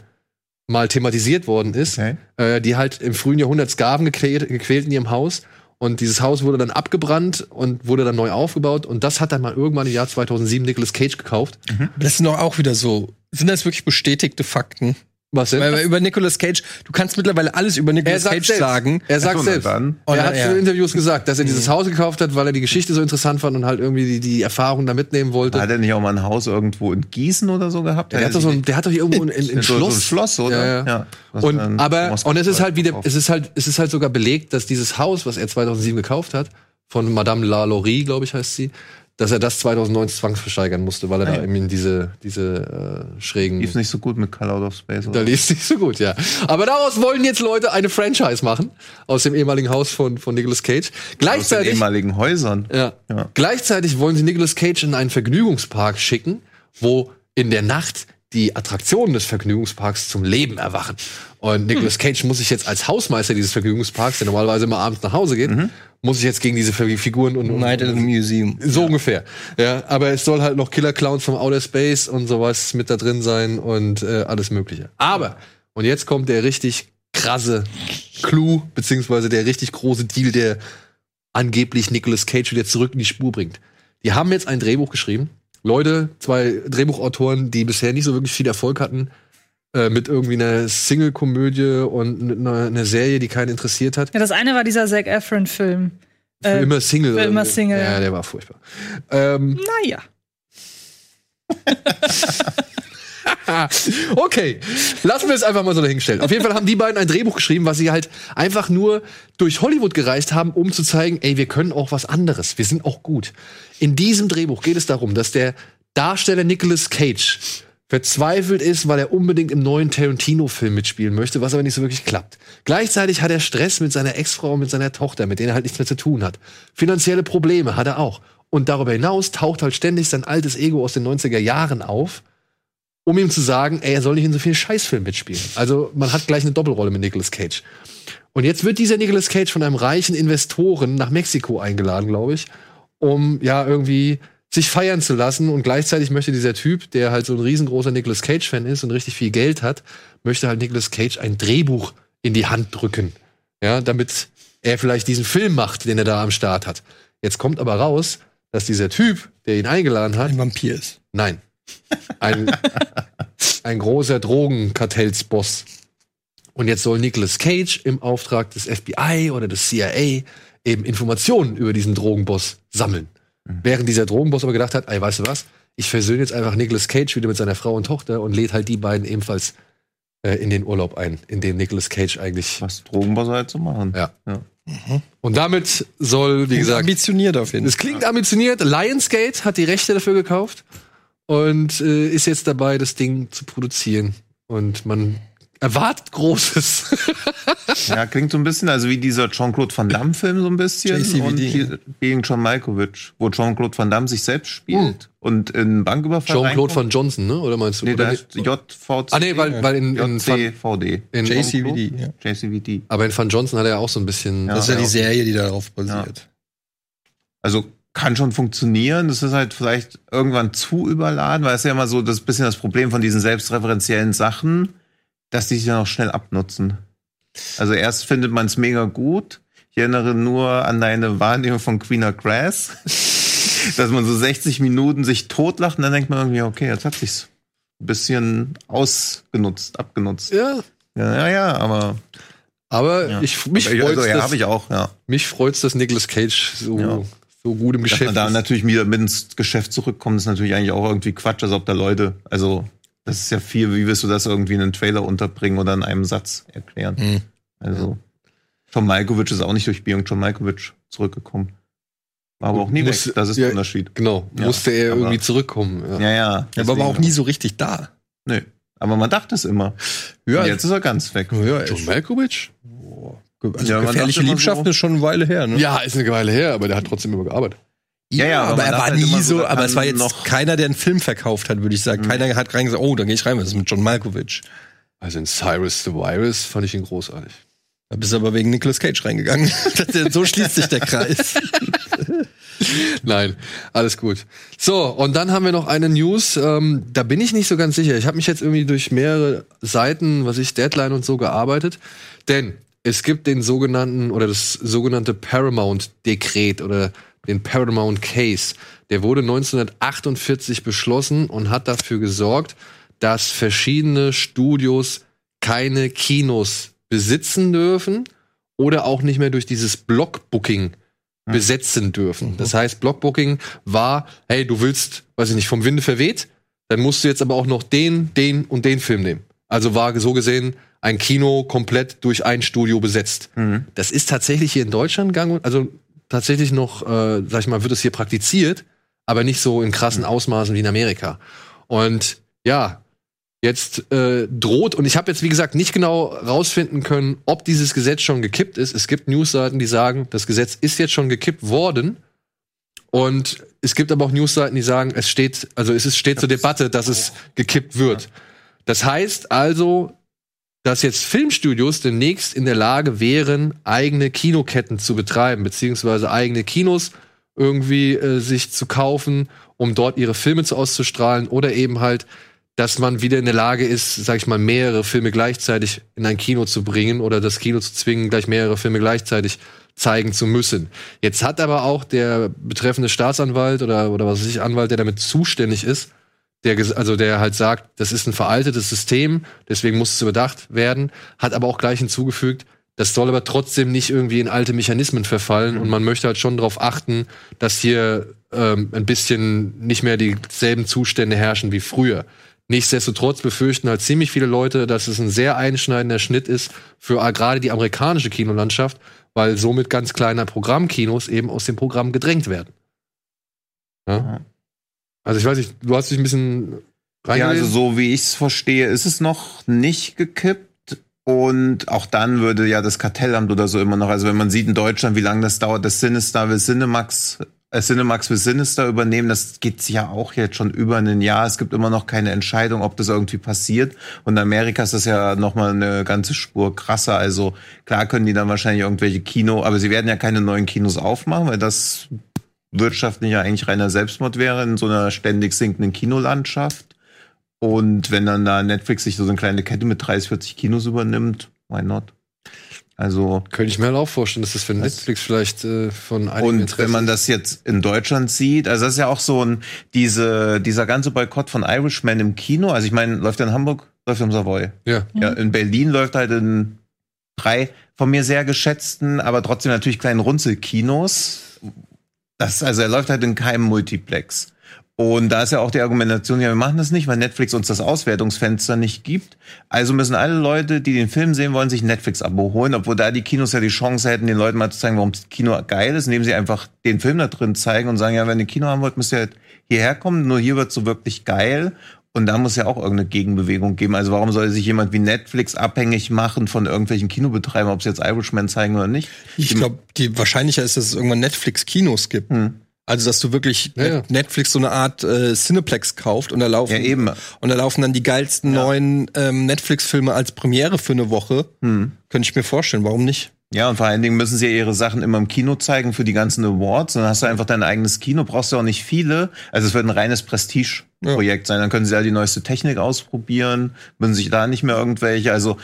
mal thematisiert worden ist, Okay. äh, die halt im frühen Jahrhundert Sklaven gequält, gequält in ihrem Haus. Und dieses Haus wurde dann abgebrannt und wurde dann neu aufgebaut. Und das hat dann mal irgendwann im Jahr 2007 Nicolas Cage gekauft. Aber das sind doch auch wieder so. Sind das wirklich bestätigte Fakten? Was denn? Weil, weil über Nicolas Cage, du kannst mittlerweile alles über Er Nicolas Cage selbst. sagen. Er sagt so, selbst. dann. Er hat ja. in Interviews gesagt, dass er dieses Haus gekauft hat, weil er die Geschichte so interessant fand und halt irgendwie die, die Erfahrung da mitnehmen wollte. Hat er nicht auch mal ein Haus irgendwo in Gießen oder so gehabt? der, hat doch so ein, der hat doch hier irgendwo ein, ein, ein so, so ein Schloss. Schloss, oder? Ja, ja. Was Und, aber, und es ist halt wieder, es ist halt, es ist halt sogar belegt, dass dieses Haus, was er 2007 gekauft hat, von Madame Lalaurie, glaube ich, heißt sie, dass er das 2009 zwangsversteigern musste, weil er Ah, da eben diese, diese äh, schrägen. Lief nicht so gut mit Call Out of Space. Da Oder? lief es nicht so gut, ja. Aber daraus wollen jetzt Leute eine Franchise machen aus dem ehemaligen Haus von, von Nicolas Cage. Aus den Gleichzeitig, ehemaligen Häusern. ja, Ja. gleichzeitig wollen sie Nicolas Cage in einen Vergnügungspark schicken, wo in der Nacht die Attraktionen des Vergnügungsparks zum Leben erwachen. Und Nicolas Cage muss sich jetzt als Hausmeister dieses Vergnügungsparks, der normalerweise immer abends nach Hause geht, muss sich jetzt gegen diese Figuren und, und Night at the Museum. so ungefähr. Ja, aber es soll halt noch Killer Clowns vom Outer Space und sowas mit da drin sein und äh, alles Mögliche. Aber, und jetzt kommt der richtig krasse Clou, beziehungsweise der richtig große Deal, der angeblich Nicolas Cage wieder zurück in die Spur bringt. Die haben jetzt ein Drehbuch geschrieben. Leute, zwei Drehbuchautoren, die bisher nicht so wirklich viel Erfolg hatten, äh, mit irgendwie einer Single-Komödie und einer, einer Serie, die keinen interessiert hat. Ja, das eine war dieser Zac Efron-Film. Für Äh, immer Single. für immer Single, Ja, der war furchtbar. Ähm, Naja. Okay, lassen wir es einfach mal so dahingestellt. Auf jeden Fall haben die beiden ein Drehbuch geschrieben, was sie halt einfach nur durch Hollywood gereist haben, um zu zeigen, ey, wir können auch was anderes. Wir sind auch gut. In diesem Drehbuch geht es darum, dass der Darsteller Nicolas Cage verzweifelt ist, weil er unbedingt im neuen Tarantino-Film mitspielen möchte, was aber nicht so wirklich klappt. Gleichzeitig hat er Stress mit seiner Ex-Frau und mit seiner Tochter, mit denen er halt nichts mehr zu tun hat. Finanzielle Probleme hat er auch. Und darüber hinaus taucht halt ständig sein altes Ego aus den 90er Jahren auf um ihm zu sagen, ey, er soll nicht in so vielen Scheißfilmen mitspielen. Also man hat gleich eine Doppelrolle mit Nicolas Cage. Und jetzt wird dieser Nicolas Cage von einem reichen Investoren nach Mexiko eingeladen, glaube ich, um ja irgendwie sich feiern zu lassen und gleichzeitig möchte dieser Typ, der halt so ein riesengroßer Nicolas Cage-Fan ist und richtig viel Geld hat, möchte halt Nicolas Cage ein Drehbuch in die Hand drücken. Ja, damit er vielleicht diesen Film macht, den er da am Start hat. Jetzt kommt aber raus, dass dieser Typ, der ihn eingeladen hat, Ein Vampir ist. Nein. Ein, ein großer Drogenkartellsboss. Und jetzt soll Nicolas Cage im Auftrag des FBI oder des CIA eben Informationen über diesen Drogenboss sammeln. Während dieser Drogenboss aber gedacht hat, ey, weißt du was? Ich versöhne jetzt einfach Nicolas Cage wieder mit seiner Frau und Tochter und lädt halt die beiden ebenfalls äh, in den Urlaub ein, in dem Nicolas Cage eigentlich. Was Drogenbosse halt so machen. Ja. Ja. Und damit soll, wie gesagt, ambitioniert auf jeden es klingt ambitioniert. Lionsgate hat die Rechte dafür gekauft und äh, ist jetzt dabei, das Ding zu produzieren. Und man erwartet Großes. Ja, klingt so ein bisschen, also wie dieser Jean-Claude Van Damme-Film so ein bisschen. JCVD. Und gegen John Malkovich, wo Jean-Claude Van Damme sich selbst spielt und in Banküberfall Jean-Claude. Van Johnson, ne? Oder meinst du? Nee, Oder heißt JVC. Ah, nee, weil, weil in, in JCVD. in JCVD, ja. JCVD. aber in Van Johnson hat er ja auch so ein bisschen. Ja. Das ist ja die. Serie, die darauf basiert. Also kann schon funktionieren. Das ist halt vielleicht irgendwann zu überladen, weil es ist ja immer so das bisschen das Problem von diesen selbstreferenziellen Sachen, dass die sich dann auch schnell abnutzen. Also erst findet man es mega gut. Ich erinnere nur an deine Wahrnehmung von Queener Grass, dass man so 60 Minuten sich totlacht und dann denkt man irgendwie, okay, jetzt hat sich's ein bisschen ausgenutzt, abgenutzt. Ja. Ja, ja, ja aber Aber Ja. ich, mich freut's, also, ja, dass, habe ich auch, ja. mich freut's, dass Nicolas Cage so, Ja. so gut im Dass Geschäft man da ist. natürlich wieder mit ins Geschäft zurückkommt, ist natürlich eigentlich auch irgendwie Quatsch, als ob da Leute, also das ist ja viel, wie willst du das irgendwie in einen Trailer unterbringen oder in einem Satz erklären? Mhm. Also John Malkovich ist auch nicht durch Beyond John Malkovich zurückgekommen. War aber auch nie Muss- weg, das ist ja, der Unterschied. Genau, Ja, musste er aber- irgendwie zurückkommen. Ja. Ja, ja. Aber war auch nie so richtig da. Nö. Aber man dachte es immer. Ja, Und jetzt ist er ganz weg. ja, John Malkovich? also Ja, gefährliche Liebschaften so- ist schon eine Weile her, ne? Ja, ist eine Weile her, aber der hat trotzdem immer gearbeitet. Ja, ja, aber aber er war halt nie so, so, aber es war jetzt noch- keiner, der einen Film verkauft hat, würde ich sagen. Keiner hat reingesagt, oh, dann gehe ich rein, was ist mit John Malkovich? Also in Cyrus the Virus fand ich ihn großartig. Da bist du aber wegen Nicolas Cage reingegangen. Das- so schließt sich der Kreis. Nein, alles gut. So, und dann haben wir noch eine News, ähm, da bin ich nicht so ganz sicher. Ich habe mich jetzt irgendwie durch mehrere Seiten, was ich, Deadline und so gearbeitet. Denn es gibt den sogenannten oder das sogenannte Paramount-Dekret oder den Paramount Case. Der wurde 1948 beschlossen und hat dafür gesorgt, dass verschiedene Studios keine Kinos besitzen dürfen oder auch nicht mehr durch dieses Blockbooking besetzen dürfen. Das heißt, Blockbooking war, hey, du willst, weiß ich nicht, vom Winde verweht, dann musst du jetzt aber auch noch den, den und den Film nehmen. Also war so gesehen ein Kino komplett durch ein Studio besetzt. Das ist tatsächlich hier in Deutschland gang und also tatsächlich noch, äh, sag ich mal, wird es hier praktiziert, aber nicht so in krassen Ausmaßen wie in Amerika. Und ja, jetzt äh, droht, und ich habe jetzt, wie gesagt, nicht genau rausfinden können, ob dieses Gesetz schon gekippt ist. Es gibt Newsseiten, die sagen, das Gesetz ist jetzt schon gekippt worden. Und es gibt aber auch Newsseiten, die sagen, es steht, also es ist, steht zur Debatte, dass es gekippt wird. Das heißt also, dass jetzt Filmstudios demnächst in der Lage wären, eigene Kinoketten zu betreiben, beziehungsweise eigene Kinos irgendwie äh, sich zu kaufen, um dort ihre Filme zu auszustrahlen oder eben halt, dass man wieder in der Lage ist, sag ich mal, mehrere Filme gleichzeitig in ein Kino zu bringen oder das Kino zu zwingen, gleich mehrere Filme gleichzeitig zeigen zu müssen. Jetzt hat aber auch der betreffende Staatsanwalt oder, oder was weiß ich, Anwalt, der damit zuständig ist, der, also der halt sagt, das ist ein veraltetes System, deswegen muss es überdacht werden, hat aber auch gleich hinzugefügt, das soll aber trotzdem nicht irgendwie in alte Mechanismen verfallen und man möchte halt schon darauf achten, dass hier ähm, ein bisschen nicht mehr dieselben Zustände herrschen wie früher. Nichtsdestotrotz befürchten halt ziemlich viele Leute, dass es ein sehr einschneidender Schnitt ist für gerade die amerikanische Kinolandschaft, weil somit ganz kleine Programmkinos eben aus dem Programm gedrängt werden. Ja? Also ich weiß nicht, du hast dich ein bisschen Ja, also reingelesen? so wie ich es verstehe, ist es noch nicht gekippt. Und auch dann würde ja das Kartellamt oder so immer noch, also wenn man sieht in Deutschland, wie lange das dauert, dass Sinister will Cinemax, äh, Cinemax will Sinister übernehmen, das geht ja auch jetzt schon über ein Jahr. Es gibt immer noch keine Entscheidung, ob das irgendwie passiert. Und in Amerika ist das ja nochmal eine ganze Spur krasser. Also klar können die dann wahrscheinlich irgendwelche Kino, aber sie werden ja keine neuen Kinos aufmachen, weil das wirtschaftlich ja eigentlich reiner Selbstmord wäre in so einer ständig sinkenden Kinolandschaft. Und wenn dann da Netflix sich so eine kleine Kette mit 30, 40 Kinos übernimmt, why not? Also Könnte ich mir halt auch vorstellen, dass das für Netflix vielleicht äh, von einigen und Interesse wenn man das jetzt in Deutschland sieht, also das ist ja auch so ein diese dieser ganze Boykott von Irishman im Kino. Also ich meine, läuft er in Hamburg, läuft er im Savoy. Ja. Ja, in Berlin läuft halt in drei von mir sehr geschätzten, aber trotzdem natürlich kleinen Runzelkinos. Das, also er läuft halt in keinem Multiplex. Und da ist ja auch die Argumentation, ja, wir machen das nicht, weil Netflix uns das Auswertungsfenster nicht gibt. Also müssen alle Leute, die den Film sehen wollen, sich Netflix-Abo holen, obwohl da die Kinos ja die Chance hätten, den Leuten mal zu zeigen, warum das Kino geil ist, indem sie einfach den Film da drin zeigen und sagen, ja, wenn ihr Kino haben wollt, müsst ihr halt hierher kommen, nur hier wird's so wirklich geil. Und da muss ja auch irgendeine Gegenbewegung geben. Also warum soll sich jemand wie Netflix abhängig machen von irgendwelchen Kinobetreibern, ob sie jetzt Irishman zeigen oder nicht? Ich glaube, die wahrscheinlicher ist, dass es irgendwann Netflix-Kinos gibt. Also, dass du wirklich Ja, ja. Netflix so eine Art äh, Cineplex kauft und da laufen Ja, eben. und da laufen dann die geilsten neuen ähm, Netflix-Filme als Premiere für eine Woche. Hm. Könnte ich mir vorstellen, warum nicht? Ja, und vor allen Dingen müssen sie ja ihre Sachen immer im Kino zeigen für die ganzen Awards. Dann hast du einfach dein eigenes Kino, brauchst du auch nicht viele. Also es wird ein reines Prestige-Projekt sein. Dann können sie ja die neueste Technik ausprobieren, müssen sich da nicht mehr irgendwelche, also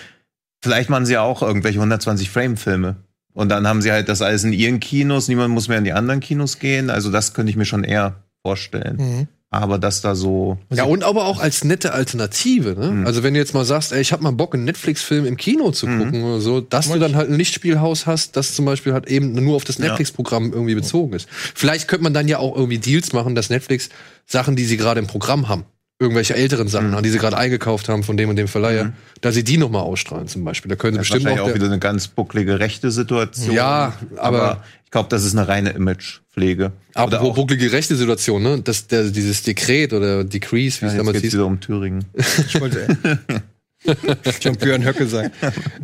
vielleicht machen sie ja auch irgendwelche 120-Frame-Filme. Und dann haben sie halt das alles in ihren Kinos, niemand muss mehr in die anderen Kinos gehen. Also das könnte ich mir schon eher vorstellen. Mhm. Aber dass da so. Ja, und aber auch als nette Alternative. Ne? Mhm. Also wenn du jetzt mal sagst, ey, ich habe mal Bock, einen Netflix-Film im Kino zu gucken oder so, dass du dann halt ein Lichtspielhaus hast, das zum Beispiel halt eben nur auf das Ja. Netflix-Programm irgendwie bezogen ist. Vielleicht könnte man dann ja auch irgendwie Deals machen, dass Netflix Sachen, die sie gerade im Programm haben, irgendwelche älteren Sachen, Mhm. die sie gerade eingekauft haben von dem und dem Verleiher, dass sie die noch mal ausstrahlen zum Beispiel. Da können sie Das bestimmt wahrscheinlich auch, auch wieder eine ganz bucklige rechte Situation. Ja, aber- ich glaube, das ist eine reine Imagepflege. aber auch, bucklige rechte Situation, ne? Das, der, dieses Dekret oder Decrease, wie ja, es damals hieß, wieder um Thüringen. Ich wollte John Björn Höcke sagen.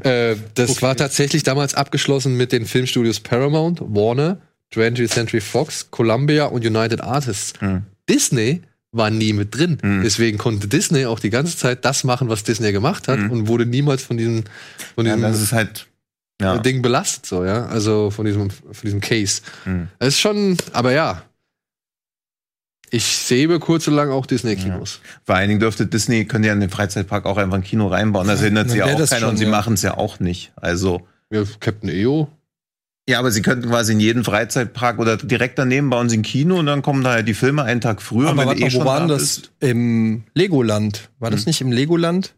Äh, das war tatsächlich damals abgeschlossen mit den Filmstudios Paramount, Warner, 20th Century Fox, Columbia und United Artists. Hm. Disney war nie mit drin. Hm. Deswegen konnte Disney auch die ganze Zeit das machen, was Disney gemacht hat und wurde niemals von diesem, von Hm. Ja, diesem das ist halt. Ja. Ding belastet, so, ja. Also von diesem, von diesem Case. Hm. Das ist schon, aber ja. Ich sehe über kurz und lang auch Disney-Kinos. Vor allen Dingen dürfte Disney, können ja in den Freizeitpark auch einfach ein Kino reinbauen. Das hindert sie ja auch keiner schon, und sie ja. machen es ja auch nicht. Also. Ja, Captain EO. Ja, aber sie könnten quasi in jeden Freizeitpark oder direkt daneben bauen sie ein Kino und dann kommen da halt die Filme einen Tag früher. Aber wenn warte du mal, wo war denn da das? bist. Im Legoland. War das Hm. nicht im Legoland?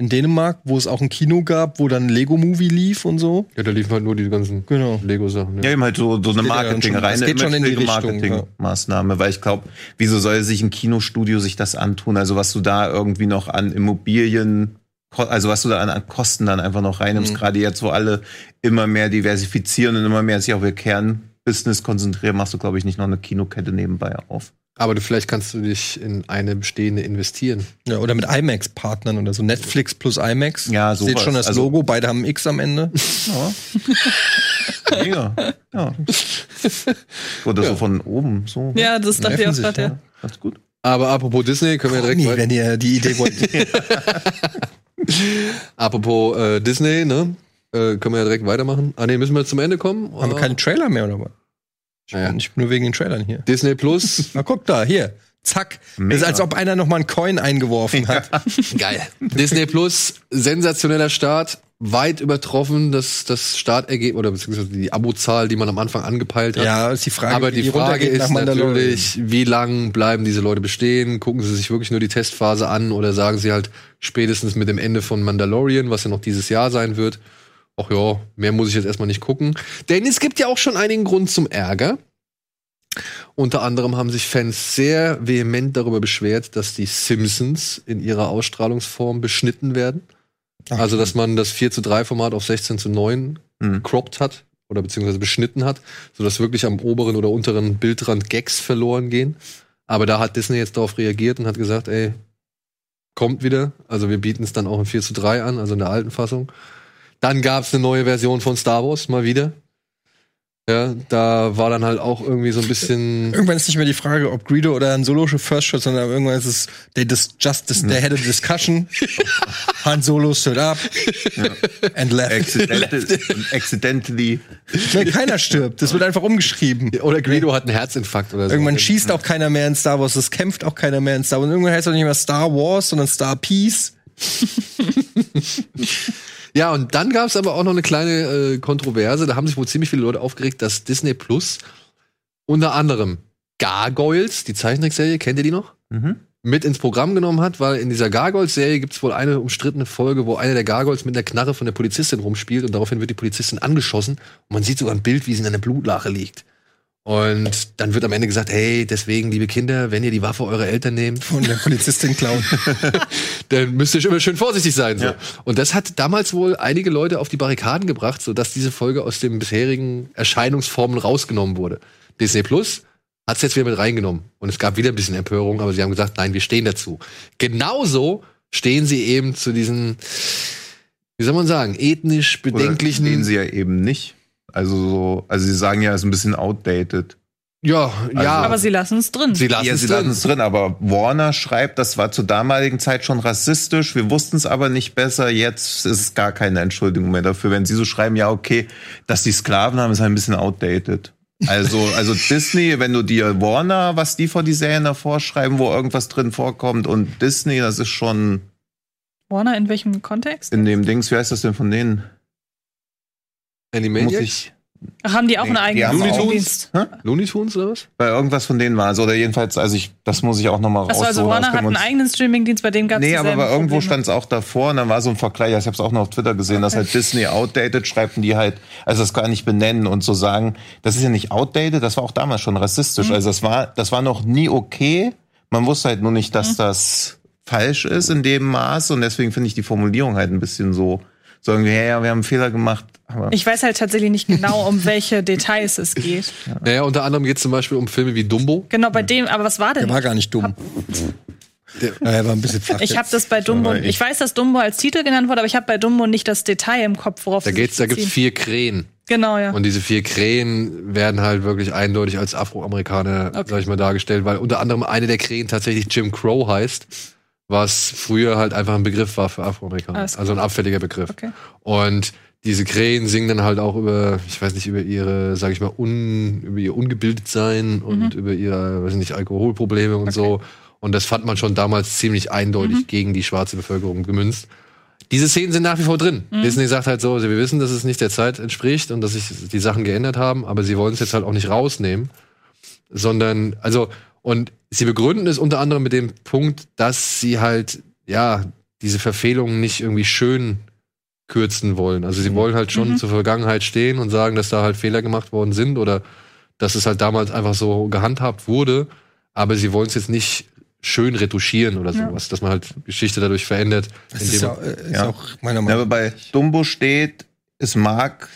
In Dänemark, wo es auch ein Kino gab, wo dann ein Lego-Movie lief und so? Ja, da liefen halt nur die ganzen Genau. Lego-Sachen. Ja, eben halt so, so eine ja Marketing, schon- reine es geht schon in die Richtung, Marketingmaßnahme, weil ich glaube, wieso soll sich ein Kinostudio sich das antun? Also was du da irgendwie noch an Immobilien, also was du da an, an Kosten dann einfach noch reinnimmst, Mhm. gerade jetzt, wo alle immer mehr diversifizieren und immer mehr sich auf ihr Kernbusiness konzentrieren, machst du, glaube ich, nicht noch eine Kinokette nebenbei auf. Aber du, vielleicht kannst du dich in eine bestehende investieren. Ja, oder mit IMAX-Partnern oder so. Netflix plus IMAX. Ja, Seht sowas. schon das Also- Logo, beide haben ein X am Ende. Ja. Mega. Ja. Oder so von oben, so. Ja, das dachte ich auch gerade, ja. Ganz gut. Aber apropos Disney, können wir direkt Nee, wenn ihr die Idee wollt. apropos äh, Disney, ne? Äh, können wir ja direkt weitermachen. Ah nee, müssen wir zum Ende kommen? haben wir Ah. keine Trailer mehr oder was? Ich Naja. bin nicht nur wegen den Trailern hier. Disney Plus. Na guck da, hier. Zack. Mega. ist, als ob einer noch mal einen Coin eingeworfen hat. Geil. Disney Plus, sensationeller Start. Weit übertroffen das, das Startergebnis oder beziehungsweise die Abozahl, die man am Anfang angepeilt hat. Ja, ist die Frage, Aber wie die Frage ist natürlich, wie lang bleiben diese Leute bestehen? Gucken sie sich wirklich nur die Testphase an oder sagen sie halt spätestens mit dem Ende von Mandalorian, was ja noch dieses Jahr sein wird, ach ja, mehr muss ich jetzt erstmal nicht gucken. Denn es gibt ja auch schon einigen Grund zum Ärger. Unter anderem haben sich Fans sehr vehement darüber beschwert, dass die Simpsons in ihrer Ausstrahlungsform beschnitten werden. Also, dass man das 4 zu 3 Format auf 16 zu 9 Mhm. gecroppt hat oder beziehungsweise beschnitten hat, sodass wirklich am oberen oder unteren Bildrand Gags verloren gehen. Aber da hat Disney jetzt darauf reagiert und hat gesagt, ey, kommt wieder. Also wir bieten es dann auch in 4 zu 3 an, also in der alten Fassung. Dann gab es eine neue Version von Star Wars, mal wieder. Ja, da war dann halt auch irgendwie so ein bisschen. Irgendwann ist nicht mehr die Frage, ob Greedo oder ein Solo schon First Shot, sondern irgendwann ist es, they dis just dis they had a discussion. Han Solo stood up and left. Accidental, accidentally. Weil keiner stirbt. Das wird einfach umgeschrieben. Oder Greedo hat einen Herzinfarkt oder so. Irgendwann schießt auch keiner mehr in Star Wars, es kämpft auch keiner mehr in Star Wars. Und irgendwann heißt es auch nicht mehr Star Wars, sondern Star Peace. Ja, und dann gab es aber auch noch eine kleine äh, Kontroverse. Da haben sich wohl ziemlich viele Leute aufgeregt, dass Disney Plus unter anderem Gargoyles, die Zeichentrickserie, kennt ihr die noch? Mhm. Mit ins Programm genommen hat, weil in dieser Gargoyles-Serie gibt es wohl eine umstrittene Folge, wo einer der Gargoyles mit einer Knarre von der Polizistin rumspielt und daraufhin wird die Polizistin angeschossen und man sieht sogar ein Bild, wie sie in einer Blutlache liegt. Und dann wird am Ende gesagt, hey, deswegen, liebe Kinder, wenn ihr die Waffe eurer Eltern nehmt, Von der Polizistin klauen. dann müsst ihr immer schön vorsichtig sein. So. Ja. Und das hat damals wohl einige Leute auf die Barrikaden gebracht, sodass diese Folge aus den bisherigen Erscheinungsformen rausgenommen wurde. Disney Plus hat es jetzt wieder mit reingenommen. Und es gab wieder ein bisschen Empörung, aber sie haben gesagt, nein, wir stehen dazu. Genauso stehen sie eben zu diesen, wie soll man sagen, ethnisch Oder bedenklichen. stehen sie ja eben nicht. Also so, also sie sagen ja, es ist ein bisschen outdated. ja, ja. Aber sie lassen es drin. sie lassen ja, es sie drin. lassen es drin, aber Warner schreibt, das war zur damaligen Zeit schon rassistisch. Wir wussten es aber nicht besser. Jetzt ist es gar keine Entschuldigung mehr dafür. Wenn sie so schreiben, ja, okay, dass die Sklaven haben, ist halt ein bisschen outdated. Also, also Disney, wenn du dir Warner, was die vor die Serien davor schreiben, wo irgendwas drin vorkommt und Disney, das ist schon Warner, in welchem Kontext? in dem Dings, wie heißt das denn von denen? Muss Animaniacs? ich, Ach, haben die auch Nee, eigenen haben auch- Streamingdienst? Looney Tunes oder was? bei irgendwas von denen war es. Oder jedenfalls, also ich, das muss ich auch nochmal Achso, raussuchen. also Warner hat einen eigenen Streamingdienst, bei dem gab es Nee, aber bei irgendwo stand es auch davor und dann war so ein Vergleich, ich habe es auch noch auf Twitter gesehen, dass halt Disney outdated schreibt und die halt, also das gar nicht benennen und so sagen, das ist ja nicht outdated, das war auch damals schon rassistisch. Also das war, das war noch nie okay. Man wusste halt nur nicht, dass das falsch ist in dem Maß und deswegen finde ich die Formulierung halt ein bisschen so, so irgendwie, ja, ja, wir haben einen Fehler gemacht. Aber Ich weiß halt tatsächlich nicht genau, um welche Details es geht. Naja, unter anderem geht es zum Beispiel um Filme wie Dumbo. Genau, bei dem, aber was war denn? Der war gar nicht dumm. Ja, er war ein bisschen flach. Ich habe das bei Dumbo, ich- ich weiß, dass Dumbo als Titel genannt wurde, aber ich habe bei Dumbo nicht das Detail im Kopf, worauf Da geht's, sich da gibt's beziehen. vier Krähen. Genau, ja. Und diese vier Krähen werden halt wirklich eindeutig als Afroamerikaner, Okay. sag ich mal, dargestellt, weil unter anderem eine der Krähen tatsächlich Jim Crow heißt, was früher halt einfach ein Begriff war für Afroamerikaner. Also ein abfälliger Begriff. Okay. Und diese Krähen singen dann halt auch über, ich weiß nicht, über ihre, sag ich mal, un, über ihr Ungebildetsein und über ihre, weiß ich nicht, Alkoholprobleme und so. Und das fand man schon damals ziemlich eindeutig gegen die schwarze Bevölkerung gemünzt. Diese Szenen sind nach wie vor drin. Disney sagt halt so, wir wissen, dass es nicht der Zeit entspricht und dass sich die Sachen geändert haben, aber sie wollen es jetzt halt auch nicht rausnehmen, sondern, also, und sie begründen es unter anderem mit dem Punkt, dass sie halt, ja, diese Verfehlungen nicht irgendwie schön kürzen wollen. Also sie wollen halt schon zur Vergangenheit stehen und sagen, dass da halt Fehler gemacht worden sind oder dass es halt damals einfach so gehandhabt wurde, aber sie wollen es jetzt nicht schön retuschieren oder sowas, dass man halt Geschichte dadurch verändert. Das ist, ja, äh, ist Ja. auch meiner Ja, Meinung aber bei Dumbo steht, es mag,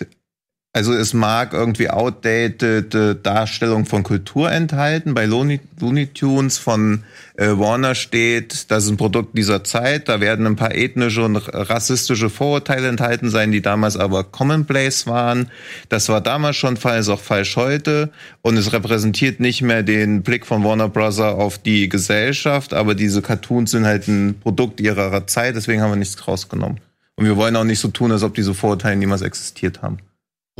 also es mag irgendwie outdated äh, Darstellung von Kultur enthalten. Bei Looney, Looney Tunes von äh, Warner steht, das ist ein Produkt dieser Zeit. Da werden ein paar ethnische und rassistische Vorurteile enthalten sein, die damals aber commonplace waren. Das war damals schon ist auch falsch heute. Und es repräsentiert nicht mehr den Blick von Warner Bros. auf die Gesellschaft, aber diese Cartoons sind halt ein Produkt ihrer Zeit, deswegen haben wir nichts rausgenommen. Und wir wollen auch nicht so tun, als ob diese Vorurteile niemals existiert haben.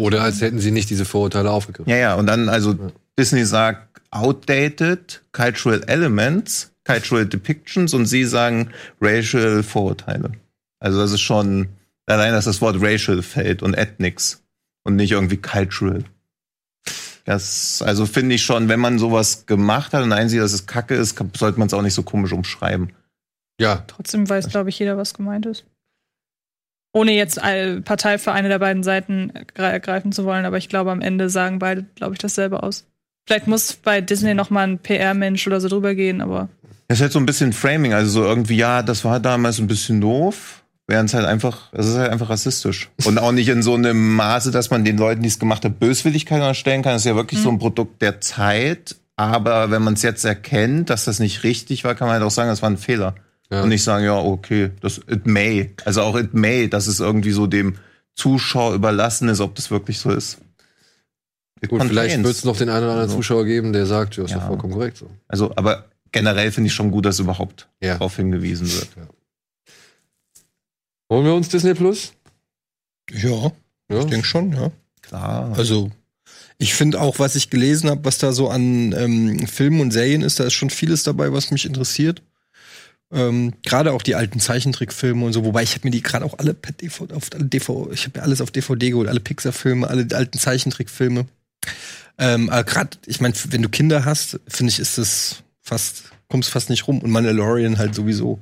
Oder als hätten sie nicht diese Vorurteile aufgegriffen. Ja, ja, und dann, also Disney sagt outdated cultural elements, cultural depictions und sie sagen racial Vorurteile. Also das ist schon, allein, dass das Wort racial fällt und ethnics und nicht irgendwie cultural. Das, also finde ich schon, wenn man sowas gemacht hat und einsieht, dass es Kacke ist, sollte man es auch nicht so komisch umschreiben. Ja, Trotzdem weiß, glaube ich, jeder, was gemeint ist. Ohne jetzt Partei für eine der beiden Seiten gre- ergreifen zu wollen, aber ich glaube, am Ende sagen beide, glaube ich, dasselbe aus. Vielleicht muss bei Disney noch mal ein PR-Mensch oder so drüber gehen, aber Das ist halt so ein bisschen Framing, also so irgendwie, ja, das war damals ein bisschen doof, während es halt einfach, es ist halt einfach rassistisch. Und auch nicht in so einem Maße, dass man den Leuten, die es gemacht haben, Böswilligkeit unterstellen kann. Das ist ja wirklich so ein Produkt der Zeit. Aber wenn man es jetzt erkennt, dass das nicht richtig war, kann man halt auch sagen, das war ein Fehler. Ja. Und nicht sagen, ja, okay, das it may. Also auch it may, dass es irgendwie so dem Zuschauer überlassen ist, ob das wirklich so ist. Gut, vielleicht wird es noch den einen oder anderen So. Zuschauer geben, der sagt, ja, ist Ja. doch vollkommen korrekt so. Also, aber generell finde ich schon gut, dass überhaupt Ja. darauf hingewiesen wird. Holen wir uns Disney Plus? Ja, Ja. ich denke schon, ja. Klar. Also, ich finde auch, was ich gelesen habe, was da so an ähm, Filmen und Serien ist, da ist schon vieles dabei, was mich interessiert. Ähm, gerade auch die alten Zeichentrickfilme und so, wobei ich habe mir die gerade auch alle per DVD, auf DVD, ich habe mir alles auf DVD geholt, alle Pixar-Filme, alle alten Zeichentrickfilme. Ähm, aber gerade, ich meine, wenn du Kinder hast, finde ich, ist das fast, kommst fast nicht rum. Und Mandalorian halt sowieso.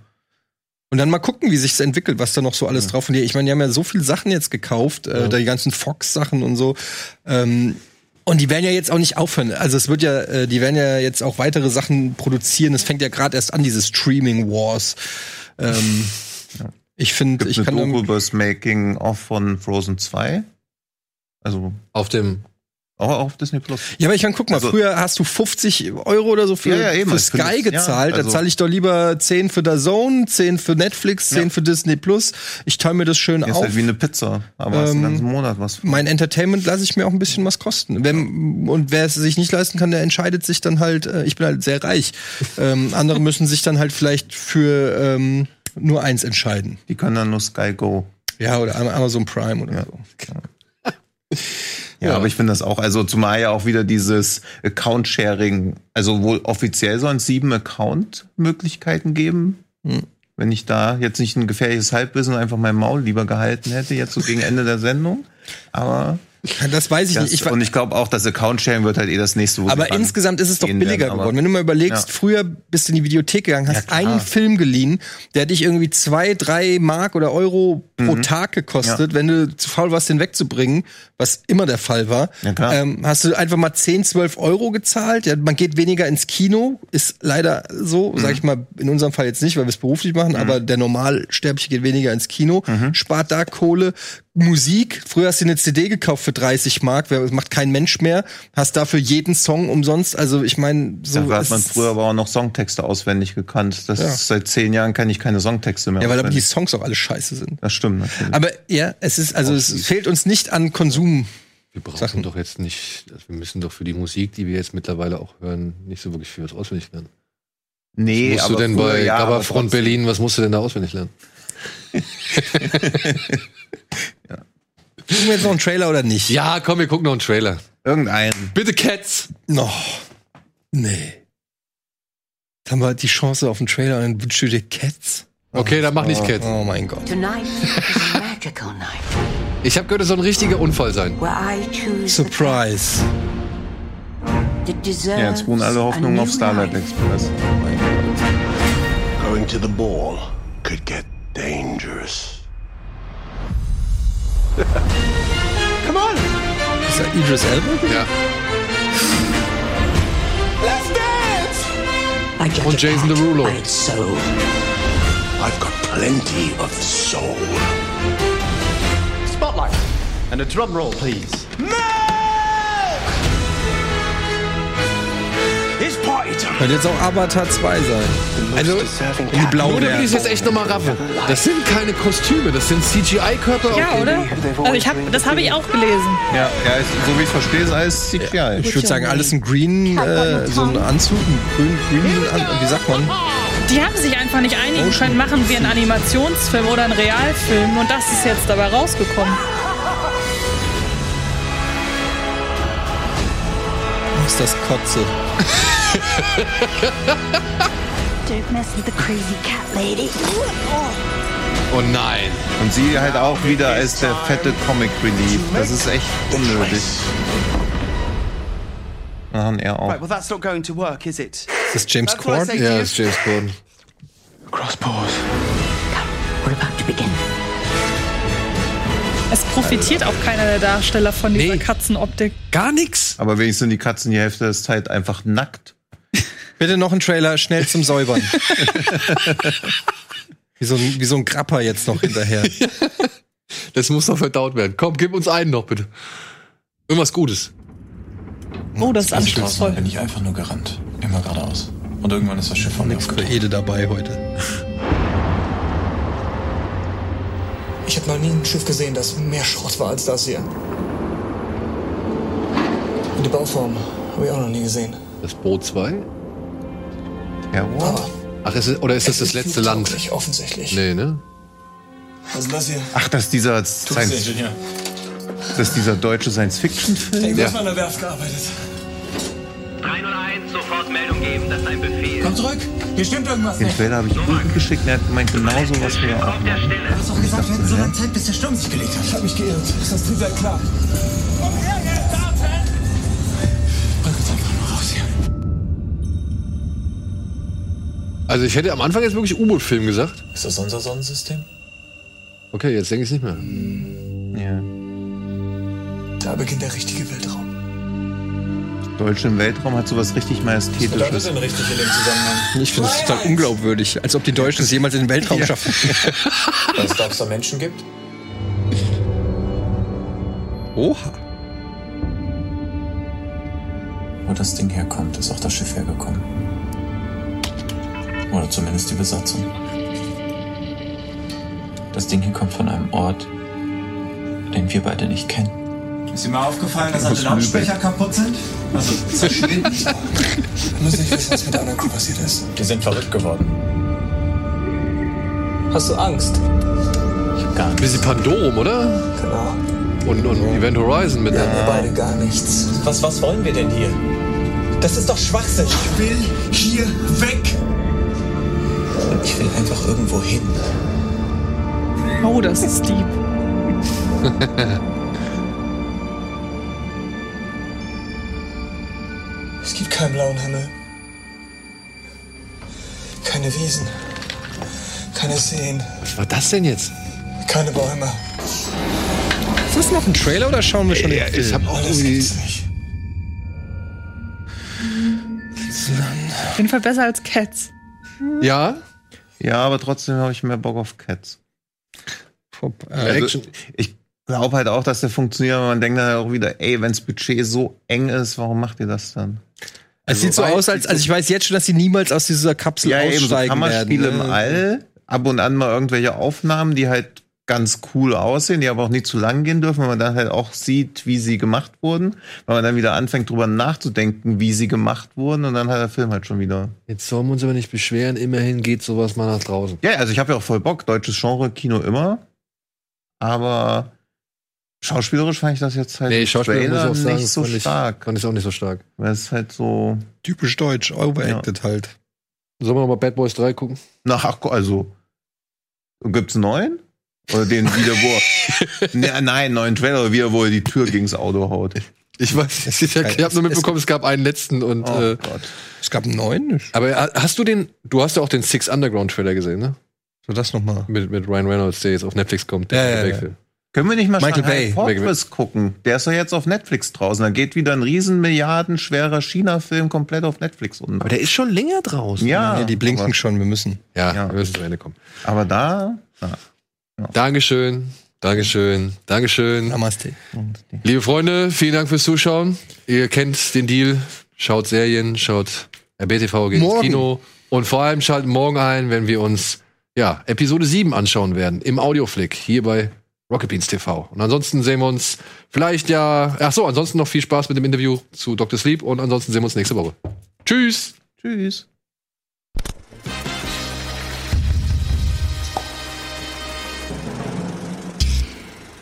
Und dann mal gucken, wie sich's entwickelt, was da noch so alles drauf und Ich meine, die haben ja so viele Sachen jetzt gekauft, äh, da die ganzen Fox-Sachen und so. Ähm, und die werden ja jetzt auch nicht aufhören. Also es wird ja, äh, die werden ja jetzt auch weitere Sachen produzieren. Es fängt ja gerade erst an, diese Streaming Wars. Ähm, Ich finde, ich eine kann Doku über das Making of von Frozen 2. Also Auf dem auch auf Disney Plus. Ja, aber ich kann guck mal, Also- früher hast du 50 Euro oder so für, Ja, ja, für Sky das- ja, gezahlt. also- da zahle ich doch lieber 10 für der Zone, 10 für Netflix, 10 Ja. für Disney Plus. Ich teile mir das schön Ist auf. halt wie eine Pizza, aber Ähm, einen ganzen Monat was. mein Entertainment lasse ich mir auch ein bisschen was kosten. Wenn, und wer es sich nicht leisten kann, der entscheidet sich dann halt, äh, ich bin halt sehr reich. ähm, andere müssen sich dann halt vielleicht für ähm, nur eins entscheiden. Die können dann nur Sky Go. Ja, oder Am- Amazon Prime oder so. Ja, aber ich finde das auch, also zumal ja auch wieder dieses Account-Sharing, also wohl offiziell sollen es sieben Account-Möglichkeiten geben. Hm. Wenn ich da jetzt nicht ein gefährliches Halbwissen und einfach mein Maul lieber gehalten hätte, jetzt so gegen Ende der Sendung. Aber Das weiß ich das, nicht. Ich, und ich glaube auch, das Account-Sharing wird halt eh das nächste, wo aber insgesamt ist es doch billiger werden, geworden. Wenn du mal überlegst, Ja. früher bist du in die Videothek gegangen, hast klar. einen Film geliehen, der dich irgendwie zwei, drei Mark oder Euro pro Mhm. Tag gekostet. Wenn du zu faul warst, den wegzubringen, was immer der Fall war, Ja, ähm, hast du einfach mal 10, 12 Euro gezahlt. Ja, man geht weniger ins Kino, ist leider so, Mhm. sag ich mal, in unserem Fall jetzt nicht, weil wir es beruflich machen, aber der Normalsterbliche geht weniger ins Kino, Mhm. spart da Kohle. Musik, früher hast du eine CD gekauft für 30 Mark, wer- macht kein Mensch mehr, hast dafür jeden Song umsonst, also ich meine, so Dafür hat man früher aber auch noch Songtexte auswendig gekannt. Das Ja. ist, seit zehn Jahren kann ich keine Songtexte mehr. Ja, weil aber die. Songs auch alle scheiße sind. das stimmt natürlich. Aber ja, es ist, also es fehlt uns nicht an Konsum. Wir brauchen Sachen. doch jetzt nicht, wir müssen doch für die Musik, die wir jetzt mittlerweile auch hören, nicht so wirklich viel was auswendig lernen. nee, was musst du denn früher, bei ja, aber trotzdem. Berlin, was musst du denn da auswendig lernen? Gucken wir jetzt noch einen Trailer oder nicht? Ja, komm, wir gucken noch einen Trailer. Irgendeinen. Bitte Cats! Noch. Nee. Jetzt haben wir die Chance auf einen Trailer und dann wünschst du dir Cats. Okay, dann mach nicht Cats. Oh mein Gott. Tonight is a magical night Ich habe gehört, es soll ein richtiger Unfall sein. Surprise. Ja, jetzt ruhen alle Hoffnungen auf Starlight. Express. Going to the ball could get dangerous. Come on! Ist das Idris Elba? Ja. Let's dance! I judge Und a Jason cat Derulo. by its soul. I've got plenty of soul. Spotlight. And a drum roll, please. It's Könnte jetzt auch Avatar 2 sein. Also, die blaue nur damit ich es jetzt echt nochmal raffe. Das sind keine Kostüme, das sind CGI-Körper. Ja, oder? Also ich hab, das habe ich auch gelesen. Ja, ja so wie ich verstehe, ist alles CGI. Ich würde sagen, alles ein Green, äh, so ein Anzug, ein grün, green, an, wie sagt man? Die haben sich einfach nicht einigen können, machen wir einen Animationsfilm oder einen Realfilm und das ist jetzt dabei rausgekommen. Was ist das Kotze? Don't mess with the crazy cat lady. Oh nein. Und sie halt auch wieder als der fette Comic Relief. Das ist echt unnötig. Machen er auch. Right, well, that's not going to work, is it? Ist das James Corden? Ja, you. ist James Corden. Cross pause. We're about to begin. Es profitiert auch keiner der Darsteller von dieser Nee. Katzenoptik. Gar nix. Aber wenigstens sind die Katzen die Hälfte der Zeit einfach nackt. Bitte noch ein Trailer, schnell zum Säubern. wie, so ein, wie so ein Grapper jetzt noch hinterher. Das muss noch verdaut werden. Komm, gib uns einen noch, bitte. Irgendwas Gutes. Oh, das ist anspruchsvoll. bin ich einfach nur gerannt. Immer geradeaus. Und irgendwann ist das Schiff von mir für aufgetaucht. Ede dabei heute. Ich habe noch nie ein Schiff gesehen, das mehr Schrott war als das hier. Die Bauform habe ich auch noch nie gesehen. Das Boot 2? Terror? Ach, ist es, oder ist das das letzte Land? Offensichtlich. Nee, ne? Was ist das hier? Ach, das ist dieser Science, das ist dieser deutsche Science-Fiction-Film? Ich habe mal in der Werft gearbeitet. 301, sofort Meldung geben, das ist ein Befehl. Komm zurück! Hier stimmt irgendwas Den nicht. Trailer habe ich Ulrich geschickt und er hat gemeint, genau so was wir auch machen. Du hast doch gesagt, wir hätten so lange Zeit, bis der Sturm sich gelegt hat. Ich habe mich geirrt. Ist das Triebwerk klar? Also ich hätte am Anfang jetzt wirklich U-Boot-Film gesagt. Ist das unser Sonnensystem? Okay, jetzt denke ich es nicht mehr. Ja. Da beginnt der richtige Weltraum. Deutsche im Weltraum hat sowas richtig Majestätisches. denn richtig in dem Zusammenhang? Ich finde das total unglaubwürdig, als ob die Deutschen es jemals in den Weltraum Ja. schaffen. Dass es da extra Menschen gibt? Oha. Wo das Ding herkommt, ist auch das Schiff hergekommen. Oder zumindest die Besatzung. Das Ding hier kommt von einem Ort, den wir beide nicht kennen. Ist dir mal aufgefallen, dass alle Lautsprecher kaputt sind? Also verschwinden. Wir müssen nicht wissen, was mit der anderen Crew passiert ist. Die sind verrückt geworden. Hast du Angst? Ich hab gar nichts. Bisschen Pandorum, oder? Genau. Und, und Event Horizon mit Wir haben der. wir beide gar nichts. Was, was wollen wir denn hier? Das ist doch Schwachsinn. Ich will hier weg. Ich will einfach irgendwo hin. Oh, das ist deep. Es gibt keinen blauen Himmel. Keine Wiesen. Keine Seen. Was war das denn jetzt? Keine Bäume. Ist das noch ein Trailer oder schauen wir schon Ja, den ich Film? hab auch Alles irgendwie. nicht. Auf jeden Fall besser als Cats. Ja? Ja, aber trotzdem habe ich mehr Bock auf Cats. Äh, Also, Action. ich glaube halt auch, dass der funktioniert, aber man denkt dann auch wieder, ey, wenns Budget so eng ist, warum macht ihr das dann? es sieht so Also, aus, als also ich weiß jetzt schon, dass sie niemals aus dieser Kapsel Ja, eben so aussteigen Kammerspiele werden. im ne? All, ab und an mal irgendwelche Aufnahmen, die halt ganz cool aussehen, die aber auch nicht zu lang gehen dürfen, weil man dann halt auch sieht, wie sie gemacht wurden, weil man dann wieder anfängt drüber nachzudenken, wie sie gemacht wurden und dann hat der Film halt schon wieder. Jetzt sollen wir uns aber nicht beschweren, immerhin geht sowas mal nach draußen. Ja, also ich habe ja auch voll Bock, deutsches Genre, Kino immer, aber schauspielerisch fand ich das jetzt halt Nee, Schauspieler muss auch sagen, nicht so fand ich, stark, fand ich auch nicht so stark. weil es halt so Typisch deutsch, overacted halt. Sollen wir noch mal Bad Boys 3 gucken? nach also gibt's einen neuen? Oder den wieder, wo ne, nein, neuen Trailer, wieder, wo er die Tür gegens Auto haut. Ich weiß, es ist ja, ich habe nur mitbekommen, es gab einen letzten und. Oh äh, Gott. Es gab einen neuen. aber ha- hast du den? Du hast ja auch den Six Underground Trailer gesehen, ne? So, das nochmal. Mit, mit Ryan Reynolds, der jetzt auf Netflix kommt. Ja, Der ja, ja. Backfilm. Können wir nicht mal Michael Bay. Fortress gucken? Der ist doch jetzt auf Netflix draußen. Da geht wieder ein riesen milliardenschwerer China-Film komplett auf Netflix unter. Aber der ist schon länger draußen. ja, Nee, die blinken aber, schon, wir müssen. Ja, Ja. wir müssen zu Ende kommen. aber da, ja. Dankeschön, Dankeschön, Dankeschön. Namaste. Liebe Freunde, vielen Dank fürs Zuschauen. Ihr kennt den Deal. Schaut Serien, schaut RBTV, geht ins Morgen. Kino. Und vor allem schaltet morgen ein, wenn wir uns ja, Episode 7 anschauen werden. Im Audioflick hier bei Rocket Beans TV. Und ansonsten sehen wir uns vielleicht ja. Ach so, ansonsten noch viel Spaß mit dem Interview zu Dr. Sleep und ansonsten sehen wir uns nächste Woche. Tschüss! Tschüss.